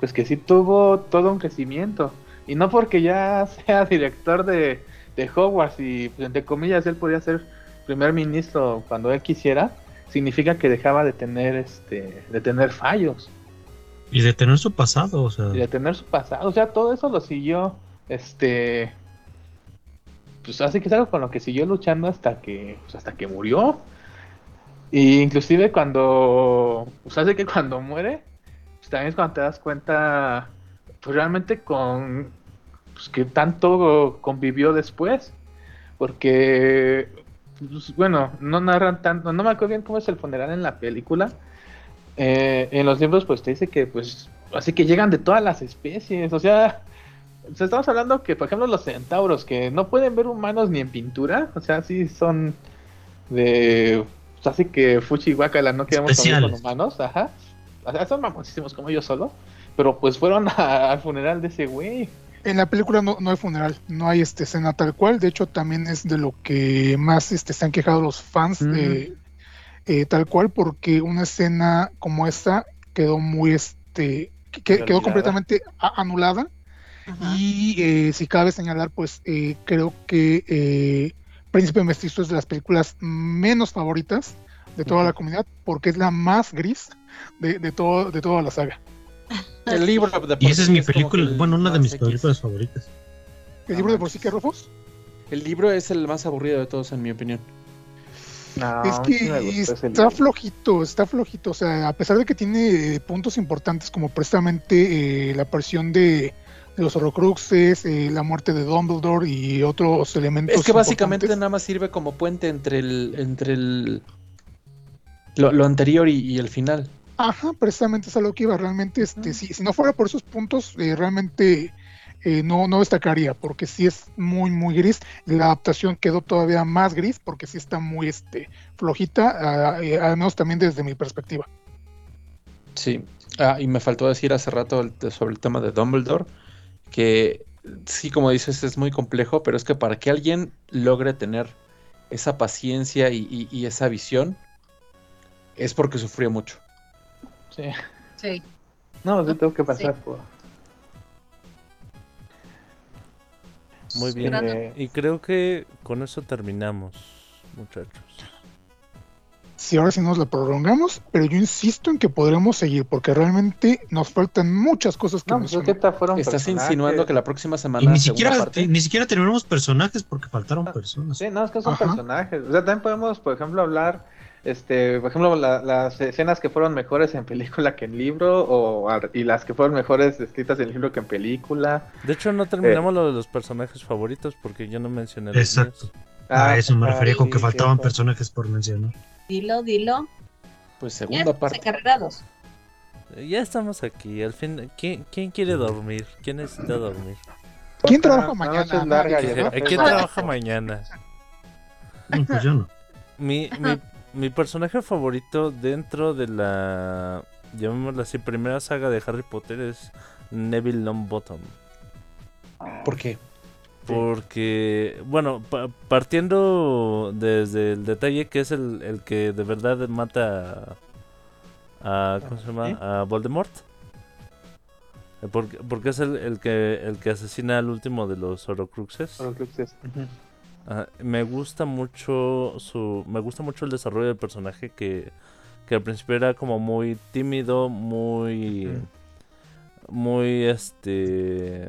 pues que sí tuvo todo un crecimiento. Y no porque ya sea director de, de Hogwarts y, entre comillas, él podía ser primer ministro cuando él quisiera, significa que dejaba de tener este de tener fallos. Y de tener su pasado, o sea. Y de tener su pasado, o sea, todo eso lo siguió este pues así que es algo con lo que siguió luchando hasta que pues, hasta que murió. Y inclusive cuando pues hace que cuando muere, pues también es cuando te das cuenta pues realmente con pues que tanto convivió después. Porque pues, bueno, no narran tanto, no me acuerdo bien cómo es el funeral en la película. Eh, en los libros, pues te dice que, pues, así que llegan de todas las especies, o sea, o sea, estamos hablando que, por ejemplo, los centauros, que no pueden ver humanos ni en pintura, o sea, sí son de, pues, así que Fuchi y Wakala no queremos comer con humanos, ajá, o sea, son mamosísimos como ellos solo, pero pues fueron a, al funeral de ese güey. En la película no, no, hay funeral, no hay este escena tal cual. De hecho, también es de lo que más este, se han quejado los fans mm. de, eh, tal cual, porque una escena como esta quedó muy, este, que- que- quedó completamente a- anulada. Ajá. Y eh, si cabe señalar, pues eh, creo que eh, Príncipe Mestizo es de las películas menos favoritas de toda la comunidad, porque es la más gris de, de, todo, de toda la saga. El libro de por Y esa es sí mi película, bueno, una de mis películas favoritas. ¿El libro de por sí que Rufus? El libro es el más aburrido de todos, en mi opinión. No, es que está flojito, está flojito. O sea, a pesar de que tiene eh, puntos importantes como precisamente eh, la aparición de, de los Horrocruxes, eh, la muerte de Dumbledore y otros elementos. Es que básicamente nada más sirve como puente entre el entre el lo, lo anterior y, y el final. Ajá, precisamente es a lo que iba. Realmente, este, si, si no fuera por esos puntos, eh, realmente eh, no, no destacaría, porque sí es muy, muy gris. La adaptación quedó todavía más gris, porque sí está muy este, flojita, eh, al menos también desde mi perspectiva. Sí. Ah, y me faltó decir hace rato el- sobre el tema de Dumbledore, que sí, como dices, es muy complejo, pero es que para que alguien logre tener esa paciencia y, y- y esa visión, es porque sufrió mucho. Sí. Sí. No, sí tengo que pasar por. Muy bien. Eh, Y creo que con eso terminamos, muchachos. Sí, ahora sí nos la prolongamos, pero yo insisto en que podremos seguir, porque realmente nos faltan muchas cosas que no, pues es mencionar. que Estás personajes. insinuando que la próxima Y semana ni siquiera, parte- ni siquiera terminamos personajes porque faltaron personas. Sí, no, es que son Ajá. personajes. O sea, también podemos, por ejemplo, hablar, este, por ejemplo, la- las escenas que fueron mejores en película que en libro, o y las que fueron mejores escritas en libro que en película. De hecho, no terminamos lo de los personajes favoritos porque yo no mencioné los Exacto. míos. A eso me ah, refería con sí, que faltaban cierto. personajes por mencionar. Dilo, dilo. Pues Ya segunda estamos parte. encarrerados. Ya estamos aquí. Al fin, ¿quién, quién quiere dormir? ¿Quién necesita dormir? ¿Quién trabaja la mañana? larga. ¿A quién trabaja mañana? No, pues yo no. Mi, mi, mi personaje favorito dentro de la, llamémosla así, primera saga de Harry Potter es Neville Longbottom. ¿Por qué? Porque, bueno, pa- partiendo desde el detalle que es el, el que de verdad mata a, ¿cómo se llama? A Voldemort. Eh, Porque, porque es el, el que el que asesina al último de los. Horcruxes. Ujú. Ajá, me gusta mucho su me gusta mucho el desarrollo del personaje que, que al principio era como muy tímido muy muy este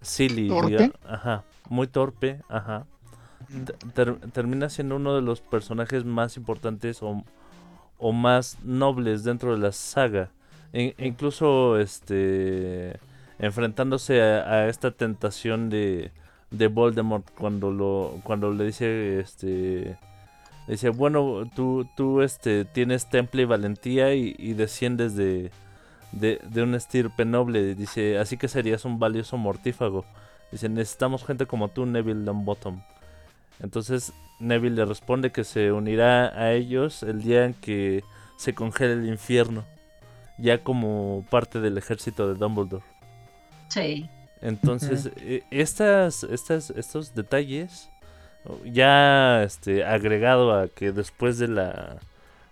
silly ¿Torpe? ajá muy torpe ajá. Te- ter- termina siendo uno de los personajes más importantes o, o más nobles dentro de la saga. E- incluso este enfrentándose a, a esta tentación de de Voldemort cuando lo cuando le dice este dice bueno tú tú este tienes temple y valentía y, y desciendes de, de de un estirpe noble dice así que serías un valioso mortífago dice necesitamos gente como tú Neville Longbottom entonces Neville le responde que se unirá a ellos el día en que se congele el infierno ya como parte del ejército de Dumbledore. Sí. Entonces, eh, estas, estas, estos detalles, ya este, agregado a que después de la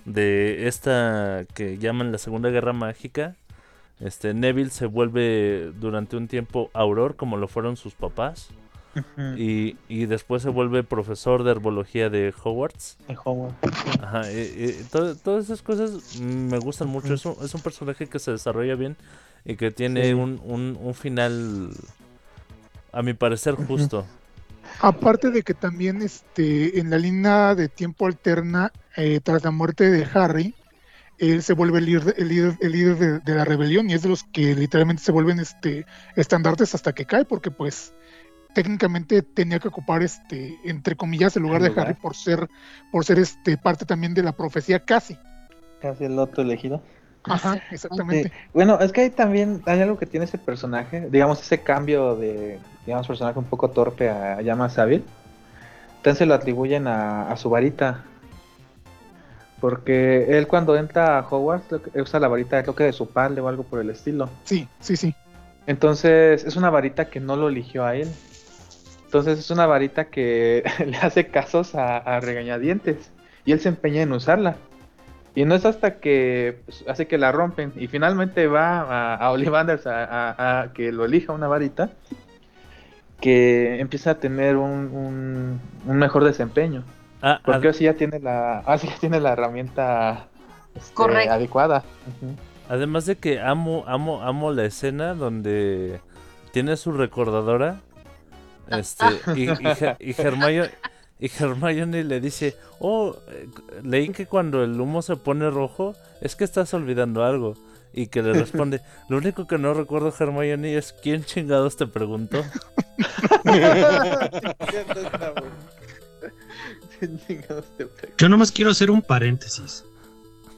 de esta que llaman la Segunda Guerra Mágica, este Neville se vuelve durante un tiempo Auror, como lo fueron sus papás, y, y después se vuelve profesor de herbología de Hogwarts. El Hogwarts. Ajá, eh, eh, to- todas esas cosas mm, me gustan mucho. Es un, es un personaje que se desarrolla bien y que tiene Sí. un, un, un final, a mi parecer, justo. Aparte de que también este, en la línea de tiempo alterna, eh, tras la muerte de Harry, él se vuelve el líder, el líder, el líder de, de la rebelión y es de los que literalmente se vuelven este, estandartes hasta que cae, porque pues técnicamente tenía que ocupar este, entre comillas, el lugar El de. Harry por ser, por ser este parte también de la profecía casi. Casi el otro elegido. Ajá, exactamente. Sí. Bueno, es que hay también hay algo que tiene ese personaje, digamos ese cambio de, digamos, personaje un poco torpe a ya más hábil. Entonces se lo atribuyen a, a su varita. Porque él cuando entra a Hogwarts usa la varita creo que de su padre o algo por el estilo. Sí, sí, sí. Entonces es una varita que no lo eligió a él. Entonces es una varita que le hace casos a, a regañadientes. y él se empeña en usarla. Y no es hasta que pues, hace que la rompen y finalmente va a, a Ollivanders a, a- a que lo elija una varita que empieza a tener un, un- un mejor desempeño. Ah, Porque ad- así ya tiene la, así ya tiene la herramienta este, adecuada. Además de que amo, amo, amo la escena donde tiene su recordadora. Este, y, y, Her- y Hermione, y Hermione le dice, oh, eh, leí que cuando el humo se pone rojo es que estás olvidando algo. Y que le responde, lo único que no recuerdo Hermione es quién chingados te preguntó. Yo nomás quiero hacer un paréntesis.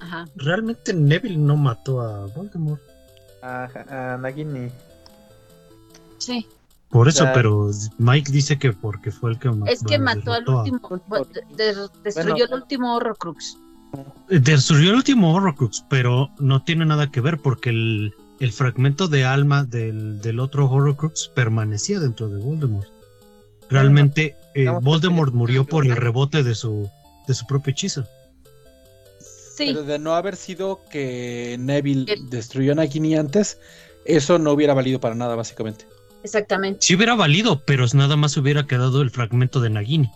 Ajá. Realmente Neville no mató a Voldemort. A, a Nagini. Sí. Por eso, pero Mike dice que porque fue el que mató. Es que mató al último. destruyó Bueno. el último Horrocrux. Eh, Destruyó el último Horrocrux, pero no tiene nada que ver porque el, el fragmento de alma del, del otro Horrocrux permanecía dentro de Voldemort. Realmente eh, Voldemort murió por el rebote de su, de su propio hechizo. Sí. Pero de no haber sido que Neville destruyó a Nagini antes, eso no hubiera valido para nada, básicamente. Exactamente. Sí hubiera valido, pero nada más hubiera quedado el fragmento de Nagini.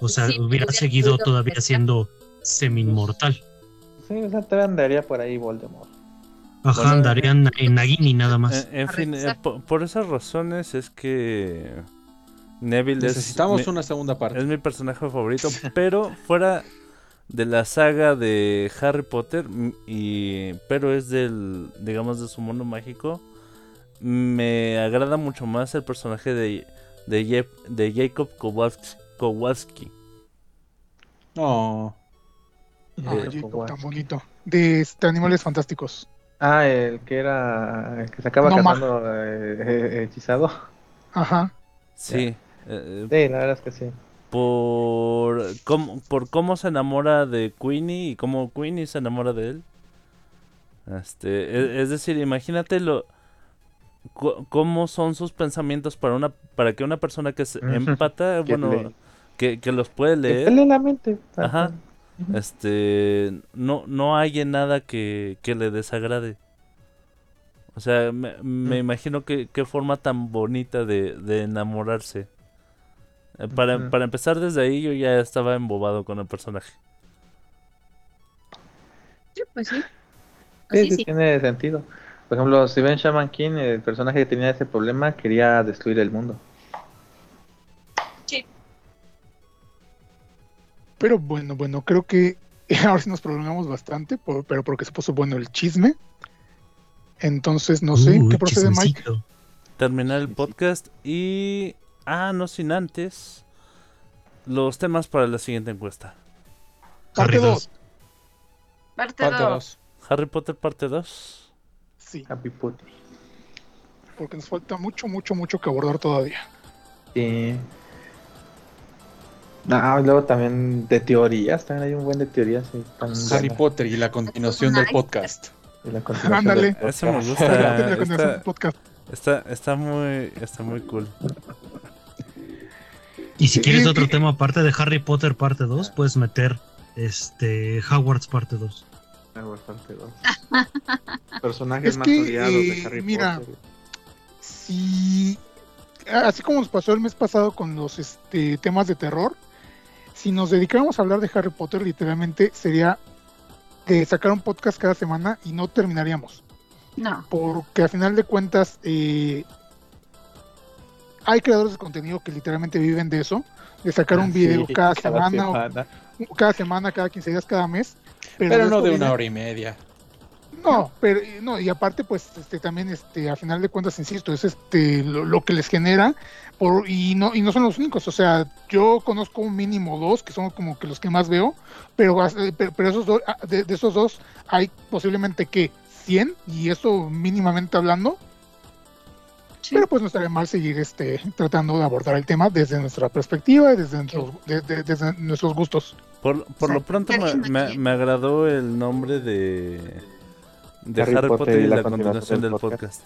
O sea, Sí, hubiera hubiera seguido todavía siendo semi-inmortal. Sí, o sea, todavía andaría por ahí Voldemort. Ajá, Bueno, andarían en Nagini nada más. En, en fin, eh, por, esas razones es que Neville es Necesitamos mi- una segunda parte. Es mi personaje favorito, pero fuera de la saga de Harry Potter, y pero es del, digamos, de su mundo mágico, me agrada mucho más el personaje de, de, Je- de Jacob Kowalski. Kowalski. No. Ah, Eh, Jacob, Kowalski. tan bonito. De este, animales fantásticos. Ah, el que era. El que se acaba No, casando eh, eh, hechizado. Ajá. Sí. eh, Sí, la verdad es que sí. por, cómo, por cómo se enamora de Queenie y cómo Queenie se enamora de él. Este, e- es, decir, imagínate lo cómo son sus pensamientos para una para que una persona que se empata, Que bueno, que, que los puede Que leer, lee la mente. Ajá. este, no no hay nada que, que le desagrade. O sea, me, me Mm. imagino que qué forma tan bonita de, de enamorarse. Eh, Para, para empezar desde ahí yo ya estaba embobado con el personaje. Sí, pues sí. Sí, Así sí, sí. tiene sentido. Por ejemplo, si ven Shaman King, el personaje que tenía ese problema quería destruir el mundo. Pero bueno, bueno, creo que ahora sí nos prolongamos bastante, por- pero porque se puso bueno el chisme. Entonces, no sé, Uy, ¿qué procede, Mike? Terminar el podcast y... Ah, no sin antes. Los temas para la siguiente encuesta. Parte Harry 2. Parte Parte 2. dos. Harry Potter parte 2. Sí, Happy Putty. porque nos falta mucho, mucho, mucho que abordar todavía. Sí. No, luego también de teorías, también hay un buen de teorías. sí, Harry. Potter y la continuación del podcast. Y la continuación Ándale. del podcast. Eso me La gusta. continuación del está, podcast. está, está muy, está muy cool. Y si quieres otro tema aparte de Harry Potter parte 2, puedes meter este Hogwarts parte 2. Bastante, dos. Personajes Es más que, odiados de eh, Harry mira, Potter. Si, así como nos pasó el mes pasado con los este, temas de terror, si nos dedicáramos a hablar de Harry Potter, literalmente sería de sacar un podcast cada semana y no terminaríamos. No. Porque al final de cuentas, eh, hay creadores de contenido que literalmente viven de eso, de sacar un video Ah, Sí, cada, semana, o- semana. cada semana, cada 15 días, cada mes. Pero no de una hora y media. no, pero no, y aparte, pues, este también, este, a final de cuentas, insisto, es este lo, lo que les genera, por, y no, y no son los únicos, o sea, yo conozco un mínimo dos, que son como que los que más veo, pero, eh, pero, pero esos dos, ah, de, de esos dos, hay posiblemente que 100, y eso mínimamente hablando, Sí. pero pues no estaría mal seguir este tratando de abordar el tema desde nuestra perspectiva y desde nuestros, de- de- desde nuestros gustos. Por, por lo pronto me, me- me agradó el nombre de, de Harry, Harry Potter, y la, continuación del podcast.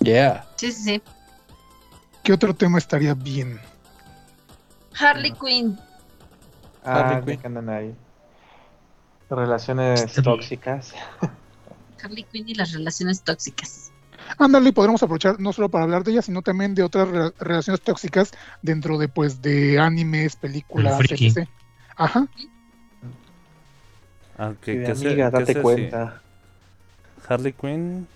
Yeah. Sí, sí, sí. ¿Qué otro tema estaría bien? Harley Quinn. Ah, Harley Quinn. ahí. Relaciones tóxicas. Harley Quinn y las relaciones tóxicas. Ándale, podremos aprovechar no solo para hablar de ella, sino también de otras re- relaciones tóxicas dentro de pues de animes, películas, etc. Ajá. Aunque Y de que sea- amiga, date cuenta. Harley Quinn.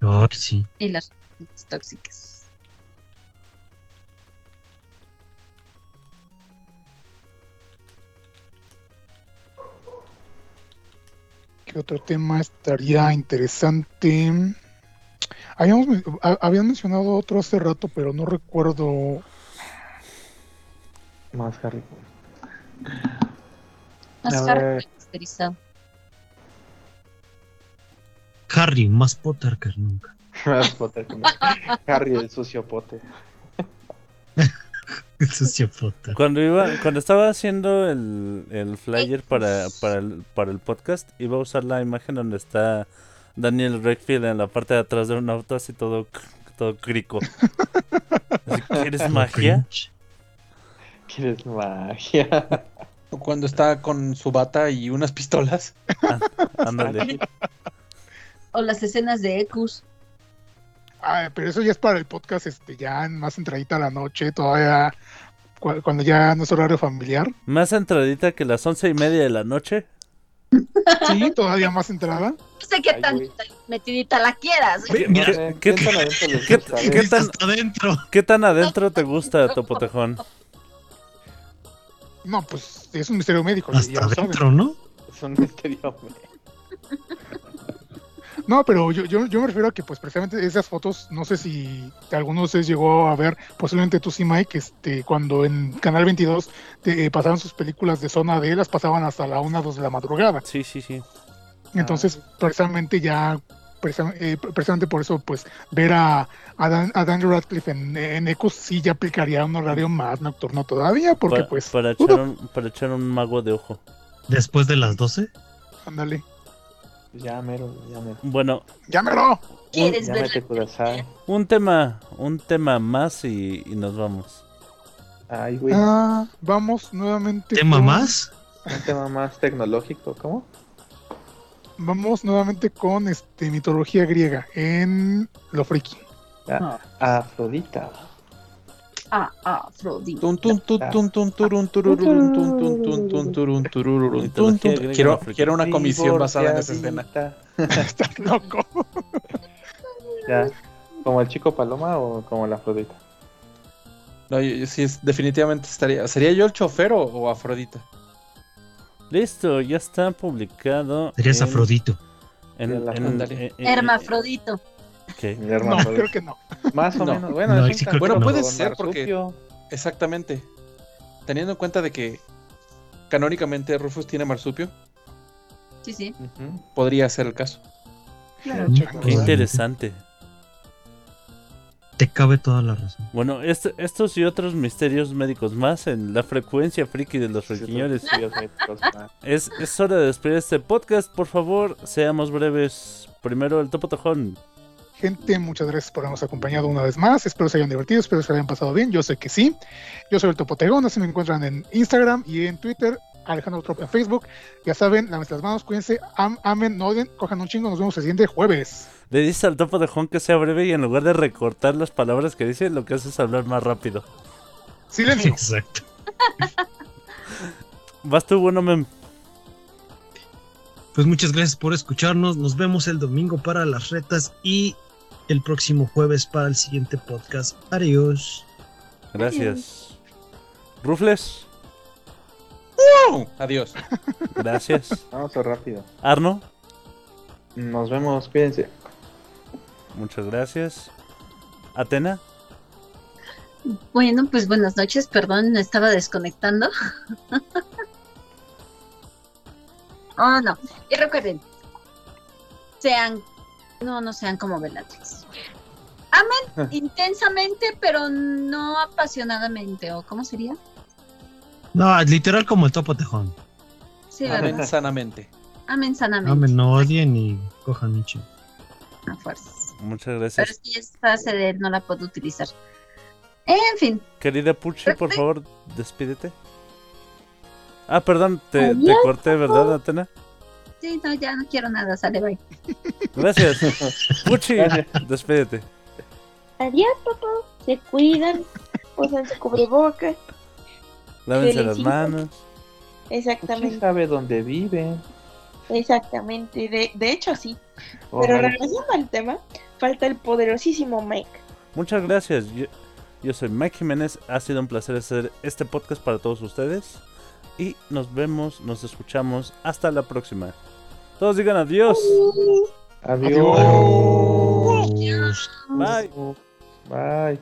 Ay, sí. Y las relaciones tóxicas. ¿Qué otro tema estaría interesante? Habíamos, habían mencionado otro hace rato, pero no recuerdo. Más Harley Quinn. Más A Harley ver. masterizado. Harry, más Potter que nunca. Más Potter que no. Harry el sucio pote. Eso sí, Potter. Cuando iba, cuando estaba haciendo el, el flyer para, para, el, para el podcast, iba a usar la imagen donde está Daniel Redfield en la parte de atrás de un auto así todo, todo crico. Así, ¿Quieres magia? ¿Quieres magia? O Cuando está con su bata y unas pistolas. Ándale. O las escenas de Ecus. Ah, pero eso ya es para el podcast, este, ya más entradita a la noche, todavía cu- cuando ya no es horario familiar. Más entradita que las once y media de la noche. Sí, todavía más entrada. Sé qué tan metidita la quieras. Mira, ¿qué- ¿Qué tan adentro qué- tan- adentro. ¿Qué tan adentro te gusta, Topotejón? No, pues es un misterio médico, Hasta adentro, ¿no? Es un misterio. No, pero yo, yo, yo me refiero a que pues precisamente esas fotos, no sé si alguno de ustedes llegó a ver, posiblemente tú sí, Mike, este, cuando en Canal 22 te, eh, pasaban sus películas de zona D, las pasaban hasta la 1 2 de la madrugada. Sí, sí, sí. Entonces, precisamente ya, eh, precisamente por eso, pues ver a, a, Dan, a Daniel Radcliffe en, en Ecos sí ya aplicaría un horario más nocturno todavía, porque pues, para, echar un, para echar un mago de ojo. Después de las 12. ándale, Ya, mero, ya, mero. Bueno, llámelo. ¿Quieres Ya ver? mete kudasai. un tema, un tema más y, y nos vamos. Ay, güey. Ah, vamos nuevamente. ¿Tema con- más? Un tema más tecnológico, ¿cómo? Vamos nuevamente con este mitología griega en lo friki. Ah, Afrodita. Ah, Quiero, una comisión basada en esa escena. Estás loco. Ya. ¿Como el chico paloma o como la Afrodita? No, yo- yo sí, es, definitivamente estaría. ¿Sería yo el chofer o, o Afrodita? Listo, ya está publicado. Serías en- Afrodito. En, Hermafrodito. No, creo que no. Más o No. menos. Bueno, No, sí Bueno, no. puede ser porque. Exactamente. Teniendo en cuenta de que canónicamente Rufus tiene marsupio, Sí, sí. Podría ser el caso. Mm, Qué interesante. Te cabe toda la razón. Bueno, este- estos y otros misterios médicos más en la frecuencia friki de los cosa. Es, es hora de despedir este podcast. Por favor, seamos breves. Primero el topotojón. Gente, muchas gracias por habernos acompañado una vez más. Espero se hayan divertido, espero se hayan pasado bien. Yo sé que sí. Yo soy el Topotegón, así me encuentran en Instagram y en Twitter. Alejandro Trop en Facebook. Ya saben, lávense las manos, cuídense, am- amen, no odien, cojan un chingo. Nos vemos el siguiente jueves. Le dices al topotojón que sea breve y en lugar de recortar las palabras que dice, lo que hace es hablar más rápido. Silencio. Exacto. Vas tú, bueno, mem. Pues muchas gracias por escucharnos. Nos vemos el domingo para las retas y el próximo jueves para el siguiente podcast. Adiós. Gracias. Rufles, ¡Oh! Adiós. gracias. Vamos a rápido. Arno, Nos vemos, cuídense. Muchas gracias. Atena, Bueno, pues buenas noches. Perdón, me estaba desconectando. oh, no. Y recuerden, sean, no, no sean como Bellatrix. Amen intensamente, pero no apasionadamente. ¿O cómo sería? No, literal como el topo tejón. Sí, Amen ¿verdad? sanamente. Amen sanamente. Amen, no odien y cojan un chingo. A fuerzas. Muchas Pero gracias. es que esta frase de él no la puedo utilizar. En fin, Querida Puchi, por favor, despídete. Ah, perdón, te, te corté, ¿verdad, Atena? Sí, no, ya no quiero nada, sale, bye. Gracias. Puchi, Gracias. despídete. Adiós, papá. Se cuidan. Usan su cubrebocas. Lávense las manos. ¿Quién Exactamente, sabe dónde vive? exactamente. De, de hecho, sí. Oh, Pero regresando al tema, falta el poderosísimo Mike. Muchas gracias. Yo, yo soy Mike Jiménez. Ha sido un placer hacer este podcast para todos ustedes. Y nos vemos, nos escuchamos. Hasta la próxima. Todos digan adiós. Adiós. Bye. Bye.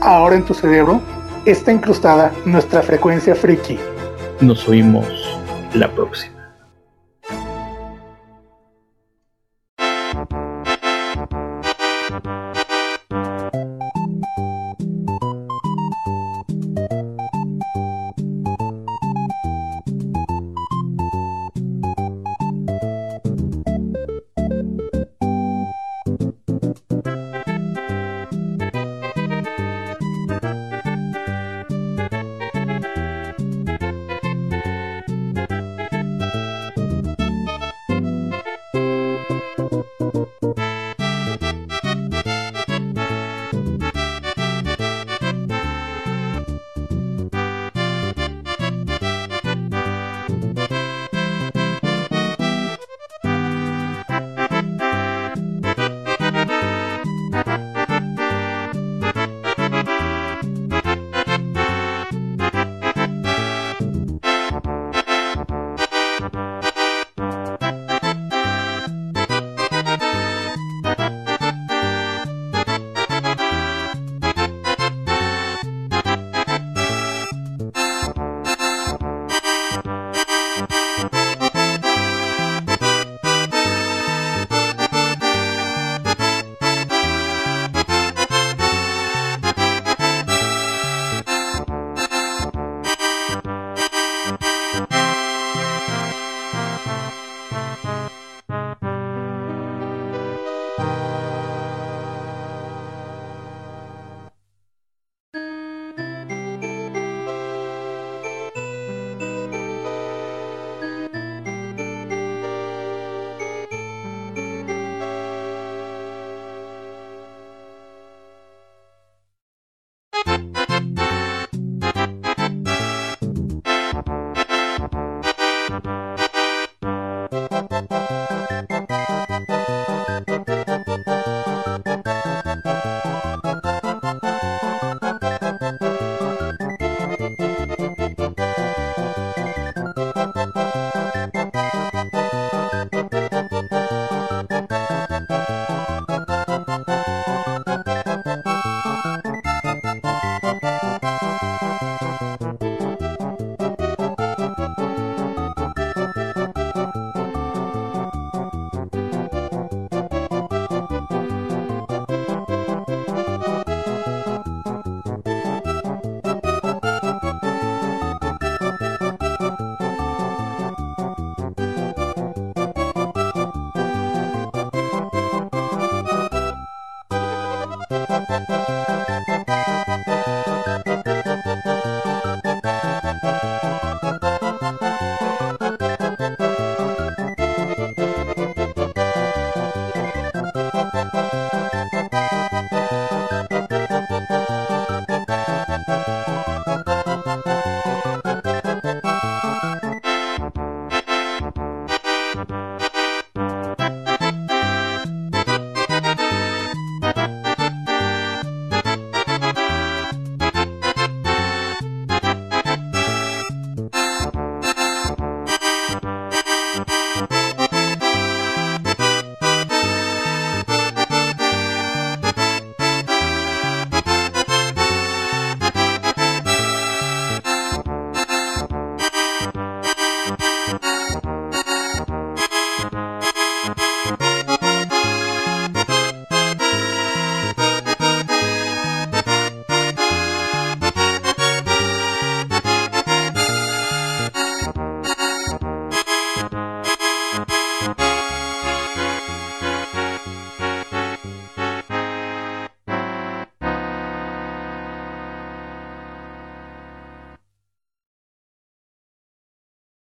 Ahora en tu cerebro está incrustada nuestra frecuencia friki. Nos oímos la próxima.